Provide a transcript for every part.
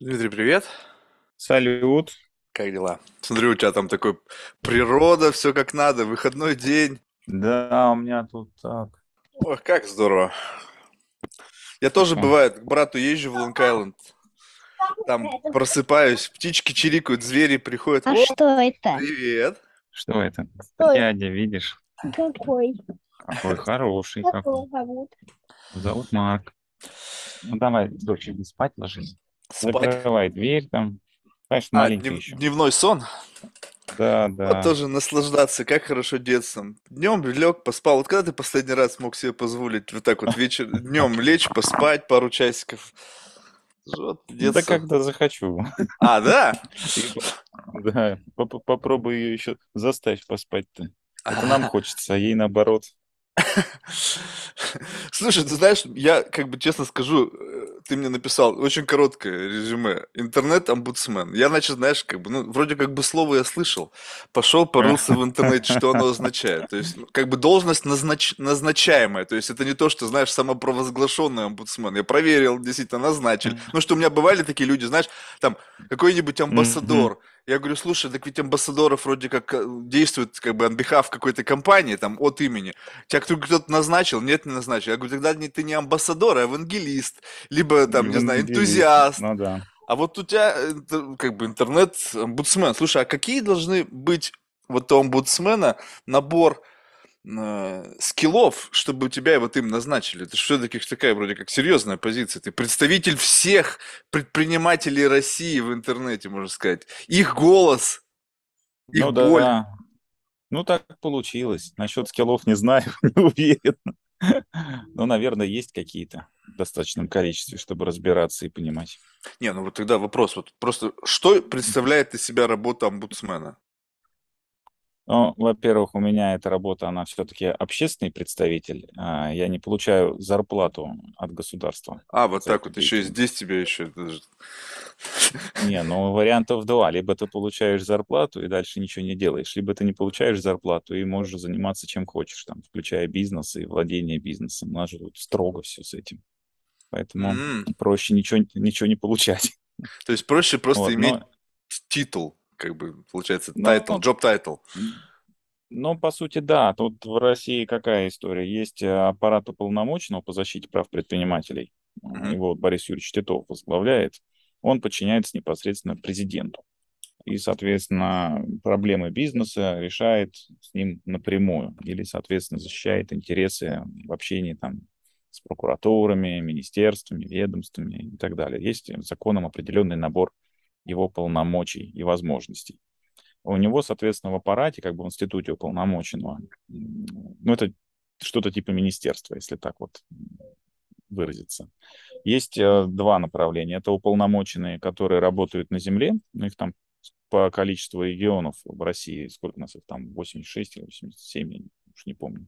Дмитрий, привет. Салют. Как дела? Смотрю, у тебя там такой природа, все как надо, выходной день. Да, у меня тут так. Ох, как здорово. Я тоже, бывает, к брату езжу в Лонг-Айленд. Там просыпаюсь, птички чирикают, звери приходят. А О, что это? привет. Что это? Ой. Дядя, видишь? Какой? Какой хороший. Как Какой. зовут? Зовут Марк. Ну давай, дочь, иди спать ложись. Спать. Закрывай дверь там. Конечно, А, маленький днев- еще. дневной сон. Да, Вот да. тоже наслаждаться, как хорошо детством. Днем лег, поспал. Вот когда ты последний раз мог себе позволить вот так вот вечер, днем лечь, поспать пару часиков? Вот Да когда захочу. А, да? Да, поп- попробуй ее еще заставь поспать-то. Это нам хочется, а ей наоборот. Слушай, ты знаешь, я как бы честно скажу, э, ты мне написал очень короткое резюме. Интернет-омбудсмен. Я, значит, знаешь, как бы, ну, вроде как бы слово я слышал. Пошел, порылся в интернете, что оно означает. То есть, ну, как бы должность назнач- назначаемая. То есть, это не то, что, знаешь, самопровозглашенный омбудсмен. Я проверил, действительно, назначили. Ну, что у меня бывали такие люди, знаешь, там, какой-нибудь амбассадор. Я говорю, слушай, так ведь амбассадоров вроде как э, действует как бы behalf какой-то компании, там, от имени. Тебя кто- кто-то назначил? Нет, не назначил. Я говорю, тогда ты не амбассадор, а евангелист. Либо, там, не знаю, энтузиаст. Ну да. А вот у тебя э, как бы интернет-омбудсмен. Слушай, а какие должны быть вот у омбудсмена набор э, скиллов, чтобы у тебя вот им назначили? Это все-таки такая вроде как серьезная позиция. Ты представитель всех предпринимателей России в интернете, можно сказать. Их голос, их Ну боль. да. Ну так получилось. Насчет скиллов не знаю, не уверен. Но, наверное, есть какие-то в достаточном количестве, чтобы разбираться и понимать. Не, ну вот тогда вопрос. Вот просто что представляет из себя работа омбудсмена? Ну, во-первых, у меня эта работа, она все-таки общественный представитель. А, Я не получаю зарплату от государства. А, вот так вот еще и здесь тебя еще даже... Не, ну вариантов два. Либо ты получаешь зарплату и дальше ничего не делаешь, либо ты не получаешь зарплату и можешь заниматься чем хочешь, там, включая бизнес и владение бизнесом. У нас же тут строго все с этим. Поэтому М, проще ничего, ничего не получать. То есть проще просто Вот, иметь но, титул, как бы, получается, title, job title. ну, по сути, да. Тут в России какая история? Есть э, аппарат уполномоченного по защите прав предпринимателей. Э, Мгм. Его вот Борис Юрьевич Титов возглавляет. Он подчиняется непосредственно президенту. И, соответственно, проблемы бизнеса решает с ним напрямую. Или, соответственно, защищает интересы в общении там, с прокуратурами, министерствами, ведомствами и так далее. Есть законом определенный набор его полномочий и возможностей. У него, соответственно, в аппарате, как бы в институте уполномоченного, ну, это что-то типа министерства, если так вот выразиться. Есть э, два направления. Это уполномоченные, которые работают на земле, ну, их там по количеству регионов в России, сколько у нас их там, 86 или 87, я уж не помню.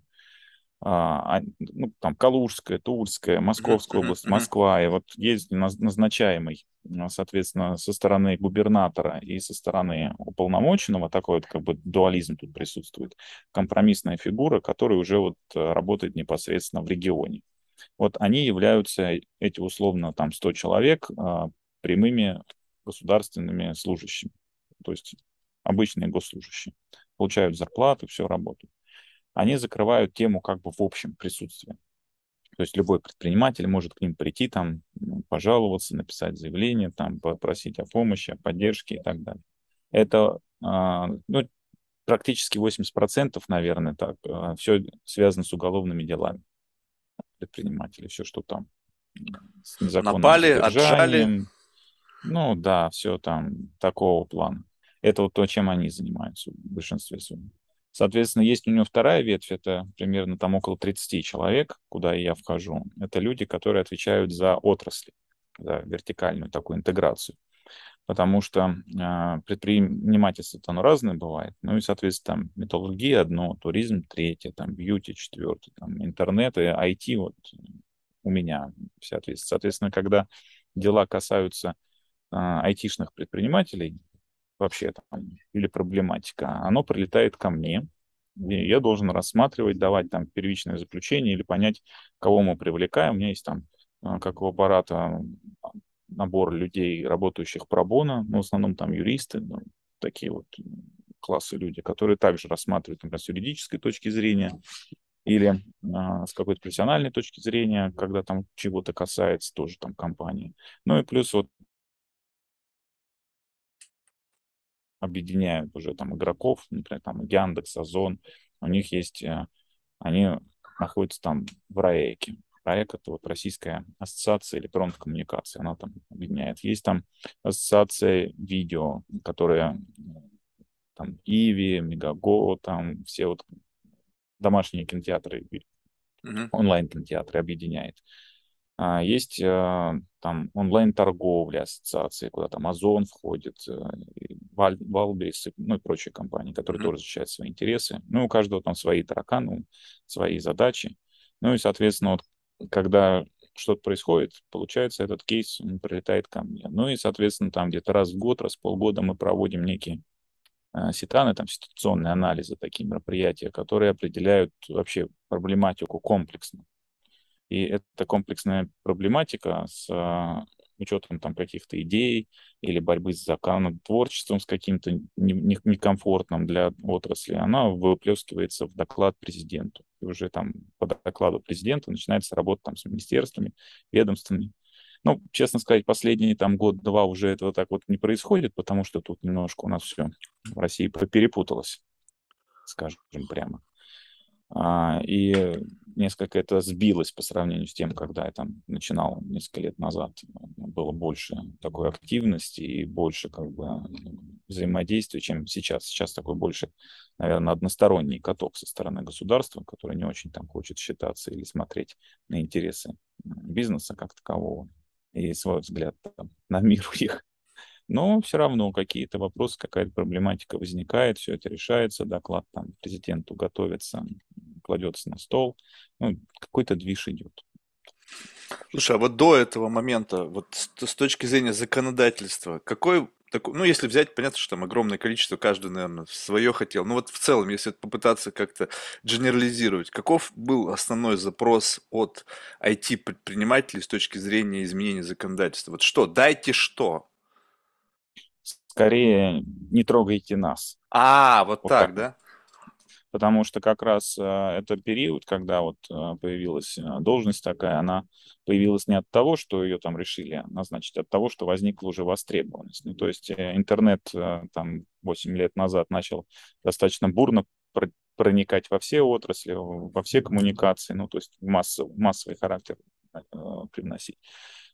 А, а, ну, там Калужская, Тульская, Московская область. Москва, и вот есть наз- назначаемый, ну, соответственно, со стороны губернатора и со стороны уполномоченного, такой вот как бы дуализм тут присутствует, компромиссная фигура, которая уже вот э, работает непосредственно в регионе. Вот они являются, эти условно там 100 человек, а, прямыми государственными служащими, то есть обычные госслужащие, получают зарплату, все работают. Они закрывают тему как бы в общем присутствии. То есть любой предприниматель может к ним прийти, там, м, пожаловаться, написать заявление, там, попросить о помощи, о поддержке и так далее. Это, а, ну, практически 80%, наверное, так, все связано с уголовными делами предпринимателей, все, что там с Напали, отжали. Ну да, все там такого плана. Это вот то, чем они занимаются в большинстве своем. Соответственно, есть у него вторая ветвь, это примерно там около 30 человек, куда я вхожу. Это люди, которые отвечают за отрасли, за вертикальную такую интеграцию. Потому что э, предпринимательство оно разное бывает. Ну и, соответственно, там металлургия одно, туризм третье, там бьюти четвертое, там интернет и IT вот у меня, соответственно. Соответственно, когда дела касаются э, айтишных предпринимателей, вообще там, или проблематика, оно прилетает ко мне, и я должен рассматривать, давать там первичное заключение или понять, кого мы привлекаем. У меня есть там, а, как у аппарата, набор людей, работающих пробона, ну, в основном там юристы, ну, такие вот классы люди, которые также рассматривают, например, с юридической точки зрения или а, с какой-то профессиональной точки зрения, когда там чего-то касается тоже там компании. Ну и плюс вот объединяют уже там игроков, например, там Яндекс, Озон, у них есть, э, они находятся там в РАЭКе. РАЭК — это вот Российская ассоциация электронных коммуникаций, она там объединяет. Есть там ассоциация видео, которая там Иви, Мегаго, там все вот домашние кинотеатры, mm-hmm. онлайн-кинотеатры объединяет. А, есть а, там онлайн-торговля ассоциации, куда там Озон входит, э, Валберис, ну и прочие компании, которые mm-hmm. тоже защищают свои интересы. Ну, у каждого там свои тараканы, свои задачи. Ну и, соответственно, вот когда что-то происходит, получается, этот кейс прилетает ко мне. Ну и, соответственно, там где-то раз в год, раз в полгода мы проводим некие э, ситаны, там ситуационные анализы, такие мероприятия, которые определяют вообще проблематику комплексно. И эта комплексная проблематика с а, учетом там каких-то идей или борьбы с законотворчеством, с каким-то некомфортным для отрасли, она выплескивается в доклад президенту. И уже там по докладу президента начинается работа там с министерствами, ведомствами. Ну, честно сказать, последний там год-два уже этого так вот не происходит, потому что тут немножко у нас все в России перепуталось, скажем прямо. А, и несколько это сбилось по сравнению с тем, когда я там начинал несколько лет назад. Было больше такой активности и больше как бы взаимодействия, чем сейчас. Сейчас такой больше, наверное, односторонний каток со стороны государства, который не очень там хочет считаться или смотреть на интересы бизнеса как такового и свой взгляд там, на мир у них но все равно какие-то вопросы, какая-то проблематика возникает, все это решается, доклад там президенту готовится, кладется на стол, ну, какой-то движ идет. Слушай, а вот до этого момента, вот с, точки зрения законодательства, какой такой, ну, если взять, понятно, что там огромное количество, каждый, наверное, свое хотел. Но вот в целом, если попытаться как-то генерализировать, каков был основной запрос от IT-предпринимателей с точки зрения изменения законодательства? Вот что? Дайте что? Скорее не трогайте нас. А, вот, вот так, так, да? Потому что как раз э, это период, когда вот э, появилась э, должность такая, она появилась не от того, что ее там решили назначить, а от того, что возникла уже востребованность. Ну, то есть э, интернет там 8 лет назад начал достаточно бурно проникать во все отрасли, во все коммуникации, ну, то есть массовый, массовый характер э, привносить.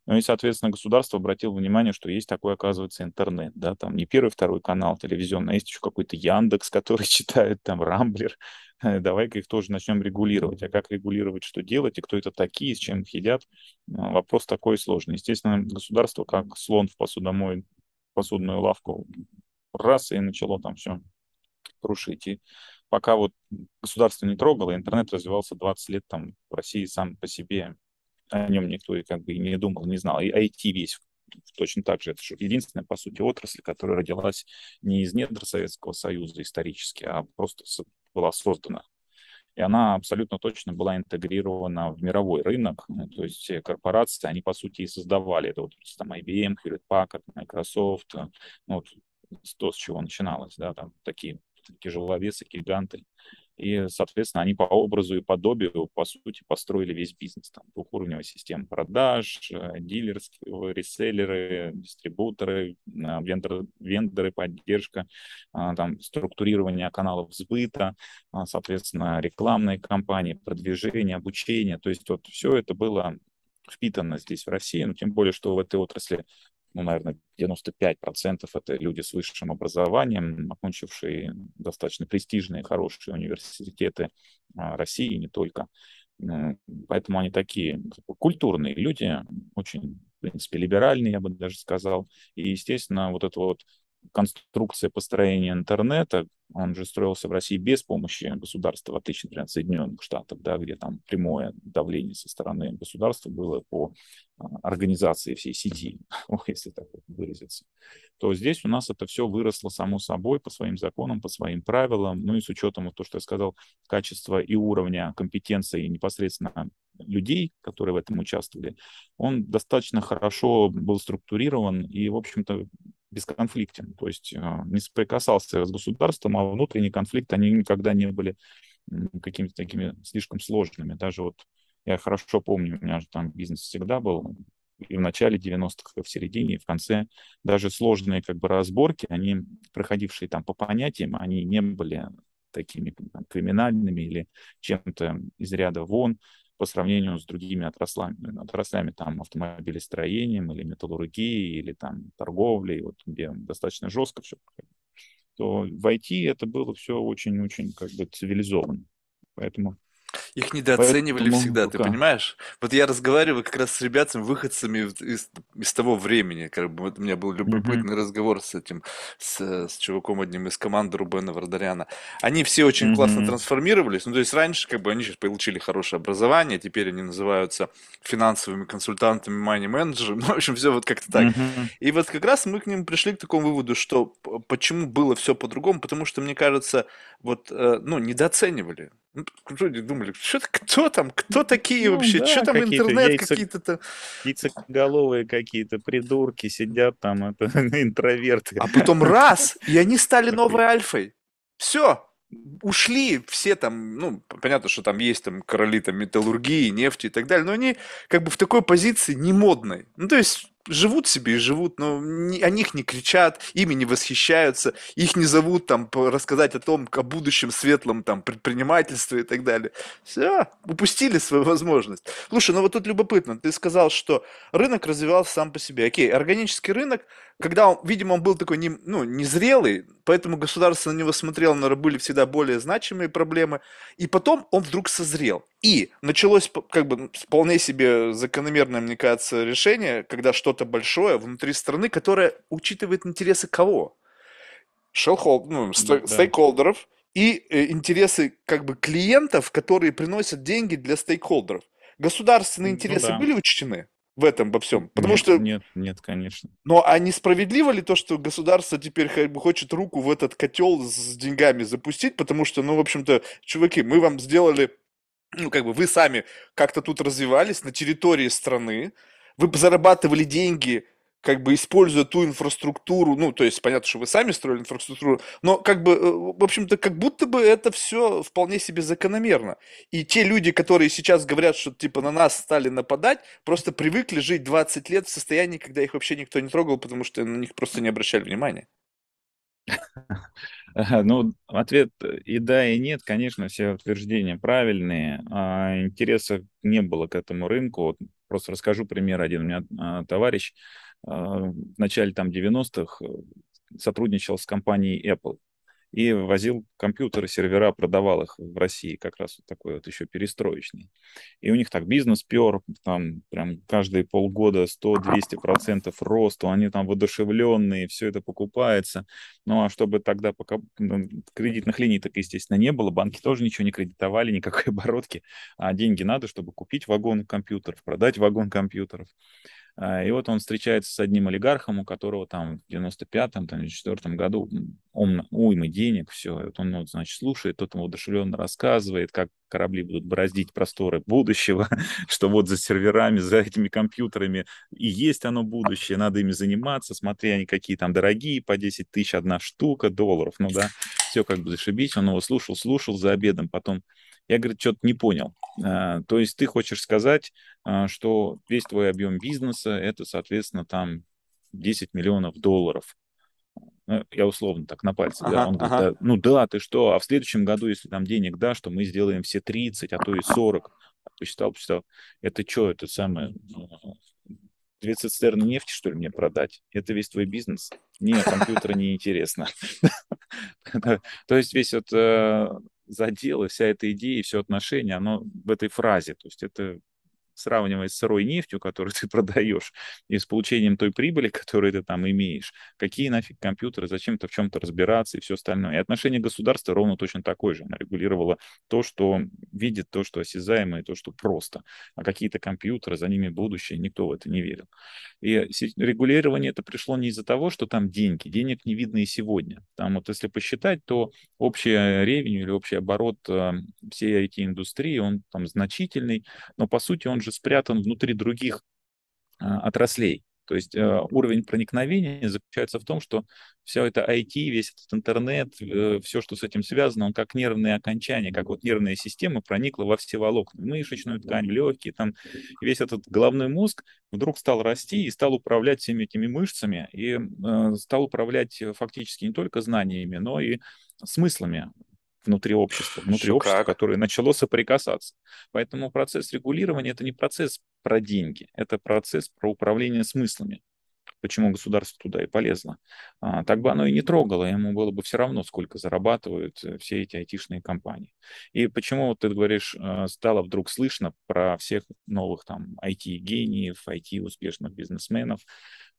Ну и, соответственно, государство обратило внимание, что есть такой, оказывается, интернет, да, там не первый, второй канал телевизионный, а есть еще какой-то Яндекс, который читает, там, Рамблер. Давай-ка их тоже начнем регулировать. А как регулировать, что делать, и кто это такие, с чем их едят, а, вопрос такой сложный. Естественно, государство, как слон в посудомой, посудную лавку, раз, и начало там все крушить. И пока вот государство не трогало, интернет развивался 20 лет там в России сам по себе о нем никто и как бы и не думал, не знал. И IT весь точно так же. Это единственная, по сути, отрасль, которая родилась не из недр Советского Союза исторически, а просто была создана. И она абсолютно точно была интегрирована в мировой рынок. То есть корпорации, они, по сути, и создавали это. Вот там IBM, Hewlett Packard, Microsoft. Ну, вот то, с чего начиналось, да, там такие тяжеловесы, гиганты. И, соответственно, они по образу и подобию, по сути, построили весь бизнес. Там двухуровневая система продаж, э, дилерские, реселлеры, дистрибуторы, э, вендоры, вендоры поддержка, а, там, структурирование каналов сбыта, соответственно, рекламные кампании, продвижение, обучение. То есть вот все это было впитано здесь в России, но тем более, что в этой отрасли ну, наверное, 95% это люди с высшим образованием, окончившие достаточно престижные, хорошие университеты а, России, не только. Поэтому они такие культурные люди, очень, в принципе, либеральные, я бы даже сказал. И, естественно, вот это вот конструкция построения интернета, он же строился в России без помощи государства, в отличие, например, от Соединенных Штатов, да, где там прямое давление со стороны государства было по а, организации всей сети, если так выразиться, то здесь у нас это все выросло само собой по своим законам, по своим правилам, ну и с учетом вот то, что я сказал, качества и уровня компетенции непосредственно людей, которые в этом участвовали, он достаточно хорошо был структурирован и, в общем-то, бесконфликтен. То есть а, не соприкасался с государством, а внутренние конфликты, они никогда не были какими-то такими слишком сложными. Даже вот я хорошо помню, у меня же там бизнес всегда был, и в начале 90-х, и в середине, и в конце. Даже сложные как бы разборки, они, проходившие там по понятиям, они не были такими там, криминальными или чем-то из ряда вон по сравнению с другими отраслями, отраслями там автомобилестроением или металлургией или там торговлей, вот, где достаточно жестко все то в IT это было все очень-очень как бы цивилизованно. Поэтому их недооценивали Поэтому, всегда, ты понимаешь? Вот я разговариваю как раз с ребятами, выходцами из, из того времени. Как бы, вот у меня был любопытный mm-hmm. разговор с этим, с, с чуваком одним из команды Рубена Вардаряна. Они все очень mm-hmm. классно трансформировались. Ну, то есть раньше, как бы, они сейчас получили хорошее образование, теперь они называются финансовыми консультантами, мани-менеджерами. Ну, в общем, все вот как-то так. Mm-hmm. И вот как раз мы к ним пришли к такому выводу, что почему было все по-другому, потому что, мне кажется, вот, э, ну, недооценивали. Ну, люди думали, что кто там, кто такие ну, вообще, да, что там какие интернет, яйца, какие-то... Яйцеголовые какие-то придурки сидят там, это интроверты. А потом раз, и они стали новой альфой. Все, ушли все там, ну, понятно, что там есть там короли там металлургии, нефти и так далее, но они как бы в такой позиции не модной. Ну, то есть живут себе и живут, но о них не кричат, ими не восхищаются, их не зовут там рассказать о том, о будущем светлом там предпринимательстве и так далее. Все, упустили свою возможность. Слушай, ну вот тут любопытно, ты сказал, что рынок развивался сам по себе. Окей, органический рынок, когда, он, видимо, он был такой не, ну, незрелый, поэтому государство на него смотрело, но были всегда более значимые проблемы, и потом он вдруг созрел. И началось как бы вполне себе закономерное, мне кажется, решение, когда что-то большое внутри страны, которое учитывает интересы кого? Шелхолд, ну, да, стейкхолдеров и э, интересы как бы клиентов, которые приносят деньги для стейкхолдеров. Государственные ну интересы ну, да. были учтены в этом во всем? Потому нет, что... Нет, нет, конечно. Но а несправедливо ли то, что государство теперь как бы хочет руку в этот котел с деньгами запустить? Потому что, ну, в общем-то, чуваки, мы вам сделали ну, как бы вы сами как-то тут развивались на территории страны, вы зарабатывали деньги, как бы используя ту инфраструктуру, ну, то есть понятно, что вы сами строили инфраструктуру, но как бы, э, в общем-то, как будто бы это все вполне себе закономерно. И те люди, которые сейчас говорят, что типа на нас стали нападать, просто привыкли жить 20 лет в состоянии, когда их вообще никто не трогал, потому что на них просто не обращали внимания. Ну, ответ и да, и нет. Конечно, все утверждения правильные. А интереса не было к этому рынку. Вот просто расскажу пример один. У меня а, товарищ а, в начале там 90-х э, сотрудничал с компанией Apple и возил компьютеры, сервера, продавал их в России, как раз вот такой вот еще перестроечный. И у них так бизнес пер, там прям каждые полгода 100-200% роста, они там воодушевленные, все это покупается. Ну а чтобы тогда пока ну, кредитных линий так, естественно, не было, банки тоже ничего не кредитовали, никакой оборотки, а деньги надо, чтобы купить вагон компьютеров, продать вагон компьютеров. А, и вот он встречается с одним олигархом, у которого там в 95-м, там, 94 году он, уймы денег, все. И вот он, вот, значит, слушает, тот ему воодушевленно рассказывает, как корабли будут бороздить просторы будущего, что вот за серверами, за этими компьютерами и есть оно будущее, надо ими заниматься, смотри, они какие там дорогие, по 10 тысяч одна штука долларов, ну да, все как бы зашибись, он его слушал, слушал за обедом, потом я, говорит, что-то не понял. А, то есть ты хочешь сказать, а, что весь твой объем бизнеса это, соответственно, там 10 миллионов долларов. Ну, я условно так на пальце. Ага, да? Он ага. говорит, да, ну да, ты что, а в следующем году, если там денег да, что мы сделаем все 30, а то и 40. Посчитал, посчитал. Это что, это самое, две цистерны нефти, что ли, мне продать? Это весь твой бизнес? Не, компьютер не интересно. То есть весь вот э, задел, и вся эта идея, и все отношение, оно в этой фразе. То есть это сравнивая с сырой нефтью, которую ты продаешь, и с получением той прибыли, которую ты там имеешь. Какие нафиг компьютеры, зачем-то в чем-то разбираться и все остальное. И отношение государства ровно точно такое же. Оно регулировало то, что видит, то, что осязаемое, то, что просто. А какие-то компьютеры, за ними будущее, никто в это не верил. И регулирование это пришло не из-за того, что там деньги. Денег не видно и сегодня. Там вот если посчитать, то общий ревеню или общий оборот э, всей IT-индустрии, он там значительный, но по сути он же спрятан внутри других э, отраслей. То есть э, уровень проникновения заключается в том, что все это IT, весь этот интернет, э, все, что с этим связано, он как нервные окончания, как вот нервная система проникла во все волокна, мышечную ткань, легкие, там весь этот головной мозг вдруг стал расти и стал управлять всеми этими мышцами и э, стал управлять фактически не только знаниями, но и смыслами внутри общества, внутри Еще общества, которое начало соприкасаться. Поэтому процесс регулирования это не процесс про деньги, это процесс про управление смыслами. Почему государство туда и полезло? А, так бы оно и не трогало, ему было бы все равно, сколько зарабатывают э, все эти айтишные компании. И почему, вот ты говоришь, э, стало вдруг слышно про всех новых там IT-гениев, IT-успешных бизнесменов?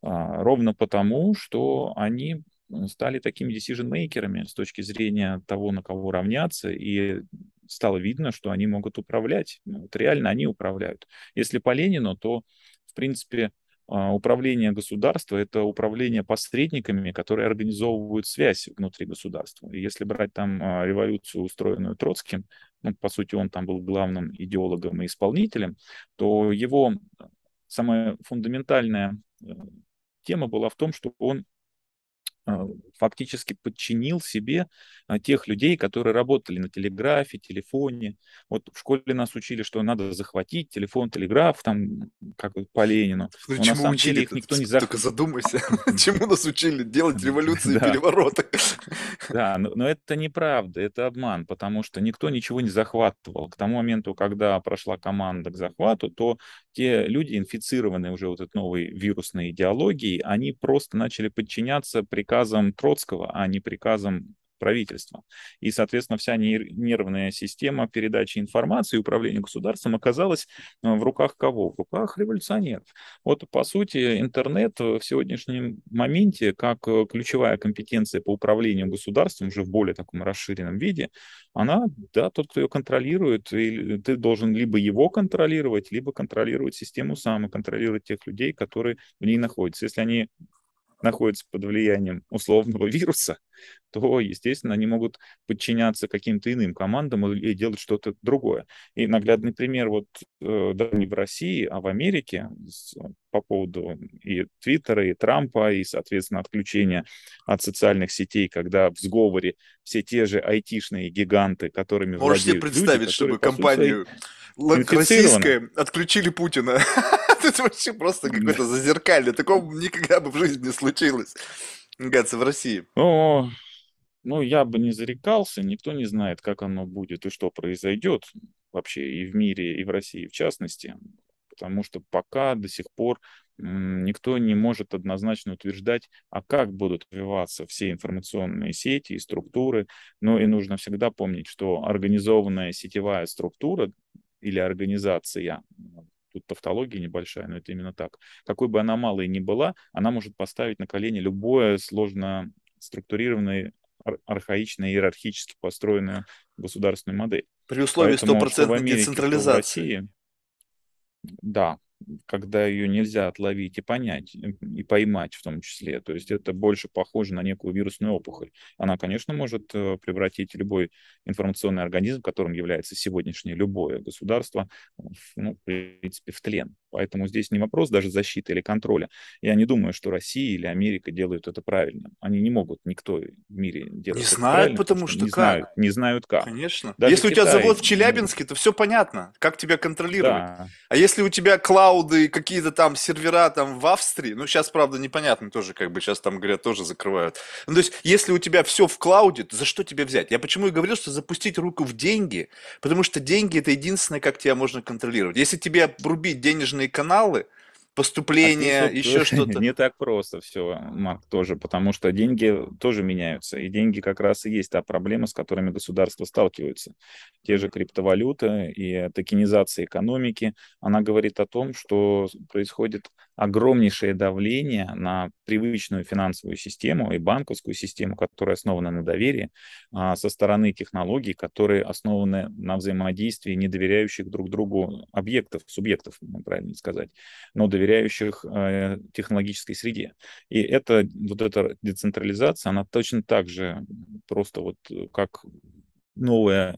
А, ровно потому, что они стали такими decision-мейкерами с точки зрения того, на кого равняться, и стало видно, что они могут управлять. Ну, вот реально они управляют. Если по Ленину, то, в принципе, а, управление государства – это управление посредниками, которые организовывают связь внутри государства. И если брать там а, революцию, устроенную Троцким, ну, по сути, он там был главным идеологом и исполнителем, то его самая фундаментальная э, тема была в том, что он а, фактически подчинил себе а, тех людей, которые работали на телеграфе, телефоне. Вот в школе нас учили, что надо захватить телефон, телеграф, там, как по Ленину. Ну, Но чему на самом учили? деле их никто не захватил. Только задумайся, чему нас учили делать революции и перевороты. Да, но это неправда, это обман, потому что никто ничего не захватывал. К тому моменту, когда прошла команда к захвату, то те люди, инфицированные уже вот этой новой вирусной идеологией, они просто начали подчиняться приказам Троцкого, а не приказам правительства. И, соответственно, вся нервная система передачи информации и управления государством оказалась э, в руках кого? В руках революционеров. Вот, по сути, интернет в сегодняшнем моменте, как э, ключевая компетенция по управлению государством, уже в более таком расширенном виде, она, да, тот, кто ее контролирует, и ты должен либо его контролировать, либо контролировать систему сам и контролировать тех людей, которые в ней находятся. Если они находятся под влиянием условного вируса, то, естественно, они могут подчиняться каким-то иным командам и делать что-то другое. И наглядный пример вот э, да, не в России, а в Америке по поводу и Твиттера, и Трампа, и, соответственно, отключения от социальных сетей, когда в сговоре все те же айтишные гиганты, которыми Можешь себе представить, люди, чтобы компанию российская отключили Путина? Это вообще просто какое-то зазеркалье. Такого никогда бы в жизни не случилось. Кажется, в России. О, ну, я бы не зарекался, никто не знает, как оно будет и что произойдет вообще и в мире, и в России в частности, потому что пока до сих пор никто не может однозначно утверждать, а как будут развиваться все информационные сети и структуры. Но и нужно всегда помнить, что организованная сетевая структура или организация, тут тавтология небольшая, но это именно так, какой бы она малой ни была, она может поставить на колени любое сложно структурированное архаичная, иерархически построенную государственную модель. При условии стопроцентной децентрализации. России, да, когда ее нельзя отловить и понять, и поймать в том числе. То есть это больше похоже на некую вирусную опухоль. Она, конечно, может э, превратить любой информационный организм, которым является сегодняшнее любое государство, ну, в принципе, в тлен. Поэтому здесь не вопрос даже защиты или контроля. Я не думаю, что Россия или Америка делают это правильно. Они не могут, никто в мире делать не это знают, правильно, потому что, не как? знают, не знают как. Конечно. Даже если Китай, у тебя завод в Челябинске, то все понятно, как тебя контролировать. Да. А если у тебя клауды, какие-то там сервера там в Австрии, ну сейчас, правда, непонятно тоже, как бы сейчас там, говорят, тоже закрывают. Ну, то есть, если у тебя все в клауде, то за что тебе взять? Я почему и говорил, что запустить руку в деньги, потому что деньги это единственное, как тебя можно контролировать. Если тебе обрубить денежные каналы, поступления, вот еще что-то. Не так просто все, Марк, тоже, потому что деньги тоже меняются. И деньги как раз и есть та проблема, с которыми государства сталкиваются. Те же криптовалюты и токенизация экономики, она говорит о том, что происходит огромнейшее давление на привычную финансовую систему и банковскую систему, которая основана на доверии, а, со стороны технологий, которые основаны на взаимодействии недоверяющих друг другу объектов, субъектов, правильно сказать, но доверяющих э, технологической среде. И это, вот эта децентрализация, она точно так же просто вот как новая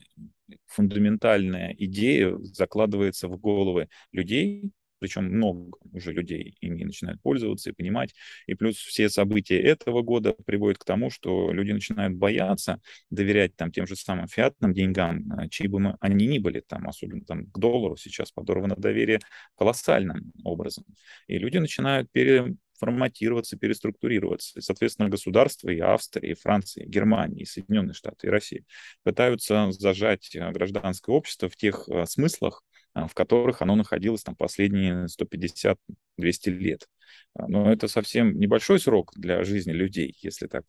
фундаментальная идея закладывается в головы людей, причем много уже людей ими начинают пользоваться и понимать. И плюс все события этого года приводят к тому, что люди начинают бояться доверять там тем же самым фиатным деньгам, а, чьи бы они ни были, там, особенно там к доллару сейчас подорвано доверие колоссальным образом. И люди начинают пере, форматироваться, переструктурироваться. И, соответственно, государства и Австрия, и Франция, и Германия, и Соединенные Штаты, и Россия пытаются зажать а, гражданское общество в тех а, смыслах, в которых оно находилось там последние 150-200 лет. А, но это совсем небольшой срок для жизни людей, если так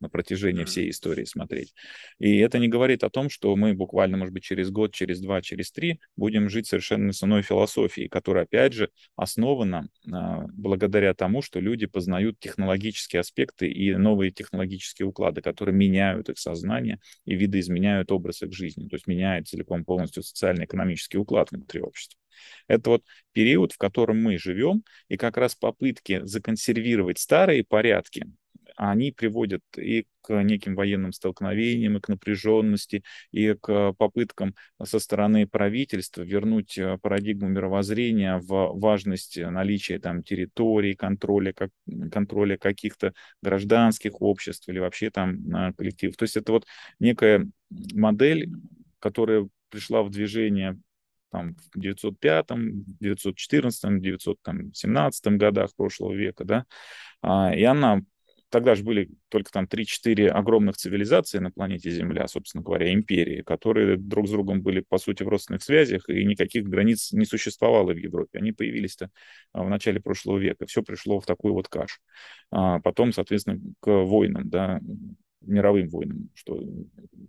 на протяжении всей истории смотреть. И это не говорит о том, что мы буквально, может быть, через год, через два, через три будем жить совершенно с иной философией, которая, опять же, основана а, благодаря тому, что люди познают технологические аспекты и новые технологические уклады, которые меняют их сознание и видоизменяют образ их жизни, то есть меняют целиком полностью социально-экономический уклад внутри общества. Это вот период, в котором мы живем, и как раз попытки законсервировать старые порядки, они приводят и к неким военным столкновениям, и к напряженности, и к попыткам со стороны правительства вернуть э, парадигму мировоззрения в важность наличия там территорий, контроля, как, контроля каких-то гражданских обществ или вообще там коллективов. То есть это вот некая модель, которая пришла в движение там, в 905, 914, 917 годах прошлого века, да, а, и она тогда же были только там 3-4 огромных цивилизации на планете Земля, собственно говоря, империи, которые друг с другом были, по сути, в родственных связях, и никаких границ не существовало в Европе. Они появились-то а, в начале прошлого века. Все пришло в такую вот кашу. А потом, соответственно, к войнам, да, мировым войнам, что,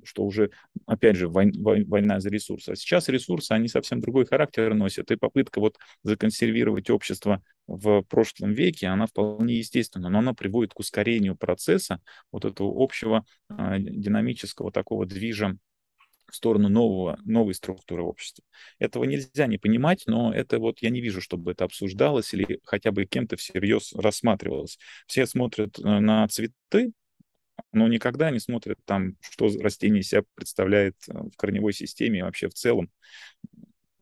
что уже, опять же, войн, война за ресурсы. А сейчас ресурсы, они совсем другой характер носят, и попытка вот законсервировать общество в прошлом веке, она вполне естественна, но она приводит к ускорению процесса вот этого общего э, динамического такого движа в сторону нового, новой структуры общества. Этого нельзя не понимать, но это вот я не вижу, чтобы это обсуждалось или хотя бы кем-то всерьез рассматривалось. Все смотрят э, на цветы, но никогда не смотрят там, что растение себя представляет э, в корневой системе и вообще в целом.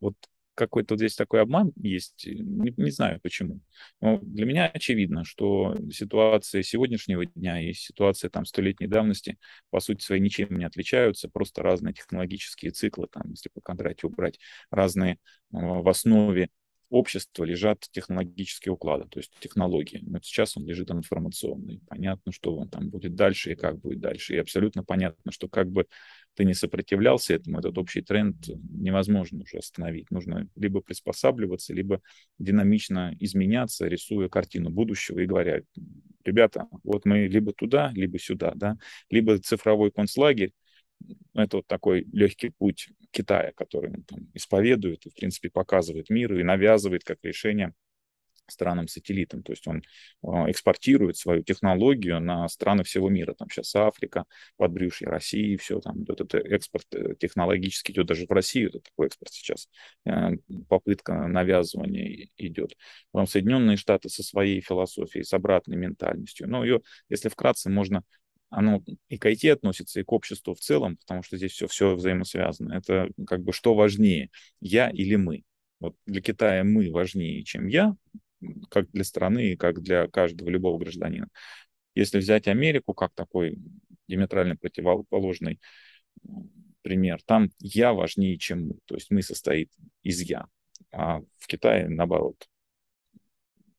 Вот какой-то здесь такой обман есть, не, не знаю почему. Но для меня очевидно, что ситуация сегодняшнего дня и ситуация там столетней давности по сути своей ничем не отличаются, просто разные технологические циклы, там, если по Кондратию убрать, разные э, в основе общества лежат технологические уклады, то есть технологии. Но сейчас он лежит информационный. Понятно, что он там будет дальше и как будет дальше. И абсолютно понятно, что как бы ты не сопротивлялся этому, этот общий тренд невозможно уже остановить. Нужно либо приспосабливаться, либо динамично изменяться, рисуя картину будущего и говоря, ребята, вот мы либо туда, либо сюда, да, либо цифровой концлагерь, это вот такой легкий путь Китая, который он там исповедует и, в принципе, показывает миру и навязывает как решение странам-сателлитам. То есть он а, экспортирует свою технологию на страны всего мира. Там сейчас Африка, подбрюшье России, все там. Этот экспорт э, технологический идет даже в Россию. Это такой экспорт сейчас. Э, попытка навязывания идет. Потом Соединенные Штаты со своей философией, с обратной ментальностью. Но ее, если вкратце, можно оно и к IT относится, и к обществу в целом, потому что здесь все, все взаимосвязано. Это как бы что важнее, я или мы? Вот для Китая мы важнее, чем я, как для страны и как для каждого любого гражданина. Если взять Америку как такой диаметрально противоположный пример, там я важнее, чем мы. То есть мы состоит из я. А в Китае, наоборот,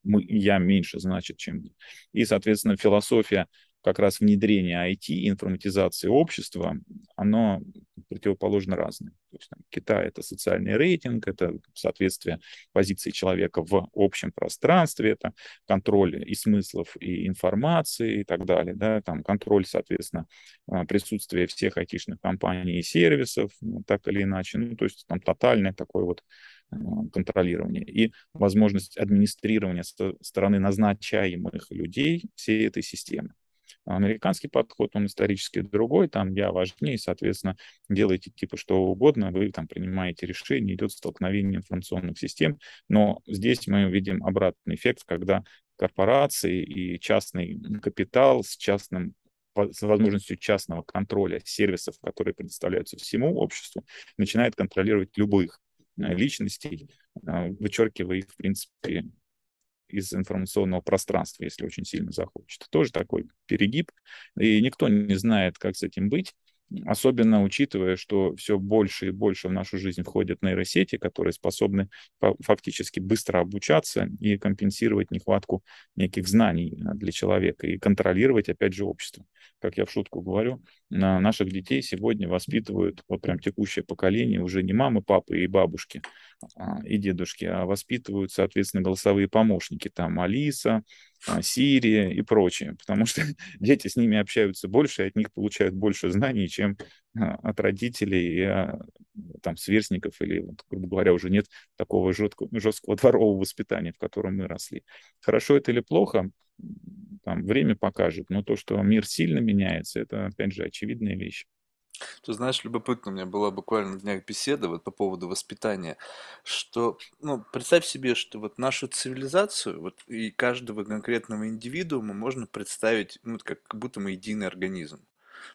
мы, я меньше значит, чем мы. И, соответственно, философия как раз внедрение IT, информатизации общества, оно противоположно разные. То есть там, Китай — это социальный рейтинг, это соответствие позиции человека в общем пространстве, это контроль и смыслов, и информации и так далее. Да? Там контроль, соответственно, а, присутствия всех айтишных компаний и сервисов, ну, так или иначе. Ну, то есть там тотальное такое вот а, контролирование и возможность администрирования со стороны назначаемых людей всей этой системы. Американский подход, он исторически другой, там я важнее, соответственно, делаете типа что угодно, вы там принимаете решение, идет столкновение информационных систем, но здесь мы видим обратный эффект, когда корпорации и частный капитал с частным с возможностью частного контроля сервисов, которые предоставляются всему обществу, начинает контролировать любых э, личностей, э, вычеркивая их, в принципе, из информационного пространства, если очень сильно захочет. Тоже такой перегиб, и никто не знает, как с этим быть. Особенно учитывая, что все больше и больше в нашу жизнь входят нейросети, которые способны фактически быстро обучаться и компенсировать нехватку неких знаний а, для человека и контролировать, опять же, общество. Как я в шутку говорю, наших детей сегодня воспитывают, вот прям текущее поколение, уже не мамы, папы и бабушки а, и дедушки, а воспитывают, соответственно, голосовые помощники, там Алиса, Сирия и прочее, потому что дети с ними общаются больше, и от них получают больше знаний, чем а, от родителей и а, там, сверстников, или, вот, грубо говоря, уже нет такого жесткого, жесткого дворового воспитания, в котором мы росли. Хорошо это или плохо, там, время покажет, но то, что мир сильно меняется, это, опять же, очевидная вещь. Ты знаешь, любопытно, у меня была буквально на днях беседа вот по поводу воспитания, что, ну, представь себе, что вот нашу цивилизацию, вот и каждого конкретного индивидуума можно представить, ну, как, как будто мы единый организм.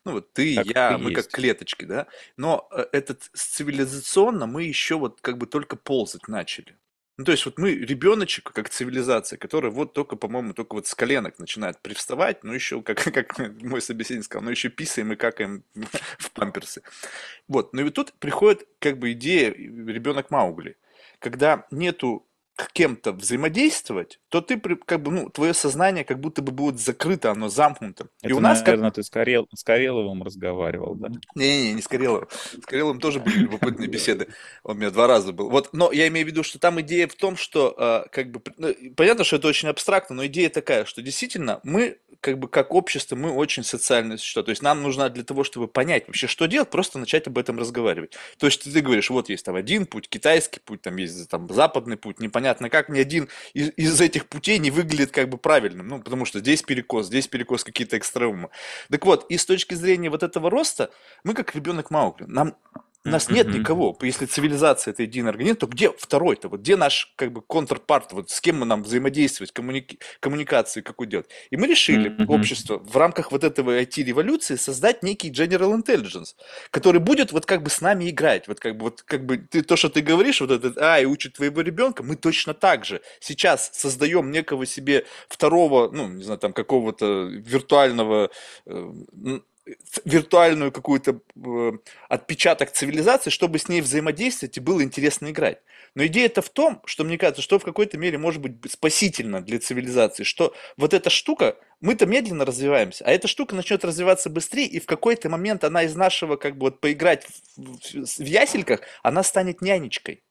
Ну, вот ты, Так я, и мы как есть. клеточки, да? Но э, этот цивилизационно мы еще вот как бы только ползать начали. Ну, то есть вот мы ребеночек, как цивилизация, которая вот только, по-моему, только вот с коленок начинает привставать, ну еще, как, как мой собеседник сказал, ну еще писаем и какаем в памперсы. Вот, ну и тут приходит как бы идея ребенок Маугли, когда нету кем-то взаимодействовать, то ты как бы, ну, твое сознание как будто бы будет закрыто, оно замкнуто. Это, И у нас наверное, как... ты с, Карел... с Кареловым разговаривал, да? Не-не-не, не с Кареловым. С Кареловым тоже были любопытные беседы. Он у меня два раза был. Вот, но я имею в виду, что там идея в том, что э, как бы... Ну, понятно, что это очень абстрактно, но идея такая, что действительно мы как бы как общество, мы очень социальные существа. То есть нам нужно для того, чтобы понять вообще, что делать, просто начать об этом разговаривать. То есть ты говоришь, вот есть там один путь, китайский путь, там есть там западный путь, непонятно как, ни один из, из этих путей не выглядит как бы правильным. Ну, потому что здесь перекос, здесь перекос какие-то экстремумы. Так вот, и с точки зрения вот этого роста, мы как ребенок Маугли. Нам у нас нет никого. Если цивилизация это единый организм, то где второй-то? Вот где наш как бы контрпарт? Вот с кем мы нам взаимодействовать, коммуни... коммуникации какую делать? И мы решили, общество, в рамках вот этого IT-революции создать некий General Intelligence, который будет вот как бы с нами играть. Вот как бы, вот как бы ты, то, что ты говоришь, вот этот, а, и учит твоего ребенка, мы точно так же сейчас создаем некого себе второго, ну, не знаю, там какого-то виртуального э, виртуальную какую-то э, отпечаток цивилизации, чтобы с ней взаимодействовать и было интересно играть. Но идея это в том, что мне кажется, что в какой-то мере может быть спасительно для цивилизации, что вот эта штука, мы-то медленно развиваемся, а эта штука начнет развиваться быстрее, и в какой-то момент она из нашего, как бы вот поиграть в, в, в ясельках, она станет нянечкой.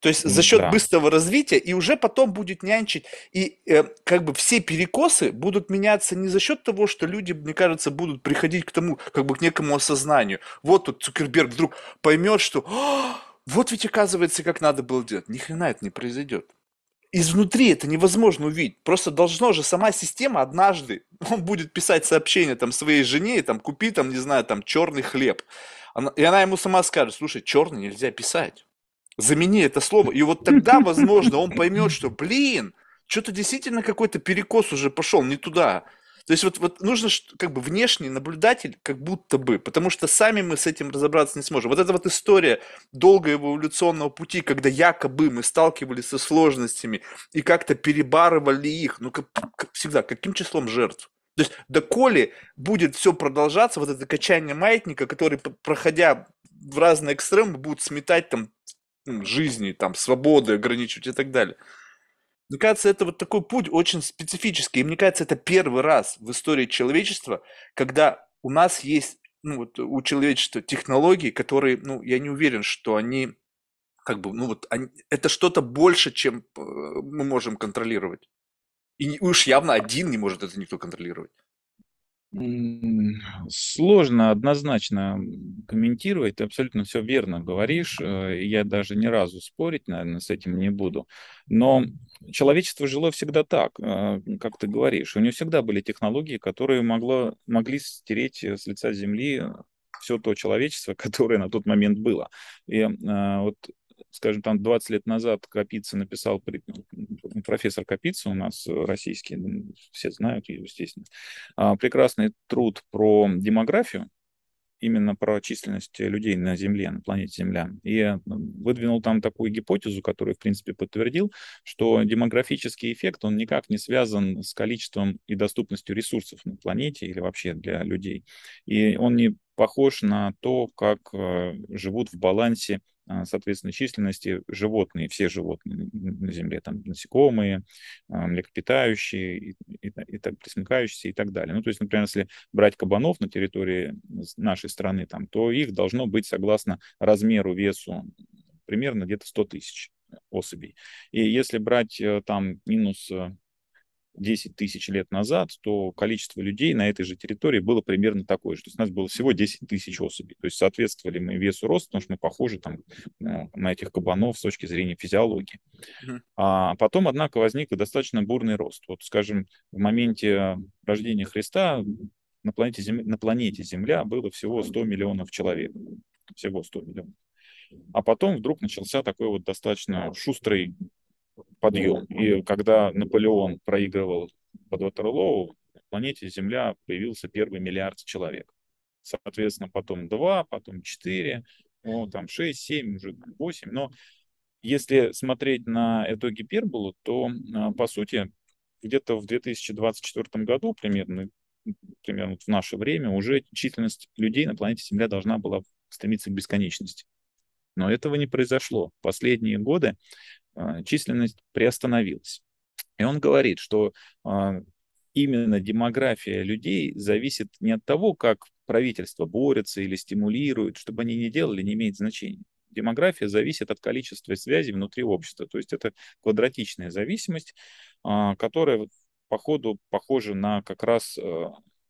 То есть за счет да. быстрого развития и уже потом будет нянчить. И э, как бы все перекосы будут меняться не за счет того, что люди, мне кажется, будут приходить к тому, как бы к некому осознанию. Вот тут Цукерберг вдруг поймет, что вот ведь оказывается, как надо было делать. Ни хрена это не произойдет. Изнутри это невозможно увидеть. Просто должно же сама система однажды, он будет писать сообщение там своей жене, там, купи там, не знаю, там, черный хлеб. Она, и она ему сама скажет, слушай, черный нельзя писать замени это слово. И вот тогда, возможно, он поймет, что, блин, что-то действительно какой-то перекос уже пошел не туда. То есть вот, вот нужно как бы внешний наблюдатель, как будто бы, потому что сами мы с этим разобраться не сможем. Вот эта вот история долгого эволюционного пути, когда якобы мы сталкивались со сложностями и как-то перебарывали их, ну, как, как всегда, каким числом жертв? То есть доколе будет все продолжаться, вот это качание маятника, который, проходя в разные экстремы, будут сметать там жизни, там, свободы ограничивать и так далее. Мне кажется, это вот такой путь очень специфический. И мне кажется, это первый раз в истории человечества, когда у нас есть ну, вот, у человечества технологий, которые, ну, я не уверен, что они как бы, ну вот, они, это что-то больше, чем э, мы можем контролировать. И уж явно один не может это никто контролировать. Сложно однозначно комментировать, ты абсолютно все верно говоришь, э, я даже ни разу спорить, наверное, с этим не буду. Но человечество жило всегда так, э, как ты говоришь. У него всегда были технологии, которые могло, могли стереть с лица Земли все то человечество, которое на тот момент было. И э, вот скажем, там 20 лет назад Капица написал, профессор Капица у нас российский, все знают естественно, а, прекрасный труд про демографию, именно про численность людей на Земле, на планете Земля. И выдвинул там такую гипотезу, которую, в принципе, подтвердил, что демографический эффект, он никак не связан с количеством и доступностью ресурсов на планете или вообще для людей. И он не похож на то, как э, живут в балансе соответственно, численности животные, все животные на Земле, там насекомые, а, млекопитающие, и, и, и так, пресмыкающиеся и так далее. Ну, то есть, например, если брать кабанов на территории нашей страны, там, то их должно быть, согласно размеру, весу, примерно где-то 100 тысяч особей. И если брать э, там минус э, 10 тысяч лет назад, то количество людей на этой же территории было примерно такое же. То есть у нас было всего 10 тысяч особей. То есть соответствовали мы весу роста, потому что мы похожи там, на этих кабанов с точки зрения физиологии. Mm-hmm. А потом, однако, возник достаточно бурный рост. Вот, скажем, в моменте рождения Христа на планете, Земля, на планете Земля было всего 100 миллионов человек. Всего 100 миллионов. А потом вдруг начался такой вот достаточно шустрый подъем. И когда Наполеон проигрывал под Ватерлоу, на планете Земля появился первый миллиард человек. Соответственно, потом два, потом четыре, ну, там шесть, семь, уже восемь. Но если смотреть на эту гиперболу, то, а, по сути, где-то в 2024 году примерно, примерно в наше время уже численность людей на планете Земля должна была стремиться к бесконечности. Но этого не произошло. Последние годы численность приостановилась. И он говорит, что а, именно демография людей зависит не от того, как правительство борется или стимулирует, чтобы они не делали, не имеет значения. Демография зависит от количества связей внутри общества. То есть это квадратичная зависимость, а, которая по ходу похожа на как раз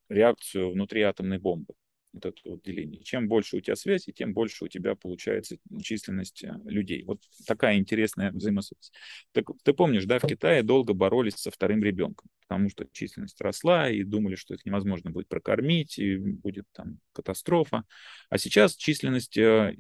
реакцию внутри атомной бомбы вот это вот деление. Чем больше у тебя связи, тем больше у тебя получается численность э, людей. Вот такая интересная взаимосвязь. Так, ты помнишь, да, в Китае долго боролись со вторым ребенком, потому что численность росла, и думали, что их невозможно будет прокормить, и будет там катастрофа. А сейчас численность э,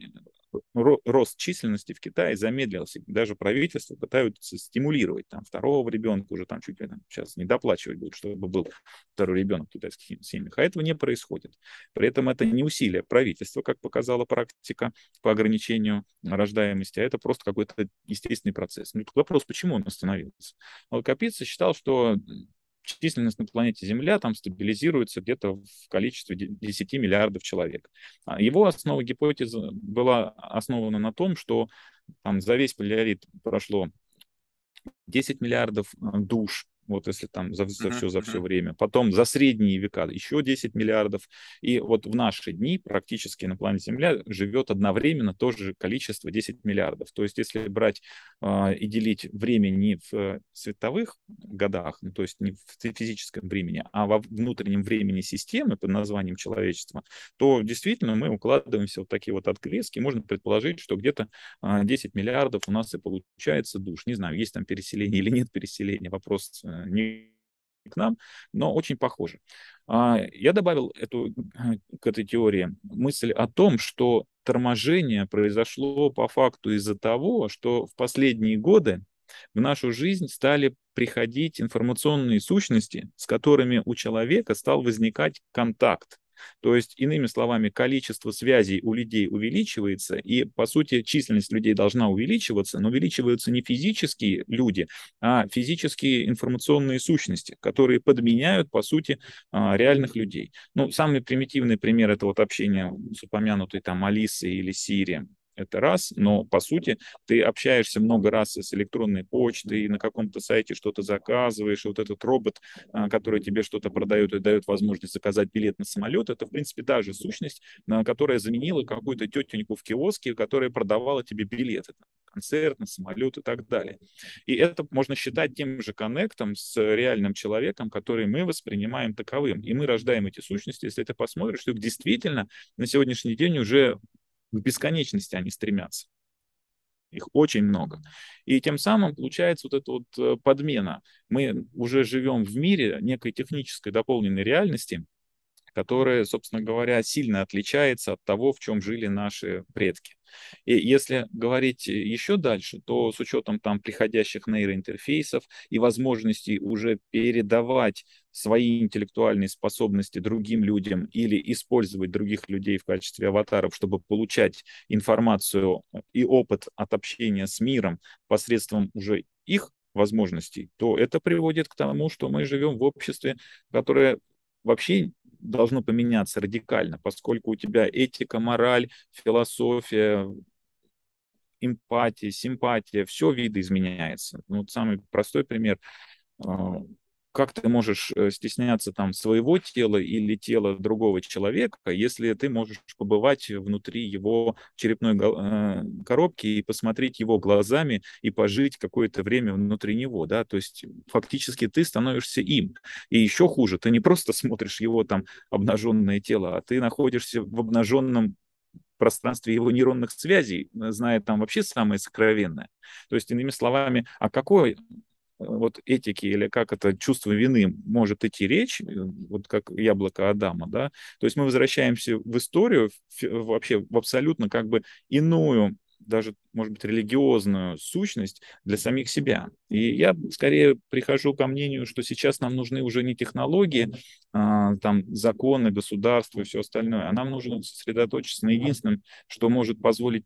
рост численности в Китае замедлился. Даже правительство пытаются стимулировать там второго ребенка, уже там чуть ли там, сейчас не доплачивать будет, чтобы был второй ребенок в китайских семьях. А этого не происходит. При этом это не усилие правительства, как показала практика по ограничению рождаемости, а это просто какой-то естественный процесс. Ну, вопрос, почему он остановился? Вот Капица считал, что численность на планете Земля там стабилизируется где-то в количестве 10 миллиардов человек. А его основа гипотезы была основана на том, что там за весь полярит прошло 10 миллиардов э, душ, вот если там за, за все, за все время. Потом за средние века еще 10 миллиардов. И вот в наши дни практически на планете Земля живет одновременно то же количество 10 миллиардов. То есть если брать э, и делить время не в световых годах, ну, то есть не в физическом времени, а во внутреннем времени системы под названием человечества, то действительно мы укладываемся в такие вот отклески. Можно предположить, что где-то э, 10 миллиардов у нас и получается душ. Не знаю, есть там переселение или нет переселения. Вопрос э, не к нам, но очень похоже. А, я добавил эту, к этой теории мысль о том, что торможение произошло по факту из-за того, что в последние годы в нашу жизнь стали приходить информационные сущности, с которыми у человека стал возникать контакт. То есть, иными словами, количество связей у людей увеличивается, и, по сути, численность людей должна увеличиваться, но увеличиваются не физические люди, а физические информационные сущности, которые подменяют, по сути, а, реальных людей. Ну, самый примитивный пример — это вот общение с упомянутой там Алисой или Сири, Это раз, но по сути ты общаешься много раз с электронной почтой, на каком-то сайте что-то заказываешь, вот этот робот, а, который тебе что-то продает и дает возможность заказать билет на самолет, это, в принципе, та же сущность, которая заменила какую-то тетеньку в киоске, которая продавала тебе билеты, концерт, на самолет и так далее. И это можно считать тем же коннектом с реальным человеком, который мы воспринимаем таковым. И мы рождаем эти сущности, если ты посмотришь, что действительно на сегодняшний день уже в бесконечности они стремятся. Их очень много. И тем самым получается вот эта вот э, подмена. Мы уже живем в мире некой технической дополненной реальности, которая, собственно говоря, сильно отличается от того, в чем жили наши предки. И если говорить еще дальше, то с учетом там приходящих нейроинтерфейсов и возможностей уже передавать свои интеллектуальные способности другим людям или использовать других людей в качестве аватаров, чтобы получать информацию и опыт от общения с миром посредством уже их возможностей, то это приводит к тому, что мы живем в обществе, которое вообще должно поменяться радикально, поскольку у тебя этика, мораль, философия, эмпатия, симпатия, все видоизменяется. Ну, вот самый простой пример а, как ты можешь э, стесняться там своего тела или тела другого человека, если ты можешь побывать внутри его черепной э, коробки и посмотреть его глазами и пожить какое-то время внутри него, да, то есть фактически ты становишься им. И еще хуже, ты не просто смотришь его там обнаженное тело, а ты находишься в обнаженном пространстве его нейронных связей, зная там вообще самое сокровенное. То есть, иными словами, а какой вот этики или как это чувство вины может идти речь, э, вот как яблоко Адама, да, то есть мы возвращаемся в историю вообще в абсолютно как бы иную даже, может быть, религиозную сущность для самих себя. И я скорее прихожу ко мнению, что сейчас нам нужны уже не технологии, а, там, законы, государство и все остальное, а нам нужно сосредоточиться на единственном, что может позволить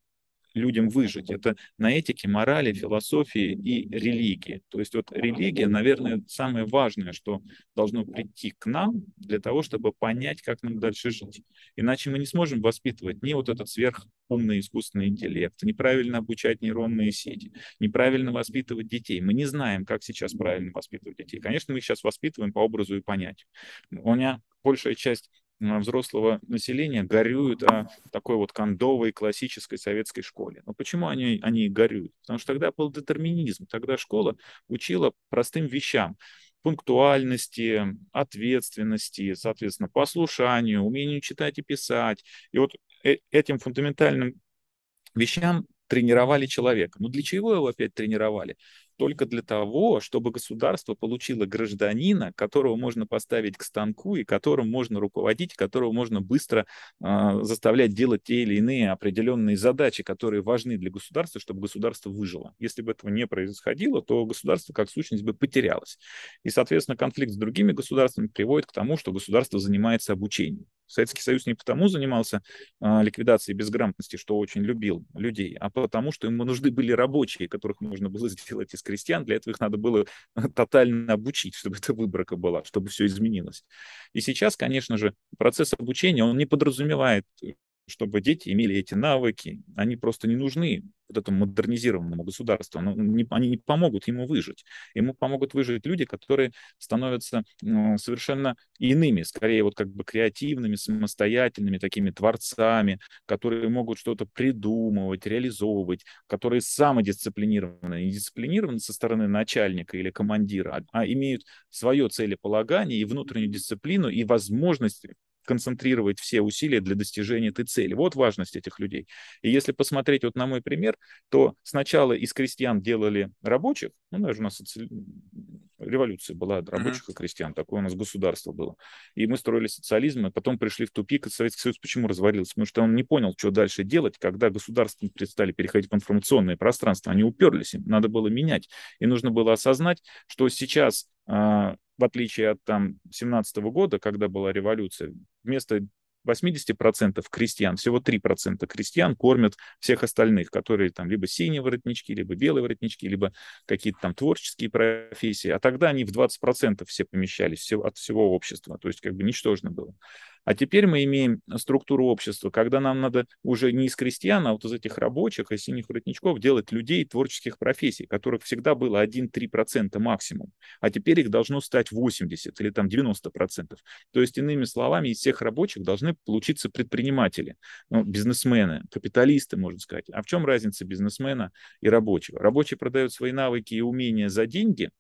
людям выжить. Это на этике, морали, философии и религии. То есть вот религия, наверное, самое важное, что должно прийти к нам для того, чтобы понять, как нам дальше жить. Иначе мы не сможем воспитывать ни вот этот сверхумный искусственный интеллект, неправильно обучать нейронные сети, неправильно воспитывать детей. Мы не знаем, как сейчас правильно воспитывать детей. Конечно, мы их сейчас воспитываем по образу и понятию. У меня большая часть взрослого населения горюют о такой вот кондовой классической советской школе. Но почему они, они горюют? Потому что тогда был детерминизм, тогда школа учила простым вещам пунктуальности, ответственности, соответственно, послушанию, умению читать и писать. И вот э, этим фундаментальным вещам тренировали человека. Но для чего его опять тренировали? Только для того, чтобы государство получило гражданина, которого можно поставить к станку и которым можно руководить, которого можно быстро э, заставлять делать те или иные определенные задачи, которые важны для государства, чтобы государство выжило. Если бы этого не происходило, то государство как сущность бы потерялось. И, соответственно, конфликт с другими государствами приводит к тому, что государство занимается обучением. Советский Союз не потому занимался э, ликвидацией безграмотности, что очень любил людей, а потому, что ему нужны были рабочие, которых можно было сделать из крестьян. Для этого их надо было тотально обучить, чтобы эта выборка была, чтобы все изменилось. И сейчас, конечно же, процесс обучения, он не подразумевает чтобы дети имели эти навыки. Они просто не нужны вот этому модернизированному государству. Но не, они не помогут ему выжить. Ему помогут выжить люди, которые становятся ну, совершенно иными, скорее вот как бы креативными, самостоятельными такими творцами, которые могут что-то придумывать, реализовывать, которые самодисциплинированы, не дисциплинированы со стороны начальника или командира, а, а имеют свое целеполагание и внутреннюю дисциплину и возможность концентрировать все усилия для достижения этой цели. Вот важность этих людей. И если посмотреть вот на мой пример, то сначала из крестьян делали рабочих, ну, даже у нас соци... революция была от рабочих mm-hmm. и крестьян, такое у нас государство было. И мы строили социализм, и потом пришли в тупик, и Советский Союз почему развалился? Потому что он не понял, что дальше делать, когда государства стали переходить в информационное пространство, они уперлись, им надо было менять. И нужно было осознать, что сейчас а, в отличие от там 17 года, когда была революция, вместо 80% крестьян, всего 3% крестьян кормят всех остальных, которые там либо синие воротнички, либо белые воротнички, либо какие-то там творческие профессии. А тогда они в 20% все помещались от всего общества, то есть как бы ничтожно было. А теперь мы имеем структуру общества, когда нам надо уже не из крестьян, а вот из этих рабочих и синих воротничков делать людей творческих профессий, которых всегда было 1-3% максимум, а теперь их должно стать 80 или там 90%. То есть, иными словами, из всех рабочих должны получиться предприниматели, ну, бизнесмены, капиталисты, можно сказать. А в чем разница бизнесмена и рабочего? Рабочий продает свои навыки и умения за деньги,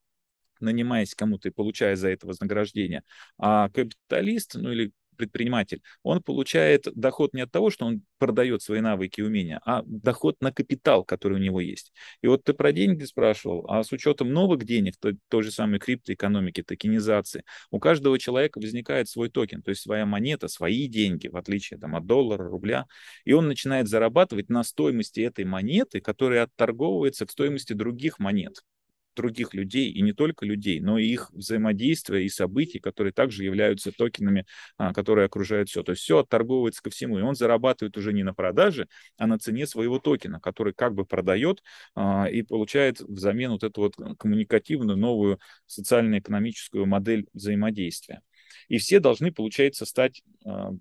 нанимаясь кому-то и получая за это вознаграждение, а капиталист, ну или предприниматель, он получает доход не от того, что он продает свои навыки и умения, а доход на капитал, который у него есть. И вот ты про деньги спрашивал, а с учетом новых денег, той, той же самой криптоэкономики, токенизации, у каждого человека возникает свой токен, то есть своя монета, свои деньги, в отличие там, от доллара, рубля, и он начинает зарабатывать на стоимости этой монеты, которая отторговывается к стоимости других монет других людей, и не только людей, но и их взаимодействия и событий, которые также являются токенами, а, которые окружают все. То есть все отторговывается ко всему, и он зарабатывает уже не на продаже, а на цене своего токена, который как бы продает а, и получает взамен вот эту вот коммуникативную новую социально-экономическую модель взаимодействия. И все должны, получается, стать а,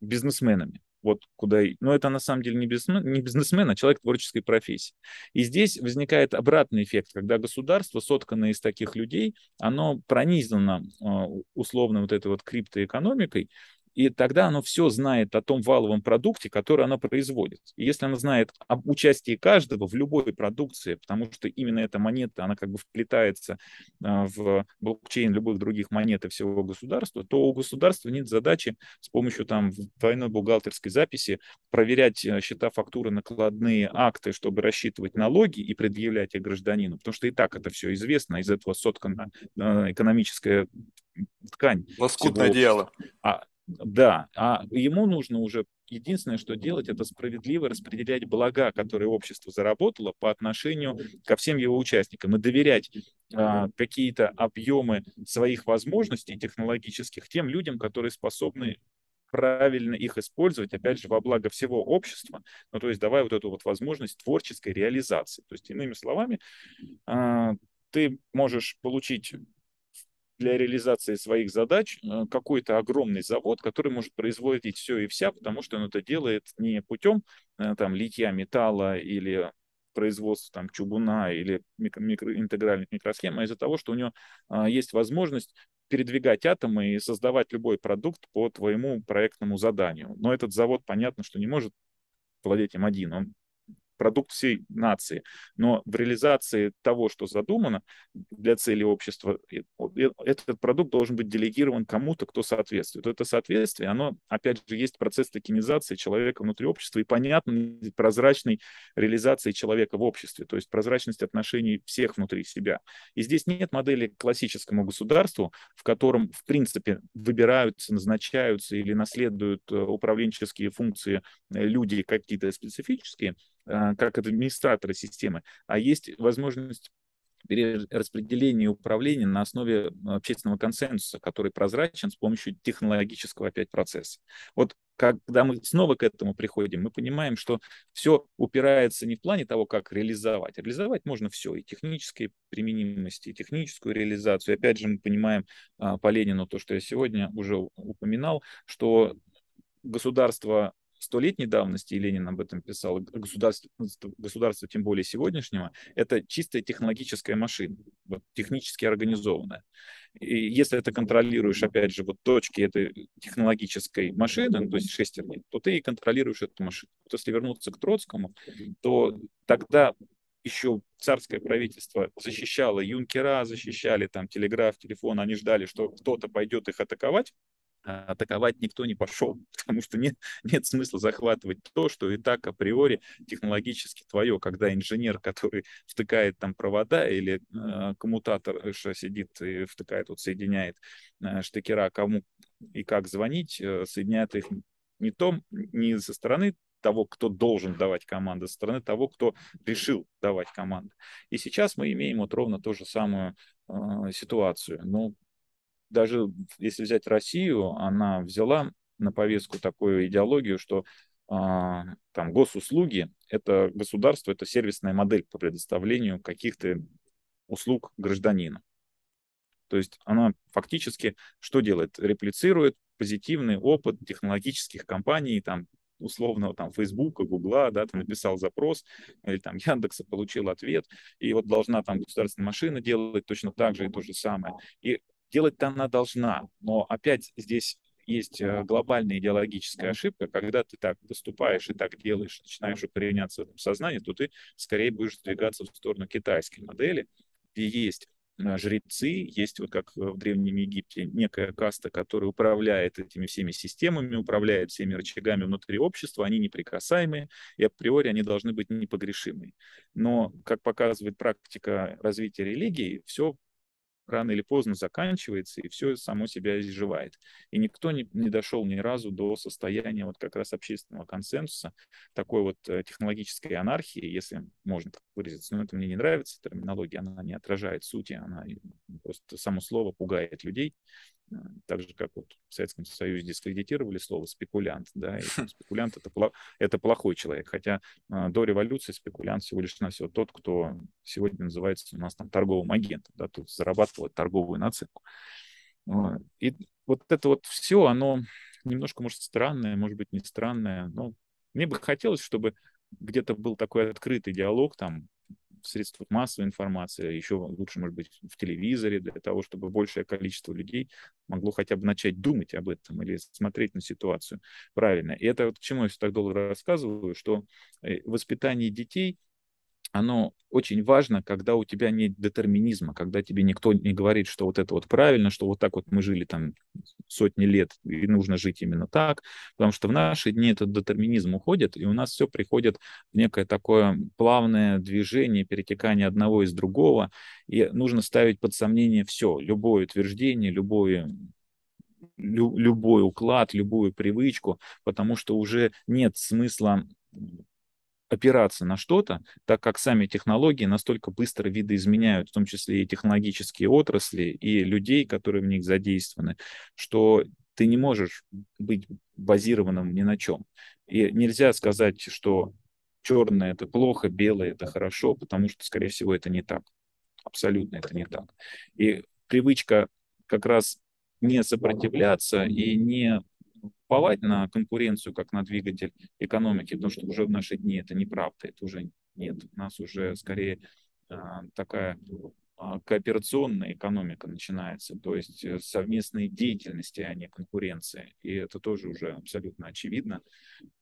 бизнесменами вот куда... Но это на самом деле не бизнесмен, не бизнесмен, а человек творческой профессии. И здесь возникает обратный эффект, когда государство, сотканное из таких людей, оно пронизано а, условно вот этой вот криптоэкономикой, и тогда оно все знает о том валовом продукте, который оно производит. И если оно знает об участии каждого в любой продукции, потому что именно эта монета, она как бы вплетается а, в блокчейн любых других монет и всего государства, то у государства нет задачи с помощью там двойной бухгалтерской записи проверять э, счета, фактуры, накладные акты, чтобы рассчитывать налоги и предъявлять их гражданину, потому что и так это все известно, из этого соткана э, экономическая ткань. Лоскутное дело. А, да, а ему нужно уже единственное, что делать, это справедливо распределять блага, которые общество заработало по отношению ко всем его участникам и доверять а, какие-то объемы своих возможностей технологических тем людям, которые способны правильно их использовать, опять же, во благо всего общества, ну, то есть давая вот эту вот возможность творческой реализации. То есть, иными словами, а, ты можешь получить для реализации своих задач э, какой-то огромный завод, который может производить все и вся, потому что он это делает не путем э, там, литья металла или производства там, чугуна или микро, микро, интегральных микросхем, а из-за того, что у него а, есть возможность передвигать атомы и создавать любой продукт по твоему проектному заданию. Но этот завод, понятно, что не может владеть им один. Он продукт всей нации. Но в реализации того, что задумано для цели общества, этот продукт должен быть делегирован кому-то, кто соответствует. Это соответствие, оно, опять же, есть процесс токенизации человека внутри общества и понятной, прозрачной реализации человека в обществе, то есть прозрачность отношений всех внутри себя. И здесь нет модели к классическому государству, в котором, в принципе, выбираются, назначаются или наследуют э, управленческие функции э, люди какие-то специфические, как администраторы системы, а есть возможность распределения и управления на основе общественного консенсуса, который прозрачен с помощью технологического опять процесса. Вот когда мы снова к этому приходим, мы понимаем, что все упирается не в плане того, как реализовать. Реализовать можно все, и технические применимости, и техническую реализацию. И опять же мы понимаем а, по Ленину то, что я сегодня уже упоминал, что государство столетней давности, и Ленин об этом писал, государство, государство тем более сегодняшнего, это чистая технологическая машина, вот, технически организованная. И если ты контролируешь, опять же, вот точки этой технологической машины, ну, то есть шестерни, то ты и контролируешь эту машину. Вот если вернуться к Троцкому, то тогда еще царское правительство защищало, юнкера защищали, там, телеграф, телефон, они ждали, что кто-то пойдет их атаковать, атаковать никто не пошел, потому что нет, нет смысла захватывать то, что и так априори технологически твое, когда инженер, который втыкает там провода или э, коммутатор сидит и втыкает, вот соединяет э, штекера, кому и как звонить, э, соединяет их не том, не со стороны того, кто должен давать команды, со стороны того, кто решил давать команды. И сейчас мы имеем вот ровно ту же самую э, ситуацию. Ну, даже если взять Россию, она взяла на повестку такую идеологию, что а, там госуслуги — это государство, это сервисная модель по предоставлению каких-то услуг гражданину. То есть она фактически что делает? Реплицирует позитивный опыт технологических компаний, там, условного там Фейсбука, Гугла, да, ты написал запрос, или там Яндекса получил ответ, и вот должна там государственная машина делать точно так же и то же самое. И делать-то она должна, но опять здесь есть э, глобальная идеологическая ошибка, когда ты так выступаешь и так делаешь, начинаешь укореняться в этом сознании, то ты скорее будешь двигаться в сторону китайской модели, где есть э, жрецы, есть вот как в Древнем Египте некая каста, которая управляет этими всеми системами, управляет всеми рычагами внутри общества, они неприкасаемые, и априори они должны быть непогрешимые. Но, как показывает практика развития религии, все рано или поздно заканчивается, и все само себя изживает. И никто не, не дошел ни разу до состояния вот как раз общественного консенсуса, такой вот э, технологической анархии, если можно так выразиться. Но это мне не нравится, терминология, она не отражает сути, она просто само слово пугает людей. Так же, как вот в Советском Союзе дискредитировали слово спекулянт, да, и спекулянт это, это плохой человек, хотя э, до революции спекулянт всего лишь навсего тот, кто сегодня называется у нас там торговым агентом, да, тут зарабатывает торговую наценку. И вот это вот все, оно немножко, может, странное, может быть, не странное, но мне бы хотелось, чтобы где-то был такой открытый диалог там в средствах массовой информации, еще лучше, может быть, в телевизоре, для того, чтобы большее количество людей могло хотя бы начать думать об этом или смотреть на ситуацию правильно. И это вот к чему я так долго рассказываю, что э, воспитание детей — оно очень важно, когда у тебя нет детерминизма, когда тебе никто не говорит, что вот это вот правильно, что вот так вот мы жили там сотни лет, и нужно жить именно так, потому что в наши дни этот детерминизм уходит, и у нас все приходит в некое такое плавное движение, перетекание одного из другого, и нужно ставить под сомнение все, любое утверждение, любое любой уклад, любую привычку, потому что уже нет смысла опираться на что-то, так как сами технологии настолько быстро видоизменяют, в том числе и технологические отрасли, и людей, которые в них задействованы, что ты не можешь быть базированным ни на чем. И нельзя сказать, что черное это плохо, белое это хорошо, потому что, скорее всего, это не так. Абсолютно это не так. И привычка как раз не сопротивляться и не уповать на конкуренцию как на двигатель экономики, потому что уже в наши дни это неправда, это уже нет. У нас уже скорее а, такая а, кооперационная экономика начинается, то есть э, совместные деятельности, а не конкуренция. И это тоже уже абсолютно очевидно.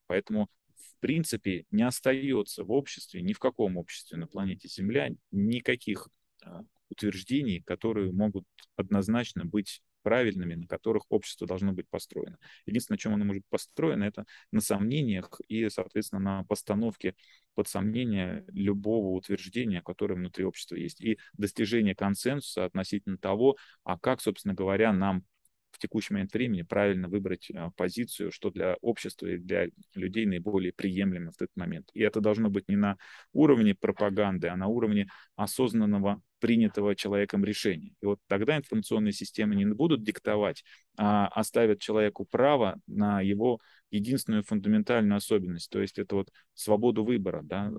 Поэтому, в принципе, не остается в обществе, ни в каком обществе на планете Земля никаких а, утверждений, которые могут однозначно быть правильными, на которых общество должно быть построено. Единственное, на чем оно может быть построено, это на сомнениях и, соответственно, на постановке под сомнение любого утверждения, которое внутри общества есть, и достижение консенсуса относительно того, а как, собственно говоря, нам в текущий момент времени правильно выбрать а, позицию, что для общества и для людей наиболее приемлемо в этот момент. И это должно быть не на уровне пропаганды, а на уровне осознанного принятого человеком решения. И вот тогда информационные системы не будут диктовать, а оставят человеку право на его единственную фундаментальную особенность, то есть это вот свободу выбора, да,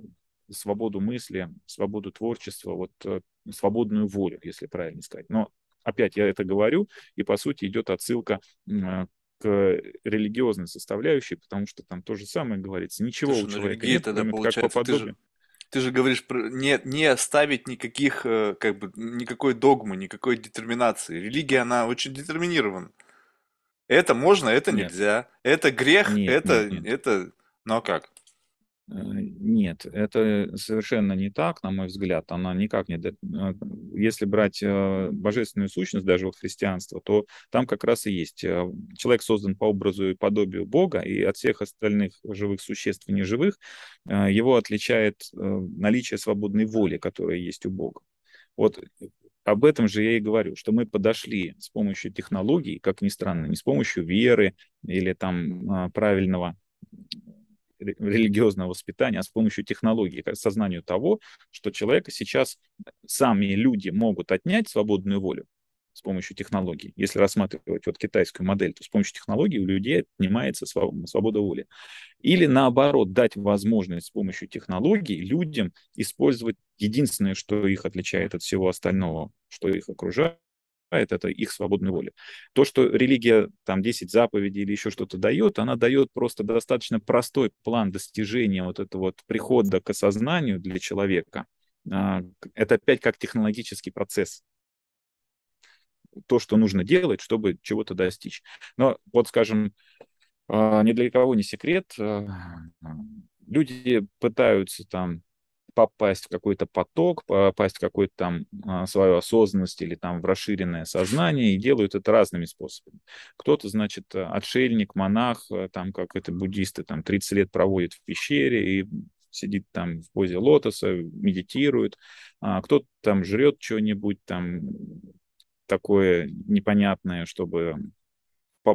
свободу мысли, свободу творчества, вот э, свободную волю, если правильно сказать. Но опять я это говорю, и по сути идет отсылка к религиозной составляющей, потому что там то же самое говорится. Ничего Слушай, у ну, человека нет, тогда кроме как по получается, ты же, подобию. Ты же говоришь про не, не оставить никаких, э, как бы, никакой догмы, никакой детерминации. Религия, она очень детерминирована. Это можно, это Нет, нельзя. Это грех, нет, это, нет, нет. это... Ну а как? Э, Нет, это совершенно не так, на мой взгляд. Она никак не... э, Если брать э, божественную сущность даже вот христианства, то там как раз и есть. Человек создан по образу и подобию Бога, и от всех остальных живых существ и неживых его отличает наличие свободной воли, которая есть у Бога. Вот об этом же я и говорю, что мы подошли с помощью технологий, как ни странно, не с помощью веры или там правильного религиозного воспитания, а с помощью технологий к осознанию того, что человека сейчас сами люди могут отнять свободную волю с помощью технологий. Если рассматривать вот китайскую модель, то с помощью технологий у людей отнимается своб- свобода воли. Или наоборот, дать возможность с помощью технологий людям использовать единственное, что их отличает от всего остального, что их окружает, это их свободная воля. То, что религия там 10 заповедей или еще что-то дает, она дает просто достаточно простой план достижения вот этого вот прихода к осознанию для человека. А, это опять как технологический процесс. То, что нужно делать, чтобы чего-то достичь. Но вот, скажем, а, ни для кого не секрет, а, люди пытаются там попасть в какой-то поток, попасть в какую-то там а, свою осознанность или там в расширенное сознание, и делают это разными способами. Кто-то, значит, отшельник, монах, э, там, как это буддисты, там, 30 лет проводит в пещере и сидит там в позе лотоса, медитирует, а кто-то там жрет что-нибудь там такое непонятное, чтобы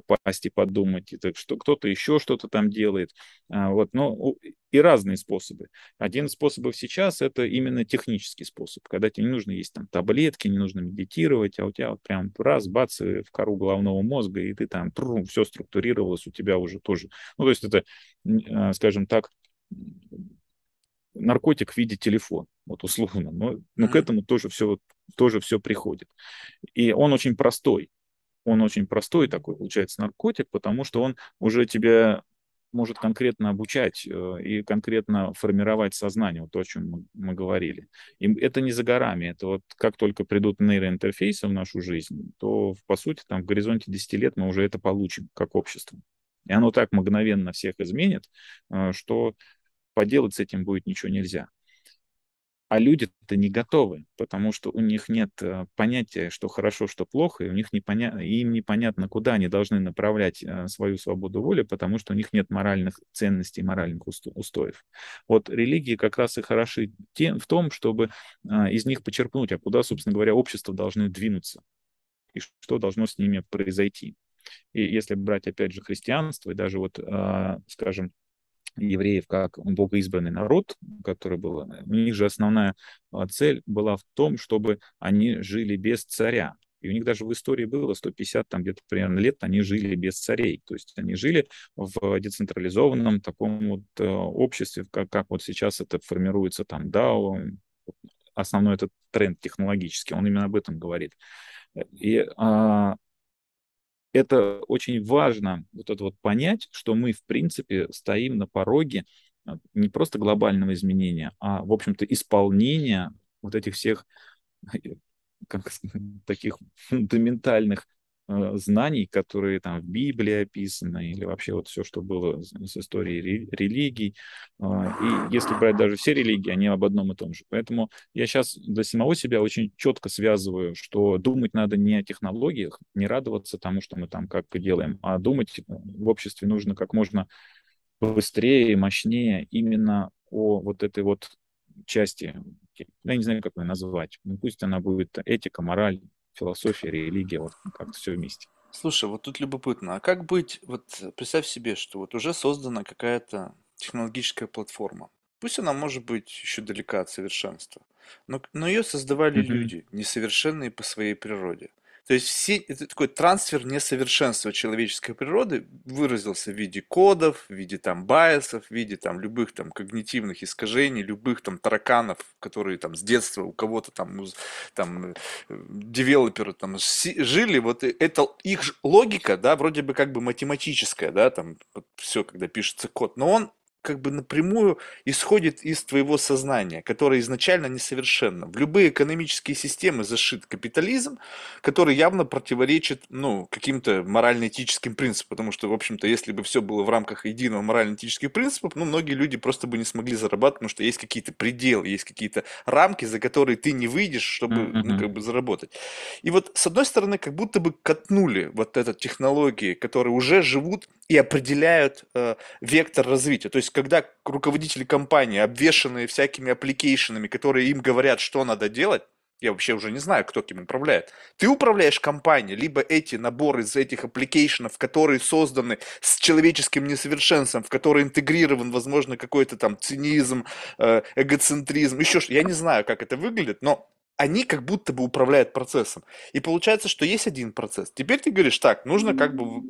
попасть и подумать, и так что кто-то еще что-то там делает. А, вот, но и разные способы. Один из способов сейчас это именно технический способ, когда тебе не нужно есть там таблетки, не нужно медитировать, а у тебя вот прям раз, бац, в кору головного мозга, и ты там тру, все структурировалось у тебя уже тоже. Ну, то есть это, а, скажем так, наркотик в виде телефона, вот условно. Но, но к этому тоже все, тоже все приходит. И он очень простой он очень простой такой, получается, наркотик, потому что он уже тебя может конкретно обучать э, и конкретно формировать сознание, вот то, о чем мы, мы говорили. И это не за горами, это вот как только придут нейроинтерфейсы в нашу жизнь, то, по сути, там в горизонте 10 лет мы уже это получим как общество. И оно так мгновенно всех изменит, э, что поделать с этим будет ничего нельзя. А люди-то не готовы, потому что у них нет э, понятия, что хорошо, что плохо, и у них непонятно, им непонятно, куда они должны направлять э, свою свободу воли, потому что у них нет моральных ценностей, моральных устоев. Вот религии как раз и хороши тем, в том, чтобы а, из них почерпнуть, а куда, собственно говоря, общество должны двинуться, и что должно с ними произойти. И если брать, опять же, христианство, и даже вот, скажем, евреев как богоизбранный народ, который был, у них же основная а, цель была в том, чтобы они жили без царя. И у них даже в истории было 150 там где-то примерно лет, они жили без царей. То есть они жили в децентрализованном таком вот э, обществе, как, как вот сейчас это формируется там DAO, основной этот тренд технологический, он именно об этом говорит. И а, это очень важно, вот это вот понять, что мы, в принципе, стоим на пороге а, не просто глобального изменения, а, в общем-то, исполнения вот этих всех как, таких фундаментальных Э, знаний, которые там в Библии описаны, или вообще вот все, что было с историей религий. А, и если брать даже все религии, они об одном и том же. Поэтому я сейчас для самого себя очень четко связываю, что думать надо не о технологиях, не радоваться тому, что мы там как делаем, а думать в обществе нужно как можно быстрее мощнее именно о вот этой вот части, я не знаю, как ее назвать, ну, пусть она будет этика, мораль, философия, религия, вот как-то все вместе. Слушай, вот тут любопытно, а как быть, вот представь себе, что вот уже создана какая-то технологическая платформа. Пусть она может быть еще далека от совершенства, но, но ее создавали mm-hmm. люди, несовершенные по своей природе. То есть все, это такой трансфер несовершенства человеческой природы выразился в виде кодов, в виде там байесов, в виде там любых там когнитивных искажений, любых там тараканов, которые там с детства у кого-то там, там э, девелоперы там жили, вот это их логика, да, вроде бы как бы математическая, да, там вот все, когда пишется код, но он как бы напрямую исходит из твоего сознания, которое изначально несовершенно. В любые экономические системы зашит капитализм, который явно противоречит ну, каким-то морально-этическим принципам, потому что, в общем-то, если бы все было в рамках единого морально-этических принципов, ну, многие люди просто бы не смогли зарабатывать, потому что есть какие-то пределы, есть какие-то рамки, за которые ты не выйдешь, чтобы, ну, как бы заработать. И вот, с одной стороны, как будто бы катнули вот эту технологии, которые уже живут и определяют э, вектор развития. То есть, когда руководители компании, обвешанные всякими application ами, которые им говорят, что надо делать, я вообще уже не знаю, кто кем управляет. Ты управляешь компанией, либо эти наборы из этих application ов, которые созданы с человеческим несовершенством, в которые интегрирован, возможно, какой-то там цинизм, э, эгоцентризм, еще что. Я не знаю, как это выглядит, но они как будто бы управляют процессом. И получается, что есть один процесс. Теперь ты говоришь, так, нужно как бы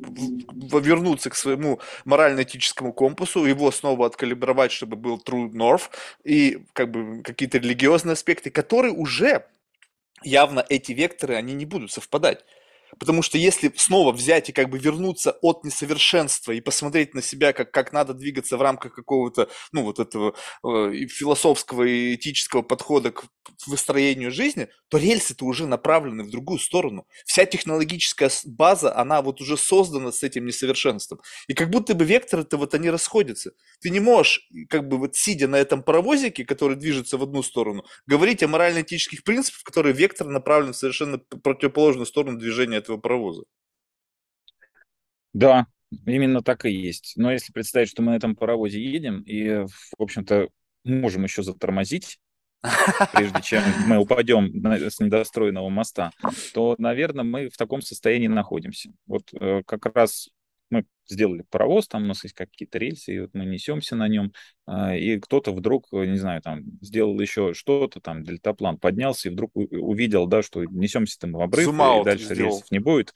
вернуться к своему морально-этическому компасу, его снова откалибровать, чтобы был true north, и как бы какие-то религиозные аспекты, которые уже явно эти векторы, они не будут совпадать. Потому что если снова взять и как бы вернуться от несовершенства и посмотреть на себя, как, как надо двигаться в рамках какого-то, ну, вот этого э, философского и этического подхода к выстроению жизни, то рельсы-то уже направлены в другую сторону. Вся технологическая база, она вот уже создана с этим несовершенством. И как будто бы векторы-то вот они расходятся. Ты не можешь, как бы вот сидя на этом паровозике, который движется в одну сторону, говорить о морально-этических принципах, которые вектор направлен в совершенно противоположную сторону движения этого паровоза. Да, именно так и есть. Но если представить, что мы на этом паровозе едем и, в общем-то, можем еще затормозить, прежде чем мы упадем с недостроенного моста, то, наверное, мы в таком состоянии находимся. Вот э, как раз мы сделали паровоз, там у нас есть какие-то рельсы, и вот мы несемся на нем, а, и кто-то вдруг, не знаю, там, сделал еще что-то, там, дельтаплан поднялся, и вдруг увидел, да, что несемся там в обрыв, и дальше сделал. рельсов не будет,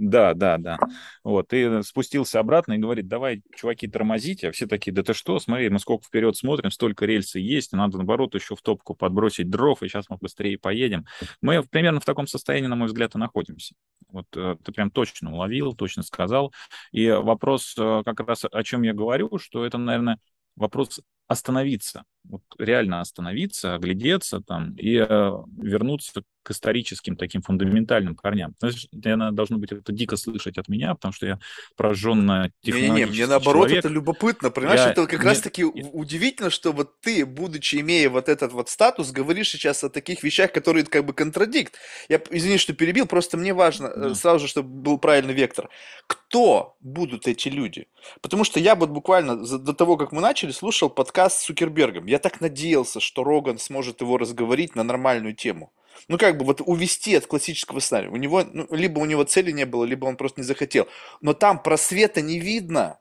да, да, да. Вот, и спустился обратно и говорит, давай, чуваки, тормозите. А все такие, да ты что, смотри, мы сколько вперед смотрим, столько рельсы есть, надо, наоборот, еще в топку подбросить дров, и сейчас мы быстрее поедем. Мы примерно в таком состоянии, на мой взгляд, и находимся. Вот э, ты прям точно уловил, точно сказал. И вопрос э, как раз о чем я говорю, что это, наверное, вопрос остановиться, вот реально остановиться, оглядеться там и э, вернуться к историческим таким фундаментальным корням. Знаешь, наверное, должно быть это дико слышать от меня, потому что я прожженно технологический Не-не, мне наоборот человек. это любопытно, понимаешь, я... это как раз-таки удивительно, что вот ты, будучи, имея вот этот вот статус, говоришь сейчас о таких вещах, которые как бы контрадикт. Я, извини, что перебил, просто мне важно э, да. сразу же, чтобы был правильный вектор. Кто будут эти люди? Потому что я вот буквально до того, как мы начали, слушал подкаст подкаст с Сукербергом. Я так надеялся, что Роган сможет его разговорить на нормальную тему. Ну, как бы вот увести от классического сценария. У него, ну, либо у него цели не было, либо он просто не захотел. Но там просвета не видно.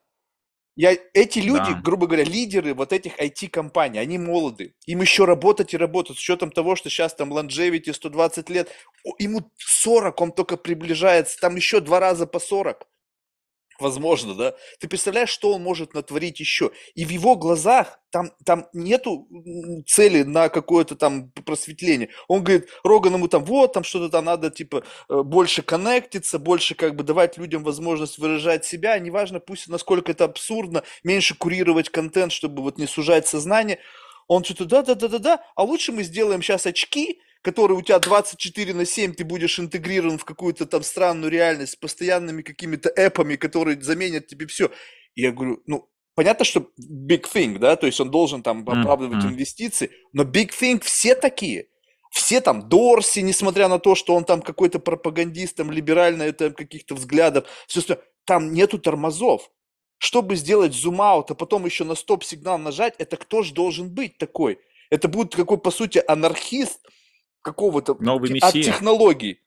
Я, эти люди, да. грубо говоря, лидеры вот этих IT-компаний, они молоды. Им еще работать и работать. С учетом того, что сейчас там longevity 120 лет, ему 40, он только приближается. Там еще два раза по 40 возможно, да, ты представляешь, что он может натворить еще. И в его глазах там, там нету цели на какое-то там просветление. Он говорит, Роган ему там, вот, там что-то там надо, типа, э, больше коннектиться, больше как бы давать людям возможность выражать себя, неважно, пусть насколько это абсурдно, меньше курировать контент, чтобы вот не сужать сознание. Он что-то, да-да-да-да-да, а лучше мы сделаем сейчас очки, который у тебя 24 на 7, ты будешь интегрирован в какую-то там странную реальность с постоянными какими-то эпами, которые заменят тебе все. И я говорю, ну, понятно, что big thing, да, то есть он должен там оправдывать mm-hmm. инвестиции, но big thing все такие. Все там, Дорси, несмотря на то, что он там какой-то пропагандист, там, либерально это каких-то взглядов, все остальное, там нету тормозов. Чтобы сделать зум-аут, а потом еще на стоп-сигнал нажать, это кто же должен быть такой? Это будет какой, по сути, анархист, какого-то новый от технологий.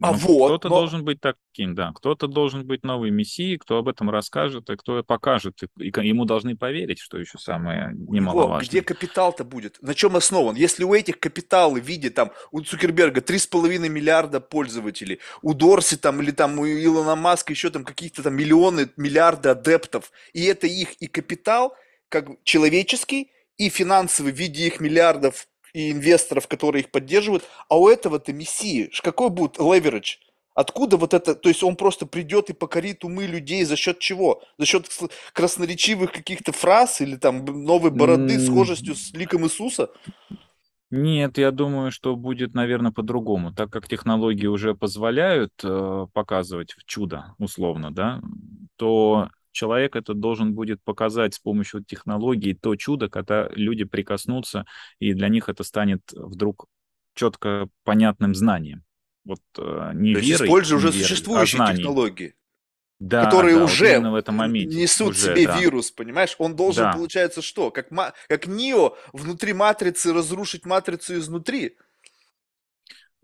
А ну, вот. Кто-то но... должен быть таким, да. Кто-то должен быть новый мессией, кто об этом расскажет, и кто покажет. И, ему должны поверить, что еще самое немаловажное. Где капитал-то будет? На чем основан? Если у этих капиталы в виде там у Цукерберга 3,5 миллиарда пользователей, у Дорси там или там у Илона Маска еще там каких-то там миллионы, миллиарды адептов, и это их и капитал, как человеческий, и финансовый в виде их миллиардов и инвесторов, которые их поддерживают, а у этого-то мессии, какой будет леверидж? Откуда вот это, то есть он просто придет и покорит умы людей за счет чего? За счет красноречивых каких-то фраз или там новой бороды, схожестью с ликом Иисуса? Нет, я думаю, что будет, наверное, по-другому. Так как технологии уже позволяют э, показывать чудо, условно, да, то человек это должен будет показать с помощью технологий то чудо, когда люди прикоснутся, и для них это станет вдруг четко понятным знанием. Вот э, не То верой, используя уже верой, а существующие а технологии. Да, которые да, уже в этом моменте. несут уже, себе да. вирус, понимаешь? Он должен, да. получается, что? Как, как Нио внутри матрицы разрушить матрицу изнутри.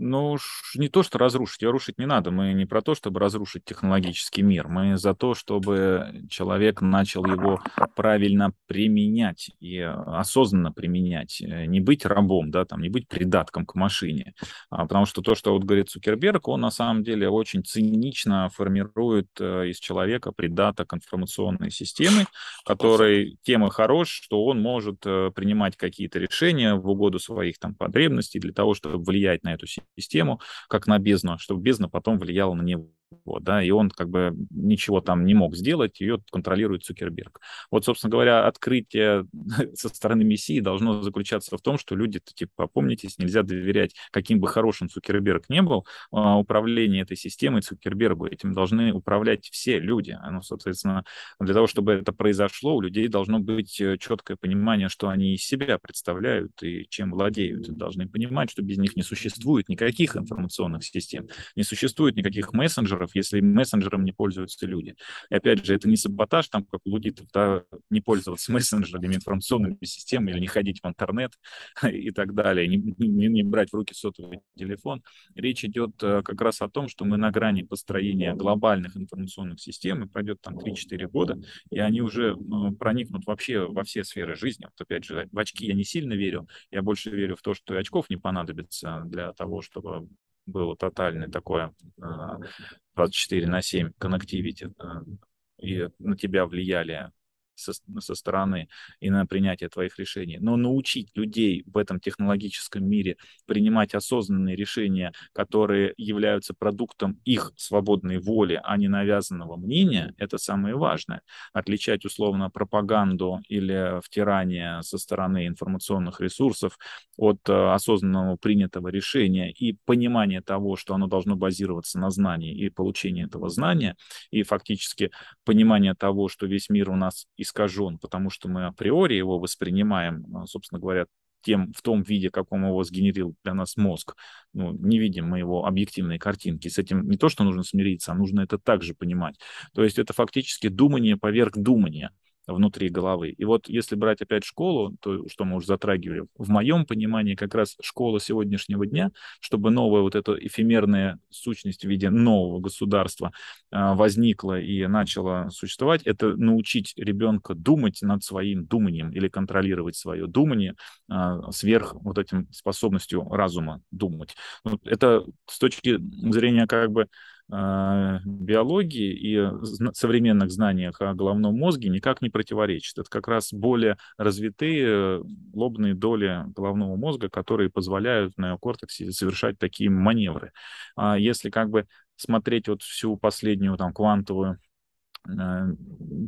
Ну, не то, что разрушить, ее рушить не надо. Мы не про то, чтобы разрушить технологический мир. Мы за то, чтобы человек начал его правильно применять и осознанно применять. Э, не быть рабом, да, там, не быть придатком к машине. А, потому что то, что вот говорит Цукерберг, он на самом деле очень цинично формирует э, из человека придаток информационной системы, который тем и хорош, что он может э, принимать какие-то решения в угоду своих там потребностей для того, чтобы влиять на эту систему систему, как на бездну, чтобы бездна потом влияла на него вот, да, и он как бы ничего там не мог сделать, ее контролирует Цукерберг. Вот, собственно говоря, открытие со стороны Мессии должно заключаться в том, что люди, типа, попомнитесь, нельзя доверять, каким бы хорошим Цукерберг не был, а, управление этой системой Цукербергу, этим должны управлять все люди. Ну, соответственно, для того, чтобы это произошло, у людей должно быть э, четкое понимание, что они из себя представляют и чем владеют. И должны понимать, что без них не существует никаких информационных систем, не существует никаких мессенджеров, мессенджеров, если мессенджером не пользуются люди. И опять же, это не саботаж, там, как у лудитов, да, не пользоваться мессенджерами, информационными системами или не ходить в интернет и так далее, не, не, не брать в руки сотовый телефон. Речь идет э, как раз о том, что мы на грани построения глобальных информационных систем, и пройдет там 3-4 года, и они уже ну, проникнут вообще во все сферы жизни. Вот опять же, в очки я не сильно верю, я больше верю в то, что и очков не понадобится для того, чтобы было тотальное такое 24 на 7 коннективити, и на тебя влияли со, со стороны и на принятие твоих решений, но научить людей в этом технологическом мире принимать осознанные решения, которые являются продуктом их свободной воли, а не навязанного мнения, это самое важное. Отличать условно пропаганду или втирание со стороны информационных ресурсов от э, осознанного принятого решения и понимания того, что оно должно базироваться на знании и получении этого знания, и фактически понимание того, что весь мир у нас из искажен, потому что мы априори его воспринимаем, а, собственно говоря, тем, в том виде, каком его сгенерил для нас мозг. Ну, не видим мы его объективной картинки. С этим не то, что нужно смириться, а нужно это также понимать. То есть это фактически думание поверх думания внутри головы. И вот если брать опять школу, то, что мы уже затрагивали, в моем понимании как раз школа сегодняшнего дня, чтобы новая вот эта эфемерная сущность в виде нового государства а, возникла и начала существовать, это научить ребенка думать над своим думанием или контролировать свое думание а, сверх вот этим способностью разума думать. Это с точки зрения как бы биологии и современных знаниях о головном мозге никак не противоречит. Это как раз более развитые лобные доли головного мозга, которые позволяют на неокортексе совершать такие маневры. А если как бы смотреть вот всю последнюю там квантовую Э,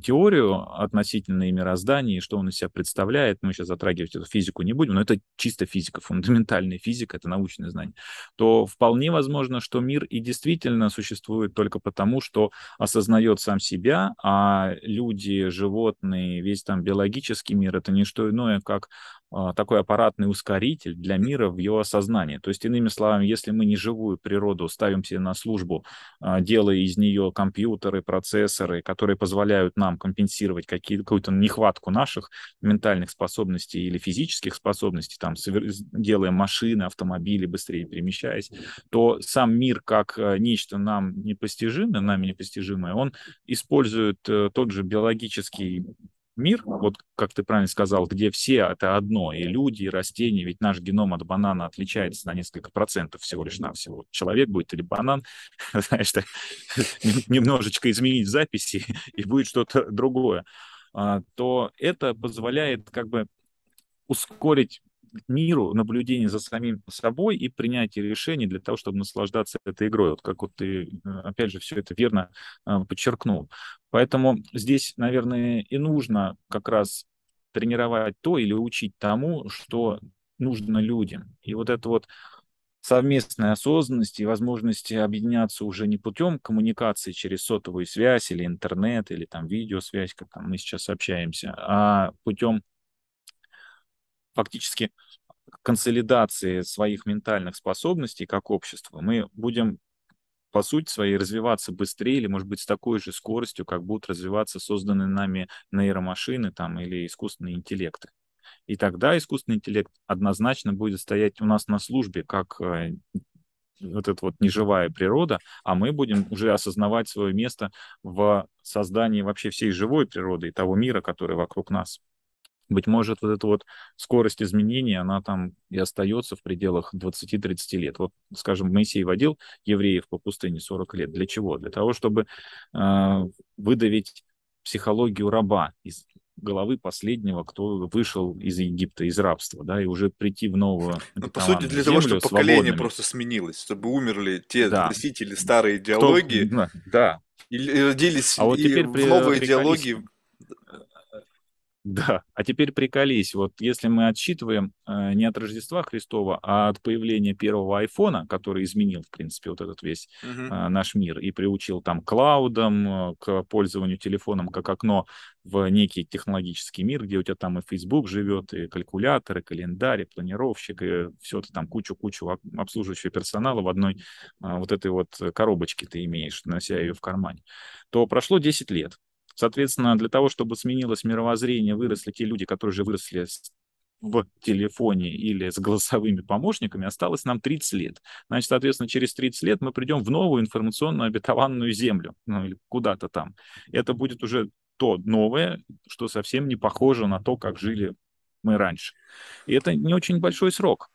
теорию относительно мироздания, что он из себя представляет, мы сейчас затрагивать эту физику не будем, но это чисто физика, фундаментальная физика, это научное знание, то вполне возможно, что мир и действительно существует только потому, что осознает сам себя, а люди, животные, весь там биологический мир — это не что иное, как а, такой аппаратный ускоритель для мира в его осознании. То есть, иными словами, если мы не живую природу ставим себе на службу, а, делая из нее компьютеры, процессоры, которые позволяют нам компенсировать какую-то нехватку наших ментальных способностей или физических способностей, там, делая машины, автомобили, быстрее перемещаясь, то сам мир как э, нечто нам непостижимое, нами непостижимое, он использует э, тот же биологический мир, вот как ты правильно сказал, где все это одно, и люди, и растения, ведь наш геном от банана отличается на несколько процентов всего лишь навсего. Человек будет или банан, знаешь, немножечко изменить записи, и будет что-то другое, а, то это позволяет как бы ускорить миру, наблюдение за самим собой и принятие решений для того, чтобы наслаждаться этой игрой. Вот как вот ты, э, опять же, все это верно а, подчеркнул. Поэтому здесь, наверное, и нужно как раз тренировать то или учить тому, что нужно людям. И вот это вот совместной осознанности и возможности объединяться уже не путем коммуникации через сотовую связь или интернет, или там видеосвязь, как там мы сейчас общаемся, а путем фактически консолидации своих ментальных способностей как общества, мы будем по сути своей развиваться быстрее или, может быть, с такой же скоростью, как будут развиваться созданные нами нейромашины там, или искусственные интеллекты. И тогда искусственный интеллект однозначно будет стоять у нас на службе, как э, вот эта вот неживая природа, а мы будем уже осознавать свое место в создании вообще всей живой природы и того мира, который вокруг нас. Быть может, вот эта вот скорость изменений, она там и остается в пределах 20-30 лет. Вот, скажем, Моисей водил евреев по пустыне 40 лет. Для чего? Для того, чтобы э, выдавить психологию раба из головы последнего, кто вышел из Египта, из рабства, да, и уже прийти в новую Ну, по сути, для того, чтобы поколение свободными. просто сменилось, чтобы умерли те Да. носители старой Кто- идеологии да, да, и родились А вот и теперь в при- приколись. идеологии. Да, а теперь приколись, вот если мы отсчитываем э, не от Рождества Христова, а от появления первого айфона, который изменил, в принципе, вот этот весь Мгм. э, наш мир и приучил там к клаудам, э, к пользованию телефоном как окно в некий технологический мир, где у тебя там и Facebook живет, и калькулятор, и календарь, и планировщик, и все это там кучу-кучу об- обслуживающего персонала в одной а, вот этой вот коробочке ты имеешь, нося ее в кармане, то прошло 10 лет. Соответственно, для того, чтобы сменилось мировоззрение, выросли те люди, которые же выросли в телефоне или с голосовыми помощниками, осталось нам 30 лет. Значит, соответственно, через 30 лет мы придем в новую информационную обетованную землю, ну или куда-то там. Это будет уже то новое, что совсем не похоже на то, как жили мы раньше. И это не очень большой срок.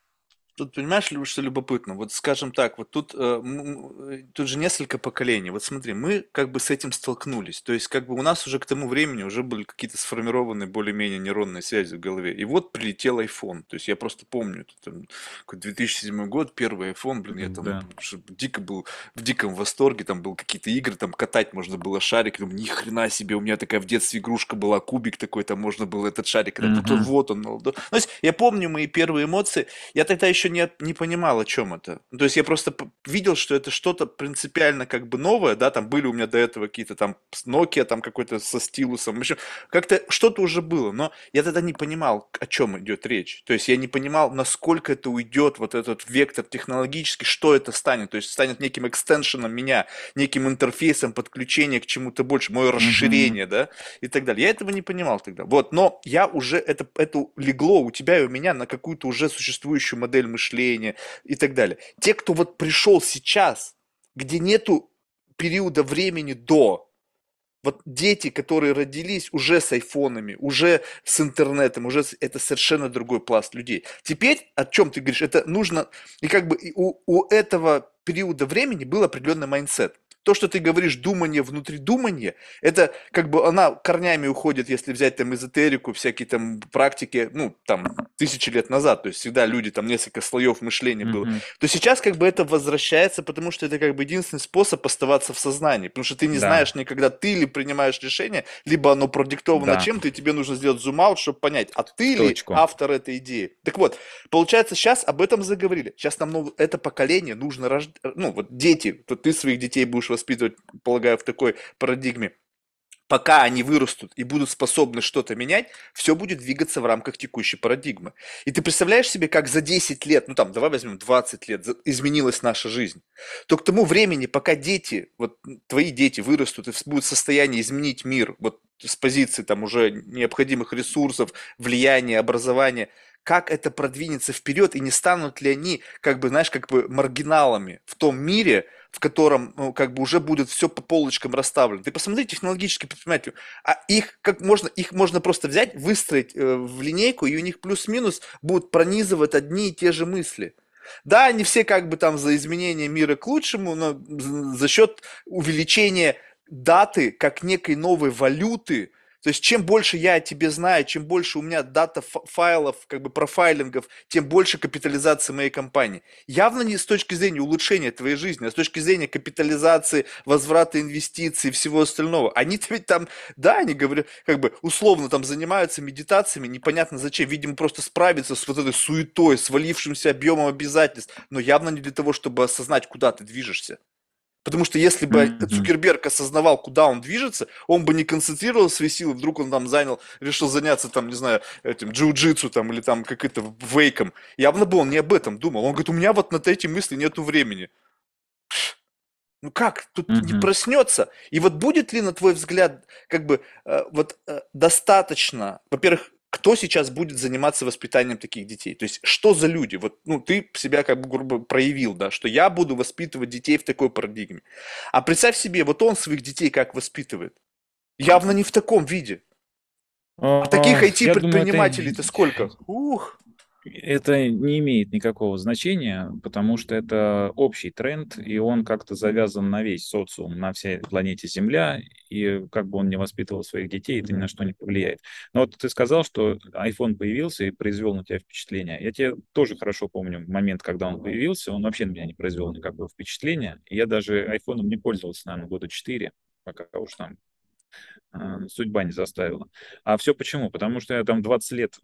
Тут понимаешь, что любопытно? Вот скажем так, вот тут, э, тут же несколько поколений. Вот смотри, мы как бы с этим столкнулись. То есть как бы у нас уже к тому времени уже были какие-то сформированы более-менее нейронные связи в голове. И вот прилетел iPhone. То есть я просто помню, это там, какой 2007 год, первый iPhone, блин, я там Да. ш- дико был в диком восторге, там был какие-то игры, там катать можно было шарик, думаю, ни хрена себе, у меня такая в детстве игрушка была, кубик такой, там можно было этот шарик. Ну, Мгм. вот он. ну. Ну, то есть я помню мои первые эмоции, я тогда еще не, не понимал, о чем это. То есть я просто видел, что это что-то принципиально как бы новое, да, там были у меня до этого какие-то там Nokia там какой-то со стилусом, в общем, как-то что-то уже было, но я тогда не понимал, о чем идет речь. То есть я не понимал, насколько это уйдет, вот этот вектор технологический, что это станет. То есть станет неким экстеншеном меня, неким интерфейсом подключения к чему-то больше, мое расширение, да, и так далее. Я этого не понимал тогда. Вот, но я уже, это, это легло у тебя и у меня на какую-то уже существующую модель мышления и так далее. Те, кто вот пришел сейчас, где нету периода времени до, вот дети, которые родились уже с айфонами, уже с интернетом, уже с- это совершенно другой пласт людей. Теперь, о чем ты говоришь, это нужно, и как бы у, у этого периода времени был определенный mindset. То, что ты говоришь, думание внутри думания, это как бы она корнями уходит, если взять там эзотерику, всякие там практики, ну, там, тысячи лет назад, то есть всегда люди, там, несколько слоев мышления было Мгм. то сейчас как бы это возвращается, потому что это как бы единственный способ оставаться в сознании, потому что ты не Да. знаешь никогда, ты ли принимаешь решение, либо оно продиктовано Да. чем-то, и тебе нужно сделать zoom out, чтобы понять, а ты ли Точку. автор этой идеи. Так вот, получается, сейчас об этом заговорили. Сейчас нам это поколение нужно рождать, ну вот дети, то ты своих детей будешь воспитывать, полагаю, в такой парадигме. Пока они вырастут и будут способны что-то менять, все будет двигаться в рамках текущей парадигмы. И ты представляешь себе, как за 10 лет, ну там, давай возьмем 20 лет, изменилась наша жизнь. То к тому времени, пока дети, вот твои дети вырастут и будут в состоянии изменить мир, вот с позиции там уже необходимых ресурсов, влияния, образования, как это продвинется вперед и не станут ли они, как бы, знаешь, как бы маргиналами в том мире, в котором, ну, как бы уже будет все по полочкам расставлено. Ты посмотри технологически предприниматель, а их как можно, их можно просто взять, выстроить э, в линейку, и у них плюс-минус будут пронизывать одни и те же мысли. Да, они все как бы там за изменение мира к лучшему, но за счет увеличения даты как некой новой валюты, то есть чем больше я о тебе знаю, чем больше у меня дата файлов, как бы профайлингов, тем больше капитализации моей компании. Явно не с точки зрения улучшения твоей жизни, а с точки зрения капитализации, возврата инвестиций и всего остального. Они-то ведь там, да, они говорят, как бы условно там занимаются медитациями, непонятно зачем, видимо, просто справиться с вот этой суетой, свалившимся объемом обязательств, но явно не для того, чтобы осознать, куда ты движешься. Потому что если бы Мгм. Цукерберг осознавал, куда он движется, он бы не концентрировал свои силы, вдруг он там занял, решил заняться там, не знаю, этим джиу-джитсу там или там каким-то вейком. Явно бы он не об этом думал. Он говорит, у меня вот на эти мысли нету времени. Ну как? Тут не Мгм. проснется. И вот будет ли, на твой взгляд, как бы э, вот э, достаточно, во-первых, кто сейчас будет заниматься воспитанием таких детей? То есть, что за люди? Вот, ну, ты себя как бы грубо проявил, да, что я буду воспитывать детей в такой парадигме. А представь себе, вот он своих детей как воспитывает? Явно не в таком виде. А таких А, IT-предпринимателей-то сколько? Ух! Это не имеет никакого значения, потому что это общий тренд, и он как-то завязан на весь социум, на всей планете Земля, и как бы он не воспитывал своих детей, это ни на что не повлияет. Но вот ты сказал, что iPhone появился и произвел на тебя впечатление. Я тебе тоже хорошо помню момент, когда он появился, он вообще на меня не произвел никакого впечатления. Я даже iPhone не пользовался, наверное, года 4, пока уж там а, судьба не заставила. А все почему? Потому что я там 20 лет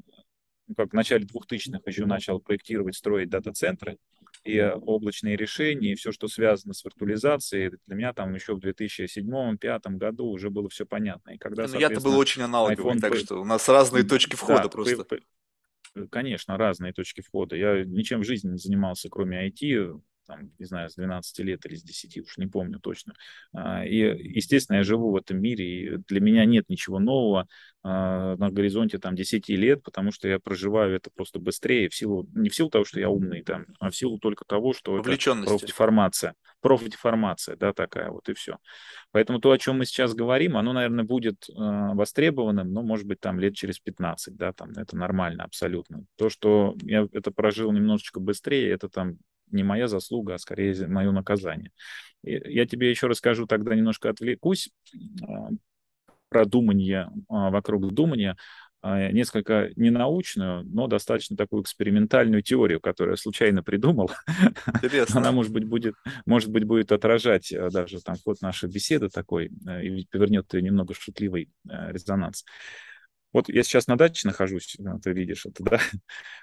как в начале 2000-х еще начал проектировать, строить дата-центры, и облачные решения, и все, что связано с виртуализацией, для меня там еще в 2007-2005 году уже было все понятно. И когда, ну, я-то был очень аналоговый, iPhone... так что у нас разные точки входа да, просто. Конечно, разные точки входа. Я ничем в жизни не занимался, кроме IT, там, не знаю, с 12 лет или с 10, уж не помню точно. А, и, естественно, я живу в этом мире, и для меня нет ничего нового а, на горизонте там 10 лет, потому что я проживаю это просто быстрее, в силу, не в силу того, что я умный, там, а в силу только того, что это профдеформация. Профдеформация, да, такая вот, и все. Поэтому то, о чем мы сейчас говорим, оно, наверное, будет востребованным, но, может быть, там лет через 15, да, там, это нормально абсолютно. То, что я это прожил немножечко быстрее, это там не моя заслуга, а скорее мое наказание. Я тебе еще расскажу, тогда немножко отвлекусь а, про думание а, вокруг думания, а, несколько ненаучную, но достаточно такую экспериментальную теорию, которую я случайно придумал. Интересно. Она, может быть, будет, может быть, будет отражать даже там ход нашей беседы такой и повернет немного шутливый резонанс. Вот я сейчас на даче нахожусь, ты видишь это, да.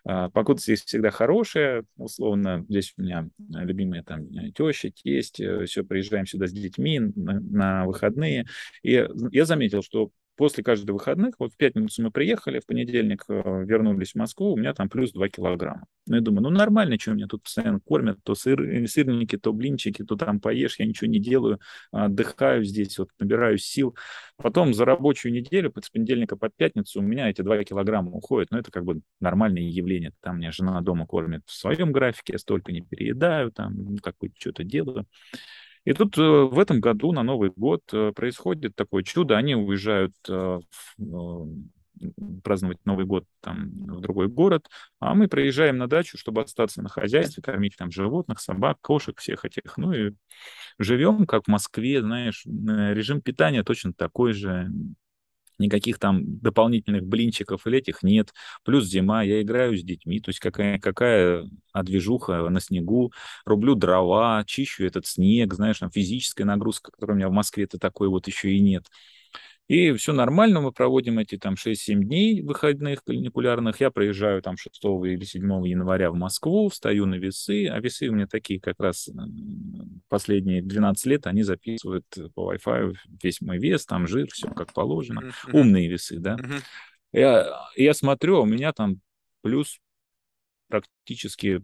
А, погода здесь всегда хорошая, условно. Здесь у меня любимые там теща, тесть, э, все, приезжаем сюда с детьми на, на выходные. И я заметил, что после каждых выходных, вот в пятницу мы приехали, в понедельник э, вернулись в Москву, у меня там плюс 2 килограмма. Ну, я думаю, ну, нормально, что меня тут постоянно кормят, то сыр, э, сырники, то блинчики, то там поешь, я ничего не делаю, отдыхаю здесь, вот набираю сил. Потом за рабочую неделю, с понедельника под пятницу, у меня эти 2 килограмма уходят, но ну, это как бы нормальное явление. Там меня жена дома кормит в своем графике, я столько не переедаю, там, ну, как бы что-то делаю. И тут э, в этом году на Новый год э, происходит такое чудо. Они уезжают э, праздновать Новый год там в другой город, а мы приезжаем на дачу, чтобы остаться на хозяйстве, кормить там животных, собак, кошек, всех этих. Ну и живем, как в Москве, знаешь, режим питания точно такой же, никаких там дополнительных блинчиков или этих нет. Плюс зима, я играю с детьми, то есть какая, какая одвижуха на снегу, рублю дрова, чищу этот снег, знаешь, там физическая нагрузка, которая у меня в Москве-то такой вот еще и нет. И все нормально, мы проводим эти там 6-7 дней выходных каникулярных. Я приезжаю там 6 или 7 января в Москву, встаю на весы, а весы у меня такие как раз последние 12 лет, они записывают по Wi-Fi весь мой вес, там жир, все как положено. Mm-hmm. Умные весы, да. Mm-hmm. Я, я смотрю, а у меня там плюс практически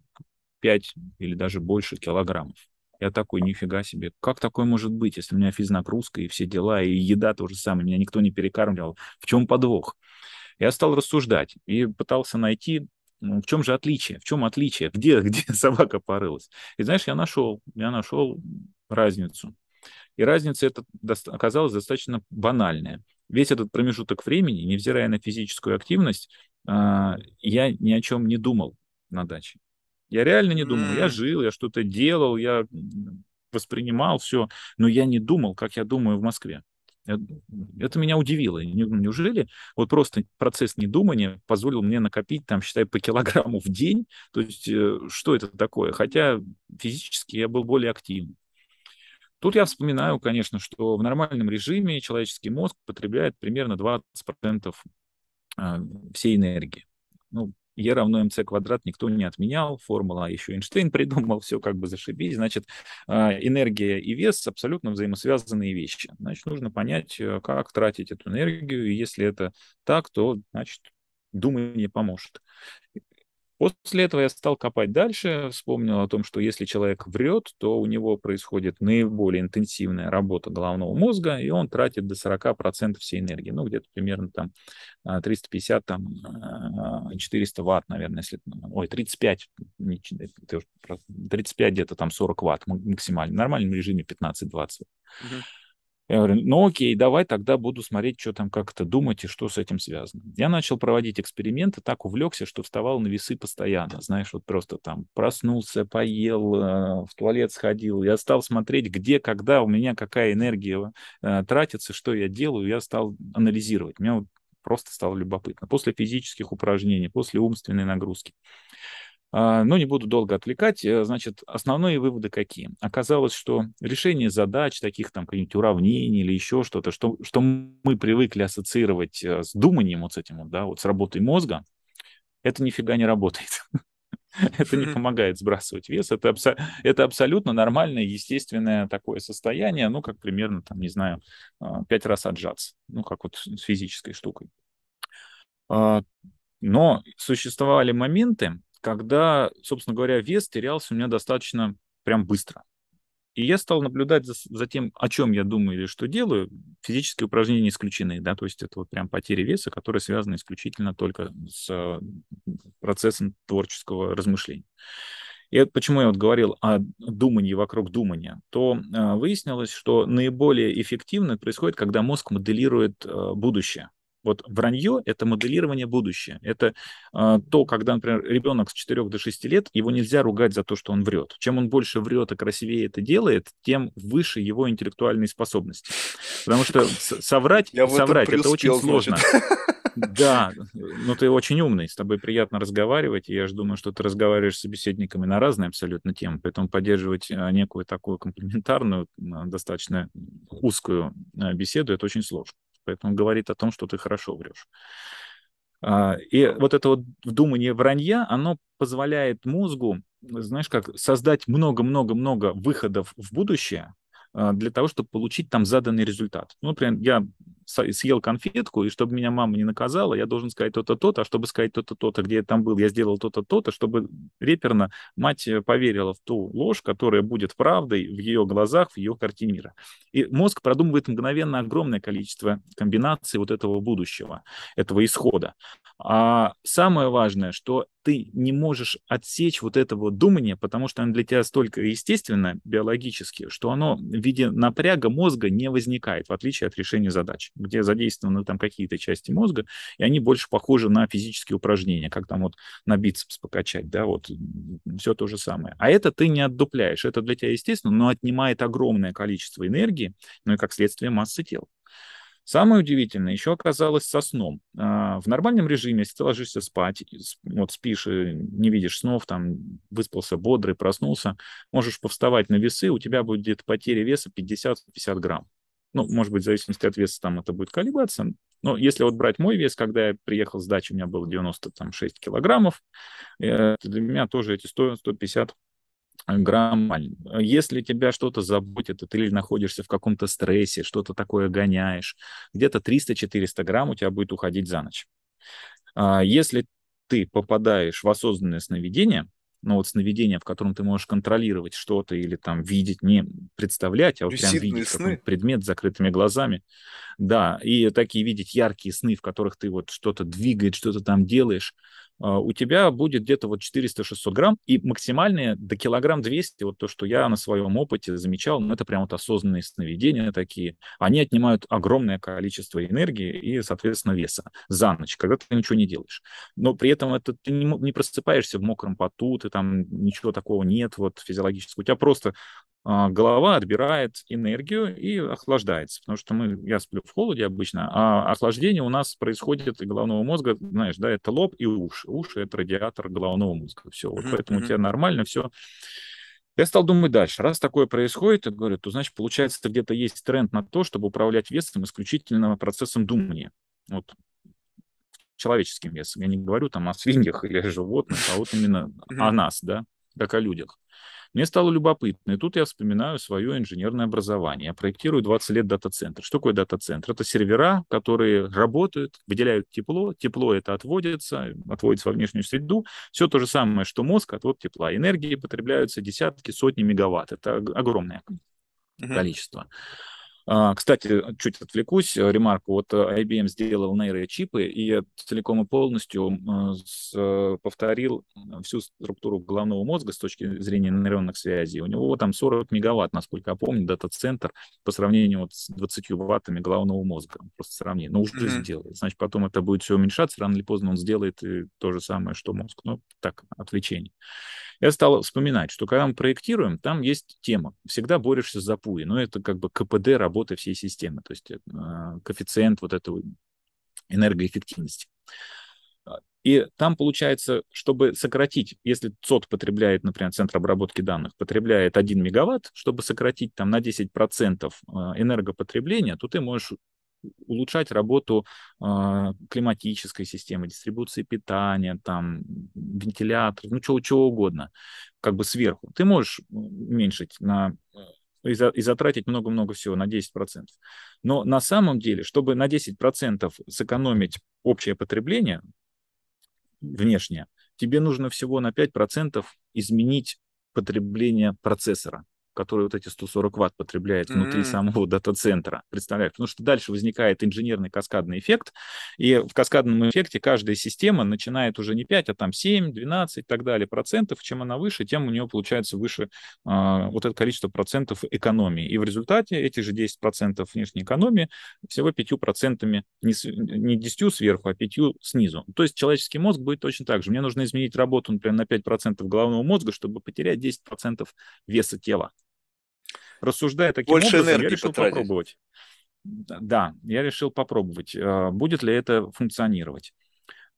5 или даже больше килограммов. Я такой, нифига себе, как такое может быть, если у меня физнагрузка и все дела, и еда то же самое, меня никто не перекармливал. В чем подвох? Я стал рассуждать и пытался найти, ну, в чем же отличие, в чем отличие, где, где собака порылась. И знаешь, я нашел, я нашел разницу. И разница эта оказалась достаточно банальная. Весь этот промежуток времени, невзирая на физическую активность, а, я ни о чем не думал на даче. Я реально не думал. Я жил, я что-то делал, я воспринимал все, но я не думал, как я думаю в Москве. Это меня удивило. Неужели вот просто процесс недумания позволил мне накопить, там, считай, по килограмму в день? То есть э, что это такое? Хотя физически я был более активным. Тут я вспоминаю, конечно, что в нормальном режиме человеческий мозг потребляет примерно 20% а, всей энергии. Ну, Е равно МЦ квадрат никто не отменял, формула еще Эйнштейн придумал, все как бы зашибись. Значит, а, энергия и вес абсолютно взаимосвязанные вещи. Значит, нужно понять, э, как тратить эту энергию, и если это так, то, значит, думание поможет. После этого я стал копать дальше, вспомнил о том, что если человек врет, то у него происходит наиболее интенсивная работа головного мозга, и он тратит до 40% всей энергии. Ну, где-то примерно там 350, а, там 400 а, ватт, наверное, если... Ой, 35, 35 где-то там 40 ватт максимально. В нормальном режиме 15-20. Угу. Я говорю, ну окей, давай тогда буду смотреть, что там как-то думать и что с этим связано. Я начал проводить эксперименты, так увлекся, что вставал на весы постоянно. Знаешь, вот просто там проснулся, поел, э, в туалет сходил. Я стал смотреть, где, когда у меня какая энергия э, тратится, что я делаю. Я стал анализировать. Мне вот просто стало любопытно. После физических упражнений, после умственной нагрузки. А, но не буду долго отвлекать. Э, значит, основные выводы какие? Оказалось, что решение задач, таких там каких-нибудь уравнений или еще что-то, что, что мы привыкли ассоциировать э, с думанием, вот с этим вот, да, вот с работой мозга, это нифига не работает. это не помогает сбрасывать вес. Это, абсо- это абсолютно нормальное, естественное такое состояние, ну, как примерно, там, не знаю, а, пять раз отжаться, ну, как вот с физической штукой. А, но существовали моменты, когда, собственно говоря, вес терялся у меня достаточно прям быстро. И я стал наблюдать за, за тем, о чем я думаю или что делаю. Физические упражнения исключены, да, то есть это вот прям потери веса, которые связаны исключительно только с процессом творческого размышления. И почему я вот говорил о думании вокруг думания, то э, выяснилось, что наиболее эффективно происходит, когда мозг моделирует э, будущее. Вот вранье — это моделирование будущего. Это э, то, когда, например, ребенок с 4 до 6 лет, его нельзя ругать за то, что он врет. Чем он больше врет и красивее это делает, тем выше его интеллектуальные способности. Потому что соврать, соврать это очень сложно. Да, ну ты очень умный, с тобой приятно разговаривать, и я же думаю, что ты разговариваешь с собеседниками на разные абсолютно темы, поэтому поддерживать а, некую такую комплементарную, достаточно узкую а, беседу, это очень сложно. Поэтому говорит о том, что ты хорошо врешь. А, и вот это вот вдумание вранья, оно позволяет мозгу, знаешь как, создать много-много-много выходов в будущее, а, для того, чтобы получить там заданный результат. Ну, например, я съел конфетку, и чтобы меня мама не наказала, я должен сказать то-то, то-то, а чтобы сказать то-то, то-то, где я там был, я сделал то-то, то-то, чтобы реперно мать поверила в ту ложь, которая будет правдой в ее глазах, в ее карте мира. И мозг продумывает мгновенно огромное количество комбинаций вот этого будущего, этого исхода. А самое важное, что ты не можешь отсечь вот это вот думание, потому что оно для тебя столько естественно, биологически, что оно в виде напряга мозга не возникает, в отличие от решения задач, где задействованы там какие-то части мозга, и они больше похожи на физические упражнения, как там вот на бицепс покачать, да, вот все то же самое. А это ты не отдупляешь, это для тебя естественно, но отнимает огромное количество энергии, ну и как следствие массы тела. Самое удивительное еще оказалось со сном. А, в нормальном режиме, если ты ложишься спать, вот спишь и не видишь снов, там выспался бодрый, проснулся, можешь повставать на весы, у тебя будет потеря веса 50-50 грамм. Ну, может быть, в зависимости от веса там это будет колебаться. Но если вот брать мой вес, когда я приехал с дачи, у меня было 96 килограммов, э, для меня тоже эти 100-150 грамм. Если тебя что-то заботит, ты или находишься в каком-то стрессе, что-то такое гоняешь, где-то 300-400 грамм у тебя будет уходить за ночь. А если ты попадаешь в осознанное сновидение, ну вот сновидение, в котором ты можешь контролировать что-то или там видеть, не представлять, а вот прям видеть сны. предмет с закрытыми глазами. Да, и такие видеть яркие сны, в которых ты вот что-то двигает, что-то там делаешь, у тебя будет где-то вот 400-600 грамм, и максимальные до килограмм 200, вот то, что я на своем опыте замечал, ну, это прям вот осознанные сновидения такие, они отнимают огромное количество энергии и, соответственно, веса за ночь, когда ты ничего не делаешь. Но при этом это ты не, не просыпаешься в мокром поту, ты там ничего такого нет вот физиологического, у тебя просто голова отбирает энергию и охлаждается, потому что мы, я сплю в холоде обычно, а охлаждение у нас происходит головного мозга, знаешь, да, это лоб и уши. Уши — это радиатор головного мозга. Все, вот поэтому у тебя нормально все. Я стал думать дальше. Раз такое происходит, я говорю, то значит, получается, где-то есть тренд на то, чтобы управлять весом исключительно процессом думания. Вот человеческим весом. Я не говорю там о свиньях или о животных, а вот именно о нас, да, как о людях. Мне стало любопытно, и тут я вспоминаю свое инженерное образование. Я проектирую 20 лет дата-центр. Что такое дата-центр? Это сервера, которые работают, выделяют тепло, тепло это отводится, отводится во внешнюю среду. Все то же самое, что мозг, отвод тепла. Энергии потребляются десятки, сотни мегаватт. Это огромное количество. А, кстати, чуть отвлекусь, э, ремарку. Вот э, IBM сделал нейрочипы и целиком и полностью э, повторил всю структуру головного мозга с точки зрения нейронных связей. У него там 40 мегаватт, насколько я помню, дата-центр по сравнению вот с 20 ваттами головного мозга. Просто сравнение. Но уже mm-hmm. сделает. Значит, потом это будет все уменьшаться, рано или поздно он сделает и то же самое, что мозг. Ну, так, отвлечение я стал вспоминать, что когда мы проектируем, там есть тема. Всегда борешься за пуи. Но это как бы КПД работы всей системы, то есть э, коэффициент вот этого энергоэффективности. И там получается, чтобы сократить, если ЦОД потребляет, например, центр обработки данных, потребляет 1 мегаватт, чтобы сократить там на 10% э, энергопотребления, то ты можешь улучшать работу э, климатической системы, дистрибуции питания, там, вентиляторов, ну, чего, чего угодно, как бы сверху. Ты можешь уменьшить на и, за, и затратить много-много всего на 10%. Но на самом деле, чтобы на 10% сэкономить общее потребление внешнее, тебе нужно всего на 5% изменить потребление процессора который вот эти 140 ватт потребляет внутри mm-hmm. самого дата-центра. Представляешь? Потому что дальше возникает инженерный каскадный эффект, и в каскадном эффекте каждая система начинает уже не 5, а там 7, 12 и так далее процентов. Чем она выше, тем у нее получается выше э, вот это количество процентов экономии. И в результате эти же 10 процентов внешней экономии всего 5 процентами, не, не 10 сверху, а 5 снизу. То есть человеческий мозг будет точно так же. Мне нужно изменить работу, например, на 5 процентов головного мозга, чтобы потерять 10 процентов веса тела. Рассуждая таким Больше образом, энергии я решил потратить. попробовать. Да, я решил попробовать, а, будет ли это функционировать.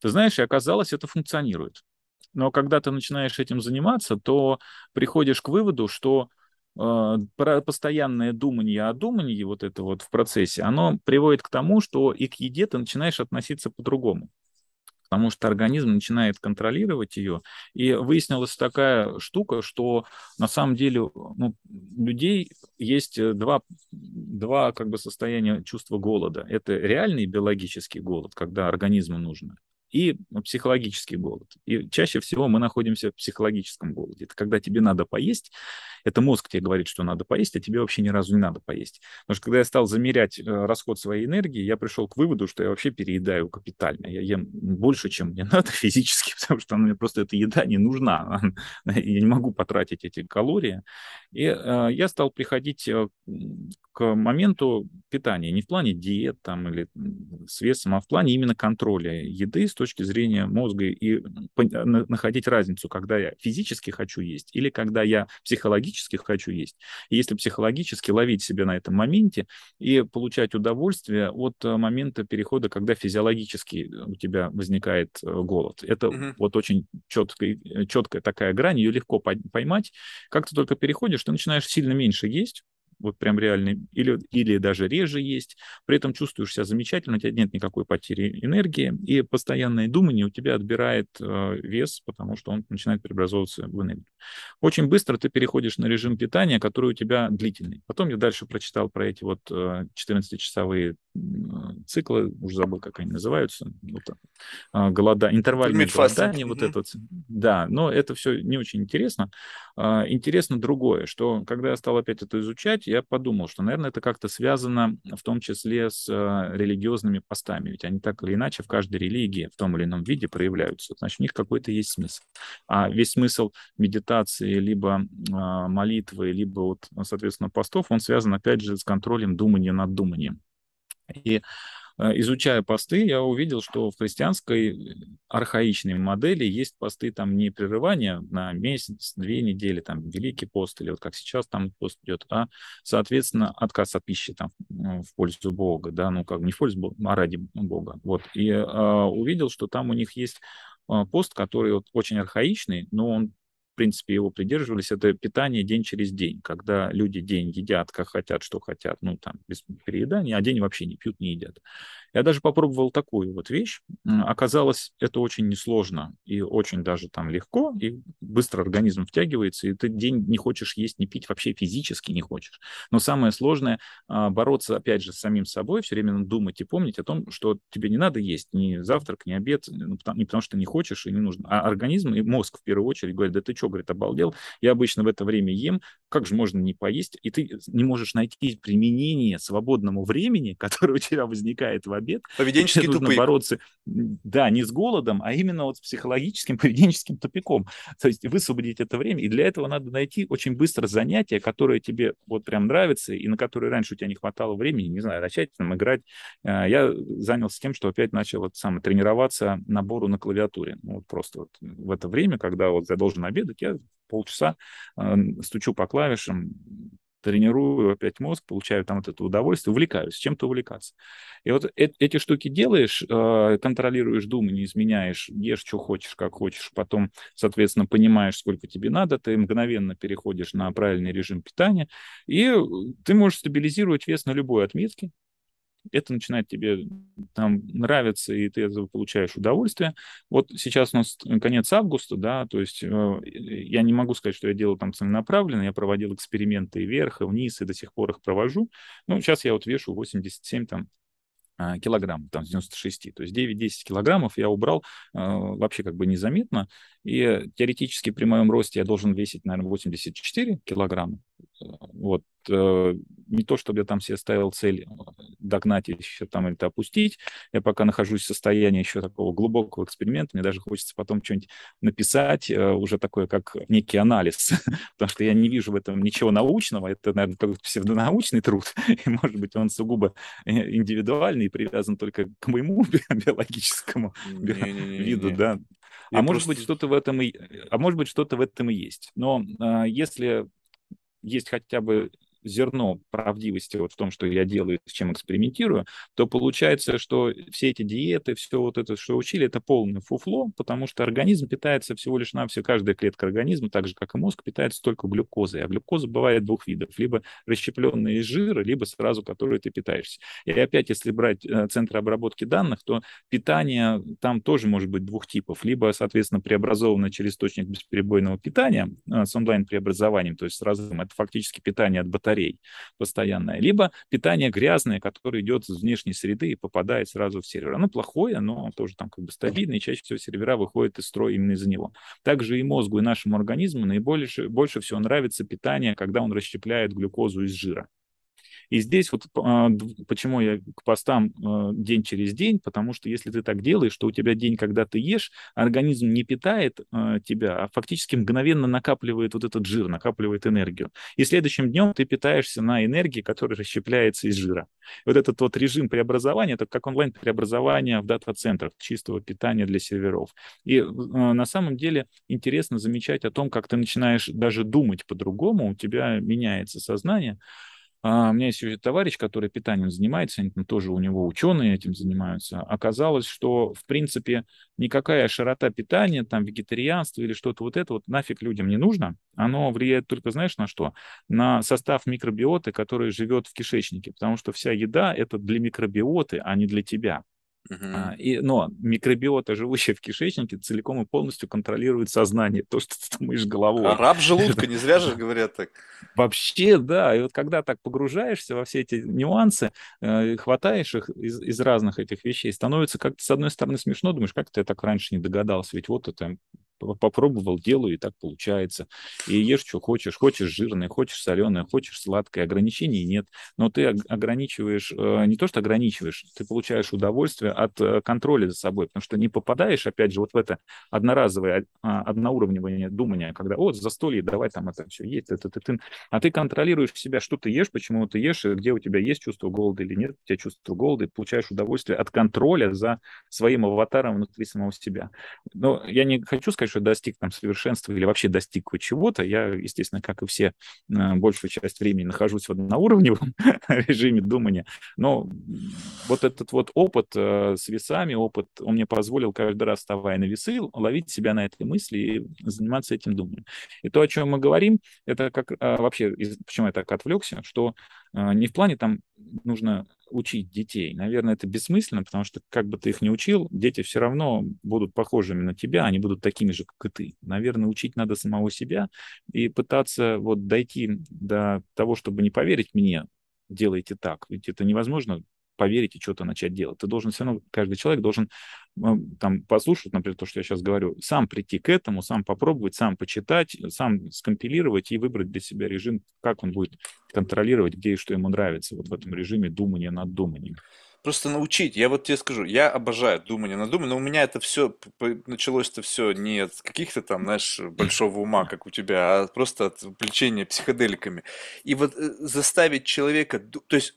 Ты знаешь, и оказалось, это функционирует. Но когда ты начинаешь этим заниматься, то приходишь к выводу, что э, постоянное думание о думании, вот это вот в процессе, оно приводит к тому, что и к еде ты начинаешь относиться по-другому потому что организм начинает контролировать ее. И выяснилась такая штука, что на самом деле ну, у людей есть э, два, два как бы состояния чувства голода. Это реальный биологический голод, когда организму нужно, и психологический голод. И чаще всего мы находимся в психологическом голоде. Это когда тебе надо поесть, это мозг тебе говорит, что надо поесть, а тебе вообще ни разу не надо поесть. Потому что когда я стал замерять э, расход своей энергии, я пришел к выводу, что я вообще переедаю капитально. Я ем больше, чем мне надо физически, потому что мне просто эта еда не нужна. Я не могу потратить эти калории. И э, я стал приходить э, к моменту питания не в плане диет там, или с весом, а в плане именно контроля еды с точки зрения мозга и находить разницу, когда я физически хочу есть или когда я психологически хочу есть. И если психологически ловить себя на этом моменте и получать удовольствие от э, момента перехода, когда физиологически у тебя возникает голод. Это mm-hmm. вот очень четкая, четкая такая грань, ее легко поймать. Как ты только переходишь, ты начинаешь сильно меньше есть, вот прям реальный, или, или даже реже есть, при этом чувствуешь себя замечательно, у тебя нет никакой потери энергии, и постоянное думание у тебя отбирает э, вес, потому что он начинает преобразовываться в энергию. Очень быстро ты переходишь на режим питания, который у тебя длительный. Потом я дальше прочитал про эти вот э, 14-часовые э, циклы, уже забыл, как они называются, вот, э, голода, интервальные голодания, вот это вот, да, но это все не очень интересно. Э, интересно другое, что когда я стал опять это изучать, я подумал, что, наверное, это как-то связано в том числе с э, религиозными постами, ведь они так или иначе в каждой религии в том или ином виде проявляются. Значит, у них какой-то есть смысл. А весь смысл медитации, либо э, молитвы, либо, вот, соответственно, постов, он связан, опять же, с контролем думания над думанием. И изучая посты, я увидел, что в христианской э, архаичной модели есть посты там не прерывания на месяц, две недели, там Великий пост, или вот как сейчас там пост идет, а, соответственно, отказ от пищи там в пользу Бога, да, ну как бы не в пользу Бога, а ради Бога. Вот. И а, увидел, что там у них есть пост, который вот очень архаичный, но он принципе, его придерживались, это питание день через день, когда люди день едят, как хотят, что хотят, ну, там, без переедания, а день вообще не пьют, не едят. Я даже попробовал такую вот вещь. Оказалось, это очень несложно и очень даже там легко, и быстро организм втягивается, и ты день не хочешь есть, не пить, вообще физически не хочешь. Но самое сложное а, бороться, опять же, с самим собой, все время думать и помнить о том, что тебе не надо есть ни завтрак, ни обед, ну, не потому что не хочешь и не нужно. А организм и мозг в первую очередь говорит, да ты что, говорит, обалдел, я обычно в это время ем, как же можно не поесть? И ты не можешь найти применение свободному времени, которое у тебя возникает в обед. Поведенческий нужно тупик. бороться, да, не с голодом, а именно вот с психологическим поведенческим тупиком. То есть высвободить это время, и для этого надо найти очень быстро занятие, которое тебе вот прям нравится, и на которое раньше у тебя не хватало времени, не знаю, начать там играть. Э, я занялся тем, что опять начал вот сам тренироваться набору на клавиатуре. Ну, вот просто вот в это время, когда вот я должен обедать, я полчаса э, стучу по клавишам, тренирую опять мозг, получаю там вот это удовольствие, увлекаюсь, чем-то увлекаться. И вот э- эти штуки делаешь, э- контролируешь думы, не изменяешь, ешь, что хочешь, как хочешь, потом, соответственно, понимаешь, сколько тебе надо, ты мгновенно переходишь на правильный режим питания, и ты можешь стабилизировать вес на любой отметке, это начинает тебе там нравиться, и ты этого получаешь удовольствие. Вот сейчас у нас конец августа, да, то есть э, я не могу сказать, что я делал там целенаправленно, я проводил эксперименты и вверх, и вниз, и до сих пор их провожу. Ну, сейчас я вот вешу 87 там а, килограмм, там, с 96. То есть 9-10 килограммов я убрал э, вообще как бы незаметно. И теоретически при моем росте я должен весить, наверное, 84 килограмма. Вот. Э, не то, чтобы я там себе ставил цель э, догнать еще там или опустить. Я пока нахожусь в состоянии еще такого глубокого эксперимента. Мне даже хочется потом что-нибудь написать, э, уже такое, как некий анализ. Потому что я не вижу в этом ничего научного. Это, наверное, какой-то псевдонаучный труд. И, может быть, он сугубо индивидуальный и привязан только к моему биологическому виду, да. а может быть, что-то в этом и, а может быть, что-то в этом и есть. Но э, если есть хотя бы зерно правдивости вот в том, что я делаю, с чем экспериментирую, то получается, что все эти диеты, все вот это, что учили, это полное фуфло, потому что организм питается всего лишь на все, каждая клетка организма, так же, как и мозг, питается только глюкозой. А глюкоза бывает двух видов, либо расщепленные из жира, либо сразу, которые ты питаешься. И опять, если брать э, центры обработки данных, то питание там тоже может быть двух типов. Либо, соответственно, преобразовано через источник бесперебойного питания э, с онлайн-преобразованием, то есть сразу это фактически питание от батареи, батарей постоянное, либо питание грязное, которое идет из внешней среды и попадает сразу в сервер. Оно плохое, но тоже там как бы стабильное, и чаще всего сервера выходят из строя именно из-за него. Также и мозгу, и нашему организму наибольше, больше всего нравится питание, когда он расщепляет глюкозу из жира. И здесь вот а, почему я к постам а, день через день, потому что если ты так делаешь, что у тебя день, когда ты ешь, организм не питает а, тебя, а фактически мгновенно накапливает вот этот жир, накапливает энергию. И следующим днем ты питаешься на энергии, которая расщепляется из жира. Вот этот вот режим преобразования, это как онлайн-преобразование в дата-центрах чистого питания для серверов. И на самом деле интересно замечать о том, как ты начинаешь даже думать по-другому, у тебя меняется сознание, а, у меня есть товарищ, который питанием занимается, они там тоже у него ученые этим занимаются. Оказалось, что, в принципе, никакая широта питания, там, вегетарианство или что-то вот это вот нафиг людям не нужно. Оно влияет только, знаешь, на что? На состав микробиоты, который живет в кишечнике, потому что вся еда — это для микробиоты, а не для тебя. Uh-huh. И, но микробиота, живущая в кишечнике, целиком и полностью контролирует сознание, то, что ты думаешь головой. А раб желудка, не зря же говорят так. Вообще, да. И вот когда так погружаешься во все эти нюансы, э, хватаешь их из, из разных этих вещей, становится как-то, с одной стороны, смешно, думаешь, как ты так раньше не догадался, ведь вот это попробовал, делаю, и так получается. И ешь, что хочешь. Хочешь жирное, хочешь соленое, хочешь сладкое. Ограничений нет. Но ты ограничиваешь, э, не то что ограничиваешь, ты получаешь удовольствие от э, контроля за собой, потому что не попадаешь, опять же, вот в это одноразовое, а, одноуровневое думание, когда, вот, застолье, давай там это все есть, это, это, ты, а ты контролируешь себя, что ты ешь, почему ты ешь, где у тебя есть чувство голода или нет, у тебя чувство голода, и получаешь удовольствие от контроля за своим аватаром внутри самого себя. Но я не хочу сказать, что достиг там совершенства или вообще достиг чего-то. Я, естественно, как и все, большую часть времени нахожусь в одноуровневом режиме думания. Но вот этот вот опыт э, с весами, опыт, он мне позволил каждый раз, вставая на весы, ловить себя на этой мысли и заниматься этим думанием. И то, о чем мы говорим, это как э, вообще, почему я так отвлекся, что А, не в плане там нужно учить детей. Наверное, это бессмысленно, потому что как бы ты их не учил, дети все равно будут похожими на тебя, они будут такими же, как и ты. Наверное, учить надо самого себя и пытаться вот дойти до того, чтобы не поверить мне, делайте так. Ведь это невозможно поверить и что-то начать делать. Ты должен все равно, каждый человек должен там послушать, например, то, что я сейчас говорю, сам прийти к этому, сам попробовать, сам почитать, сам скомпилировать и выбрать для себя режим, как он будет контролировать, где и что ему нравится вот в этом режиме думания над думанием. Просто научить. Я вот тебе скажу, я обожаю думание над думанием, но у меня это все началось-то все не от каких-то там, знаешь, большого ума, как у тебя, а просто от увлечения психоделиками. И вот э, заставить человека, то есть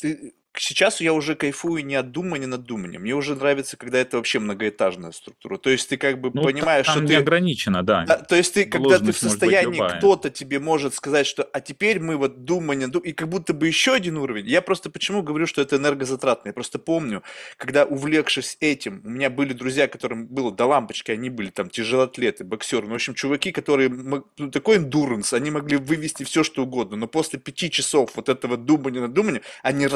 ты сейчас я уже кайфую не от думания над думанием. Мне уже нравится, когда это вообще многоэтажная структура. То есть ты как бы ну, понимаешь, там что не ты... ограничено, да. да. То есть ты, когда ты в состоянии, кто-то тебе может сказать, что а теперь мы вот думание, и как будто бы еще один уровень. Я просто почему говорю, что это энергозатратно. Я просто помню, когда увлекшись этим, у меня были друзья, которым было до лампочки, они были там тяжелоатлеты, боксеры. Ну, в общем, чуваки, которые, ну, такой эндуранс, они могли вывести все, что угодно. Но после пяти часов вот этого думания над думанием, они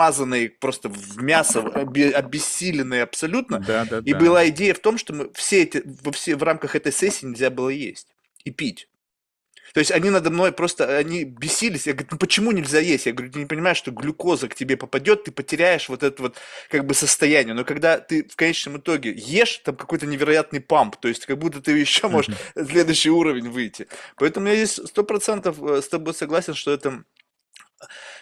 размазанные просто в мясо, обессиленные абсолютно. Да, да, и да. была идея в том, что мы все эти, во все, в рамках этой сессии нельзя было есть и пить. То есть они надо мной просто, они бесились. Я говорю, ну почему нельзя есть? Я говорю, ты не понимаешь, что глюкоза к тебе попадет, ты потеряешь вот это вот как бы состояние. Но когда ты в конечном итоге ешь, там какой-то невероятный памп, то есть как будто ты еще можешь следующий уровень выйти. Поэтому я здесь сто процентов э, с тобой согласен, что это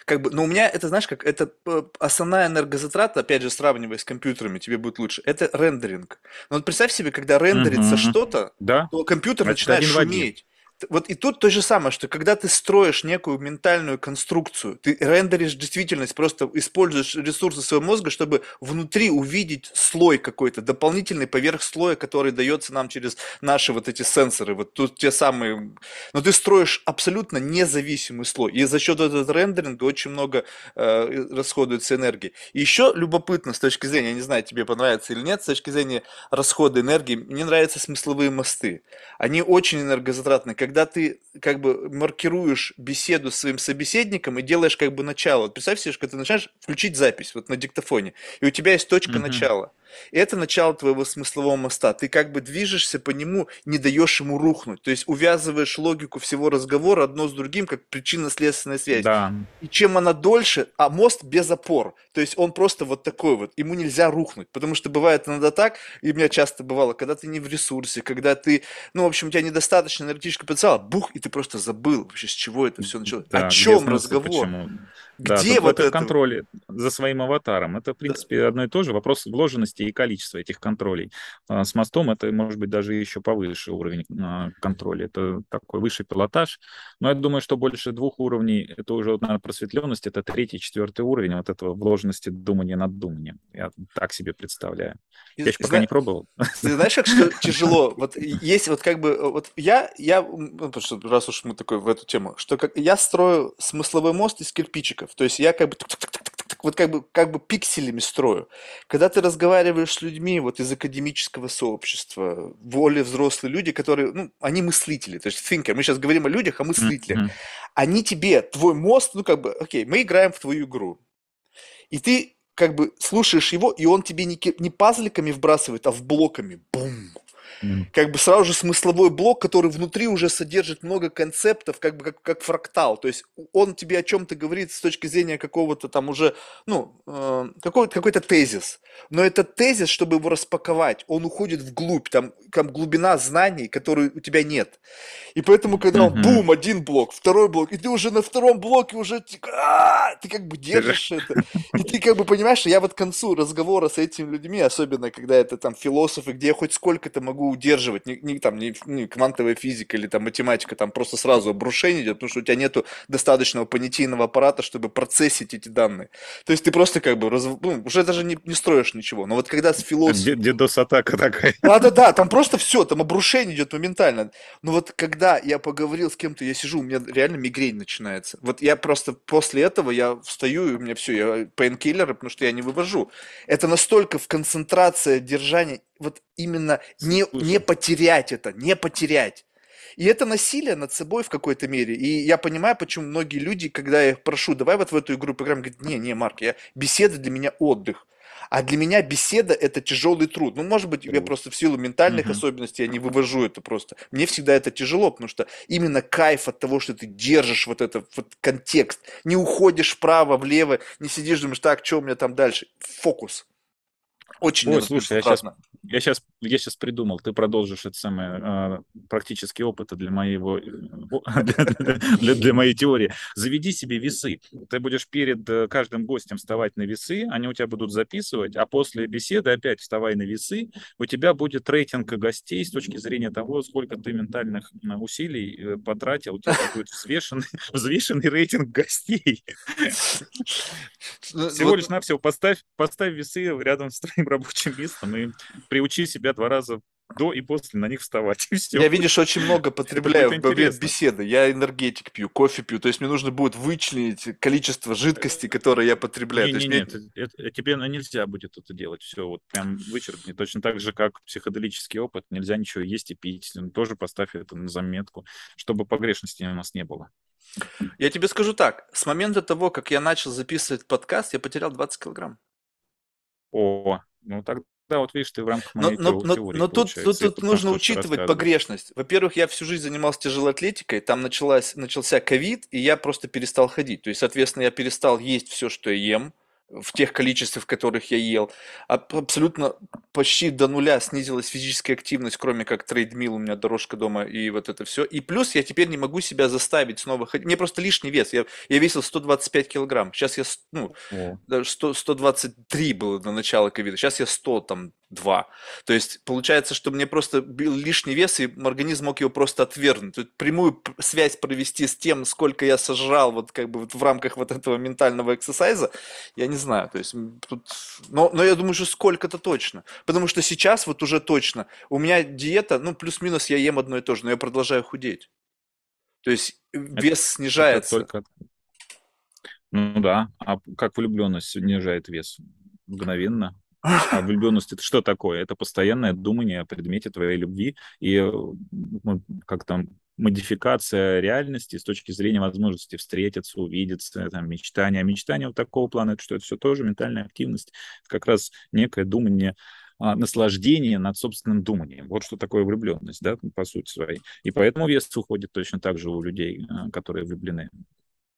как бы, но у меня это, знаешь, как это э, основная энергозатрата, опять же, сравнивая с компьютерами, тебе будет лучше, это рендеринг. Но вот представь себе, когда рендерится uh-huh. что-то, да? то компьютер это начинает шуметь вот и тут то же самое, что когда ты строишь некую ментальную конструкцию, ты рендеришь действительность, просто используешь ресурсы своего мозга, чтобы внутри увидеть слой какой-то, дополнительный поверх слоя, который дается нам через наши вот эти сенсоры, вот тут те самые, но ты строишь абсолютно независимый слой, и за счет этого рендеринга очень много э, расходуется энергии. И еще любопытно с точки зрения, я не знаю, тебе понравится или нет, с точки зрения расхода энергии, мне нравятся смысловые мосты. Они очень энергозатратны, когда ты как бы маркируешь беседу с своим собеседником и делаешь как бы начало. Вот представь себе, что ты начинаешь включить запись вот на диктофоне, и у тебя есть точка uh-huh. начала. Это начало твоего смыслового моста. Ты как бы движешься по нему, не даешь ему рухнуть. То есть увязываешь логику всего разговора одно с другим, как причинно-следственная связь. Да. И чем она дольше, а мост без опор. То есть он просто вот такой вот. Ему нельзя рухнуть. Потому что бывает иногда так, и у меня часто бывало, когда ты не в ресурсе, когда ты, ну, в общем, у тебя недостаточно энергетического потенциала, бух, и ты просто забыл вообще, с чего это все началось. Да, О чем разговор? Почему? Где да, вот это? контроль за своим аватаром. Это, в принципе, да. одно и то же. Вопрос вложенности и количества этих контролей. А, с мостом это, может быть, даже еще повыше уровень а, контроля. Это такой высший пилотаж. Но я думаю, что больше двух уровней, это уже, наверное, просветленность, это третий, четвертый уровень вот этого вложенности думания над думанием. Я так себе представляю. Я еще пока не пробовал. Ты знаешь, как что тяжело? Вот есть вот как бы, вот я, я, ну, потому что раз уж мы такой в эту тему, что как я строю смысловой мост из кирпичиков, то есть я как бы вот как бы, как бы пикселями строю. Когда ты разговариваешь с людьми вот из академического сообщества, более взрослые люди, которые, ну, они мыслители, то есть thinker, мы сейчас говорим о людях, о мыслителях, mm-hmm. они тебе, твой мост, ну, как бы, окей, мы играем в твою игру, и ты как бы слушаешь его, и он тебе не, не пазликами вбрасывает, а в блоками. Бум, как бы сразу же смысловой блок, который внутри уже содержит много концептов, как бы как, как фрактал. То есть он тебе о чем-то говорит с точки зрения какого-то там уже, ну, э, какой-то, какой-то тезис. Но этот тезис, чтобы его распаковать, он уходит вглубь, там, там глубина знаний, которой у тебя нет. И поэтому, когда он, бум, один блок, второй блок, и ты уже на втором блоке уже, «А, ты как бы держишь это. И ты как бы понимаешь, что я вот к концу разговора с этими людьми, особенно когда это там философы, где я хоть сколько-то могу удерживать, не, не, там, не, не квантовая физика или там математика, там просто сразу обрушение идет, потому что у тебя нету достаточного понятийного аппарата, чтобы процессить эти данные. То есть ты просто как бы, раз, ну, уже даже не, не строишь ничего. Но вот когда с философом... Дедос-атака такая. Да-да-да, там просто все, там обрушение идет моментально. Но вот когда я поговорил с кем-то, я сижу, у меня реально мигрень начинается. Вот я просто после этого я встаю, и у меня все, я пейнкиллеры, потому что я не вывожу. Это настолько в концентрация держания вот именно не, не потерять это, не потерять. И это насилие над собой в какой-то мере. И я понимаю, почему многие люди, когда я их прошу, давай вот в эту игру поиграем, говорят, не, не, Марк, я, беседа для меня отдых. А для меня беседа это тяжелый труд. Ну, может быть, я просто в силу ментальных угу. особенностей я не вывожу это просто. Мне всегда это тяжело, потому что именно кайф от того, что ты держишь вот этот вот контекст, не уходишь вправо, влево, не сидишь, думаешь, так, что у меня там дальше? Фокус. Очень Ой, слушай, я сейчас, я, сейчас, я сейчас придумал, ты продолжишь это самое э, практический опыт для моего э, для, для моей теории. Заведи себе весы. Ты будешь перед э, каждым гостем вставать на весы, они у тебя будут записывать, а после беседы опять вставай на весы. У тебя будет рейтинг гостей с точки зрения того, сколько ты ментальных усилий потратил. У тебя будет взвешенный, взвешенный рейтинг гостей. Ну, Всего лишь навсего поставь, поставь весы рядом с твоим рабочим местом и приучи себя два раза до и после на них вставать. И все. Я, видишь, очень много потребляю во время беседы. Я энергетик пью, кофе пью. То есть мне нужно будет вычленить количество жидкости, которое я потребляю. Не, не, мне... нет, это, тебе нельзя будет это делать. Все, вот прям вычеркни. Точно так же, как психоделический опыт. Нельзя ничего есть и пить. Тоже поставь это на заметку, чтобы погрешности у нас не было. Я тебе скажу так. С момента того, как я начал записывать подкаст, я потерял 20 килограмм. О, ну тогда вот видишь, ты в рамках моей но, но, теории, но тут, тут, тут нужно учитывать погрешность. Во-первых, я всю жизнь занимался тяжелой атлетикой, там началась, начался ковид, и я просто перестал ходить. То есть, соответственно, я перестал есть все, что я ем, в тех количествах, в которых я ел. Абсолютно почти до нуля снизилась физическая активность, кроме как трейдмил, у меня дорожка дома и вот это все. И плюс я теперь не могу себя заставить снова ходить. Мне просто лишний вес. Я, я весил 125 килограмм. Сейчас я, ну, даже 100, 123 было до начала ковида. Сейчас я 100, там, 2. То есть получается, что мне просто был лишний вес, и организм мог его просто отвергнуть. Тут прямую связь провести с тем, сколько я сожрал вот как бы вот в рамках вот этого ментального эксерсайза, я не знаю. То есть тут... Но, но я думаю, что сколько-то точно. Потому что сейчас вот уже точно. У меня диета, ну плюс-минус я ем одно и то же, но я продолжаю худеть. То есть вес это, снижается. Это только... Ну да, а как влюбленность снижает вес? Мгновенно. А влюбленность это что такое? Это постоянное думание о предмете твоей любви и э, как там модификация реальности с точки зрения возможности встретиться, увидеться, там, мечтания. А мечтания вот такого плана, это что это все тоже ментальная активность, как раз некое думание а, наслаждение над собственным думанием. Вот что такое влюбленность, да, по сути своей. И поэтому вес уходит точно так же у людей, а, которые влюблены.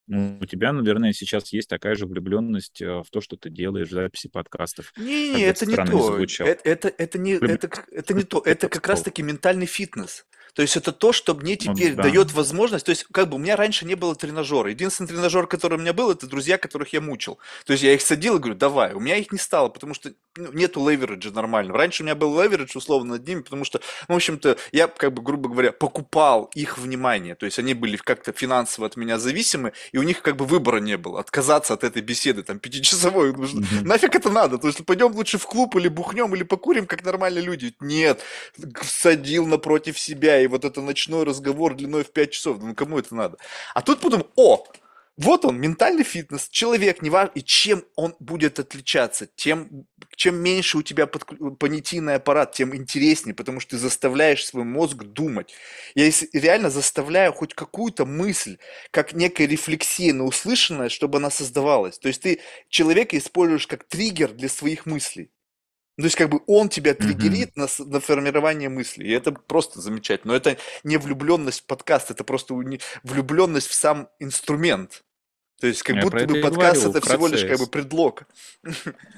Ну, у тебя, наверное, сейчас есть такая же влюбленность э, в то, что ты делаешь записи подкастов. Не, не, это не то. Это, это, это, не, это, это не то. Это как раз-таки ментальный фитнес. То есть это то, что мне ну теперь да. дает возможность. То есть как бы у меня раньше не было тренажера. Единственный тренажер, который у меня был, это друзья, которых я мучил. То есть я их садил и говорю, давай. У меня их не стало, потому что ну, нету левериджа нормального. Раньше у меня был леверидж условно над ними, потому что, в общем-то, я, как бы, грубо говоря, покупал их внимание. То есть они были как-то финансово от меня зависимы, и у них как бы выбора не было. Отказаться от этой беседы, там, пятичасовой. Mm-hmm. Нафиг это надо? То есть пойдем лучше в клуб или бухнем, или покурим, как нормальные люди. Нет. Садил напротив себя и вот это ночной разговор длиной в 5 часов. Ну, кому это надо? А тут потом, о, вот он, ментальный фитнес, человек, не важно, и чем он будет отличаться, тем, чем меньше у тебя под, понятийный аппарат, тем интереснее, потому что ты заставляешь свой мозг думать. Я реально заставляю хоть какую-то мысль, как некая рефлексия на услышанное, чтобы она создавалась. То есть ты человека используешь как триггер для своих мыслей. То есть, как бы он тебя триггерит mm-hmm. на, на формирование мысли. И это просто замечательно. Но это не влюбленность в подкаст, это просто влюбленность в сам инструмент. То есть как Я будто бы подкаст говорю, это всего лишь как бы предлог.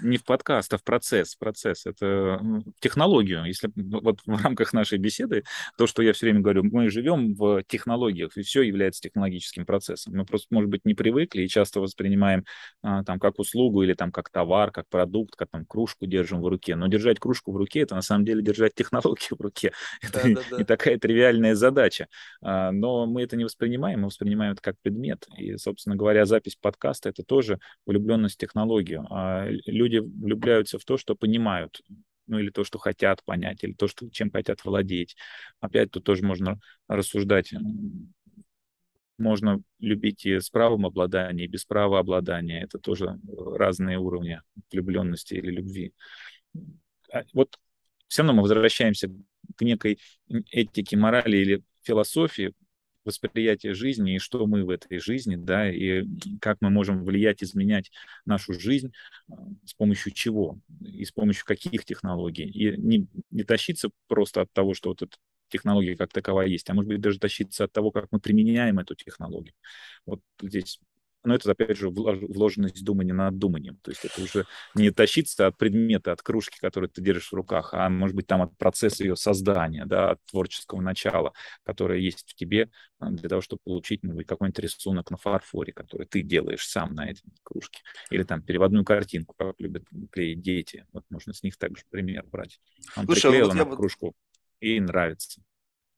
Не в подкаст, а в процесс. Процесс это технологию. Если вот в рамках нашей беседы, то, что я все время говорю, мы живем в технологиях, и все является технологическим процессом. Мы просто, может быть, не привыкли и часто воспринимаем а, там как услугу или там как товар, как продукт, как там кружку держим в руке. Но держать кружку в руке это на самом деле держать технологию в руке. Это да, да, да. не такая тривиальная задача. А, но мы это не воспринимаем, мы воспринимаем это как предмет. И, собственно говоря, запись подкаста — это тоже влюбленность в технологию. А люди влюбляются в то, что понимают, ну или то, что хотят понять, или то, что, чем хотят владеть. Опять тут тоже можно рассуждать. Можно любить и с правом обладания, и без права обладания. Это тоже разные уровни влюбленности или любви. А вот все равно мы возвращаемся к некой этике, морали или философии, восприятие жизни и что мы в этой жизни, да, и как мы можем влиять, изменять нашу жизнь, а, с помощью чего и с помощью каких технологий. И не, не тащиться просто от того, что вот эта технология как таковая есть, а может быть даже тащиться от того, как мы применяем эту технологию. Вот здесь но это, опять же, вложенность думания над думанием. То есть это уже не тащиться от предмета, от кружки, которую ты держишь в руках, а, может быть, там от процесса ее создания, да, от творческого начала, которое есть в тебе а, для того, чтобы получить, может быть, какой-нибудь рисунок на фарфоре, который ты делаешь сам на этой кружке. Или там переводную картинку, как любят клеить дети. Вот можно с них также пример брать. Он Слушай, а приклеил вот на вот... кружку и нравится.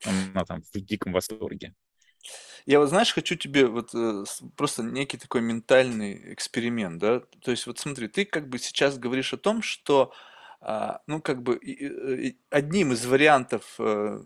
Она там в диком восторге. Я вот, знаешь, хочу тебе вот э, просто некий такой ментальный эксперимент, да. То есть вот смотри, ты как бы сейчас говоришь о том, что, а, ну, как бы и- одним из вариантов э,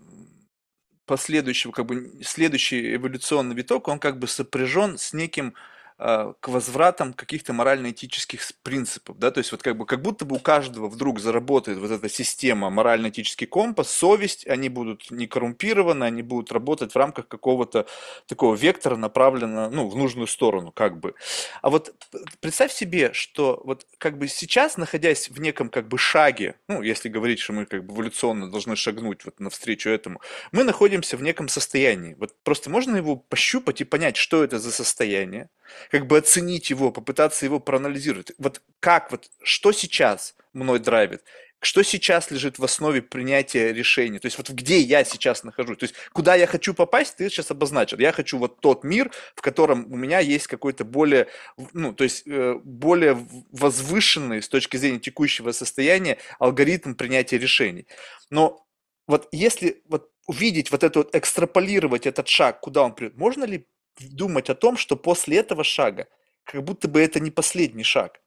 последующего, как бы следующий эволюционный виток, он как бы сопряжен с неким к возвратам каких-то морально-этических принципов, да, то есть вот как бы как будто бы у каждого вдруг заработает вот эта система морально-этический компас, совесть, они будут не коррумпированы, они будут работать в рамках какого-то такого вектора, направленного, ну, в нужную сторону, как бы. А вот представь себе, что вот как бы сейчас, находясь в неком как бы шаге, ну, если говорить, что мы как бы эволюционно должны шагнуть вот навстречу этому, мы находимся в неком состоянии. Вот просто можно его пощупать и понять, что это за состояние, как бы оценить его, попытаться его проанализировать. Вот как, вот что сейчас мной драйвит, что сейчас лежит в основе принятия решений, то есть вот где я сейчас нахожусь, то есть куда я хочу попасть, ты сейчас обозначил. Я хочу вот тот мир, в котором у меня есть какой-то более, ну, то есть э, более возвышенный с точки зрения текущего состояния алгоритм принятия решений. Но вот если вот увидеть вот это вот, экстраполировать этот шаг, куда он придет, можно ли думать о том, что после этого шага, как будто бы это не последний шаг,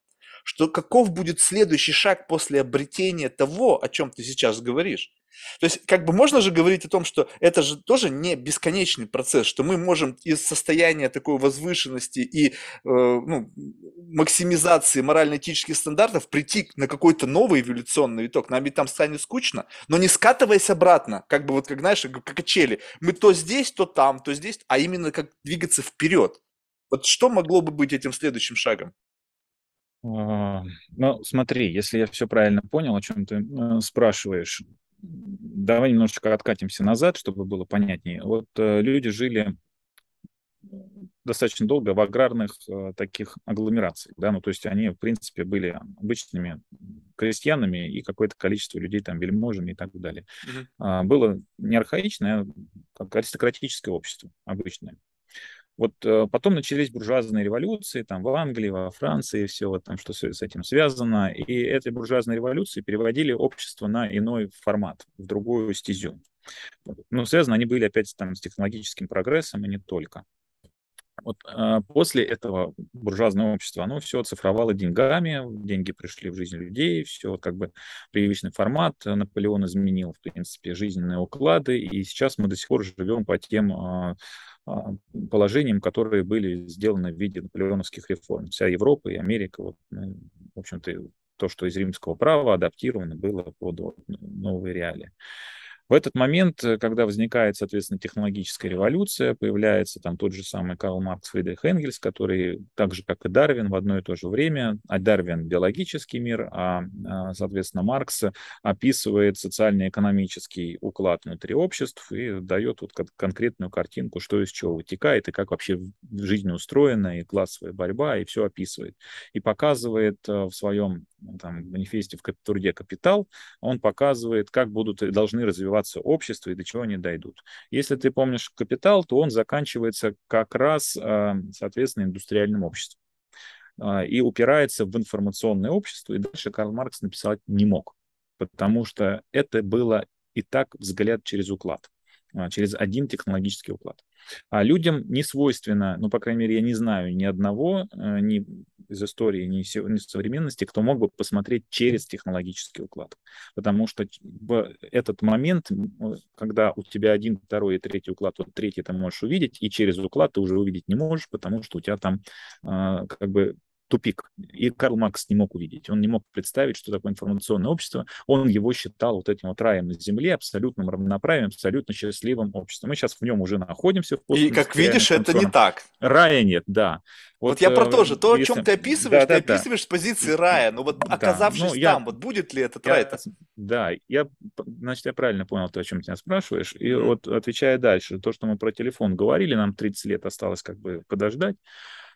что каков будет следующий шаг после обретения того, о чем ты сейчас говоришь. То есть, как бы можно же говорить о том, что это же тоже не бесконечный процесс, что мы можем из состояния такой возвышенности и э, ну, максимизации морально-этических стандартов прийти на какой-то новый эволюционный итог. Нам ведь там станет скучно, но не скатываясь обратно, как бы вот, как знаешь, как качели. Мы то здесь, то там, то здесь, а именно как двигаться вперед. Вот что могло бы быть этим следующим шагом? А, ну, смотри, если я все правильно понял, о чем ты э, спрашиваешь, давай немножечко откатимся назад, чтобы было понятнее. Вот э, люди жили достаточно долго в аграрных э, таких агломерациях, да, ну, то есть они, в принципе, были обычными крестьянами и какое-то количество людей там вельможами и так далее. Mm-hmm. Было не архаичное, а аристократическое общество обычное. Вот э, потом начались буржуазные революции, там в Англии, во Франции, все вот там, что с этим связано. И эти буржуазные революции переводили общество на иной формат, в другую стезю. Но связаны они были опять там с технологическим прогрессом и не только. Вот э, после этого буржуазное общество, оно все цифровало деньгами, деньги пришли в жизнь людей, все как бы привычный формат. Наполеон изменил, в принципе, жизненные уклады, и сейчас мы до сих пор живем по тем э, а, положениям, которые были сделаны в виде наполеоновских реформ. Вся Европа и Америка, вот, ну, в общем-то, то, что из римского права адаптировано было под новые реалии. В этот момент, э, когда возникает, соответственно, технологическая революция, появляется там тот же самый Карл Маркс, Фридрих Энгельс, который, так же, как и Дарвин, в одно и то же время, а Дарвин — биологический мир, а, а соответственно, Маркс описывает социально-экономический уклад внутри обществ и дает вот конкретную картинку, что из чего вытекает, и как вообще жизнь устроена, и классовая борьба, и все описывает. И показывает э, в своем там, манифесте в труде «Капитал», он показывает, как будут должны развиваться общества и до чего они дойдут. Если ты помнишь «Капитал», то он заканчивается как раз, а, соответственно, индустриальным обществом а, и упирается в информационное общество, и дальше Карл Маркс написать не мог, потому что это было и так взгляд через уклад, а, через один технологический уклад. А людям не свойственно, ну, по крайней мере, я не знаю ни одного, э, ни из истории, ни из современности, кто мог бы посмотреть через технологический уклад. Потому что этот момент, когда у тебя один, второй и третий уклад, вот третий ты можешь увидеть, и через уклад ты уже увидеть не можешь, потому что у тебя там а, как бы тупик. И Карл Маркс не мог увидеть. Он не мог представить, что такое информационное общество. Он его считал вот этим вот раем на земле, абсолютным равноправием, абсолютно счастливым обществом. Мы сейчас в нем уже находимся. В и, как видишь, это не так. Рая нет, да. Вот, вот я про то же. То, если... о чем ты описываешь, да, ты да, описываешь да. с позиции рая. Но вот да. оказавшись ну, я... там, вот будет ли этот я... рай? Да, я, значит, я правильно понял то, о чем ты меня спрашиваешь. И mm. вот отвечая дальше, то, что мы про телефон говорили, нам 30 лет осталось как бы подождать.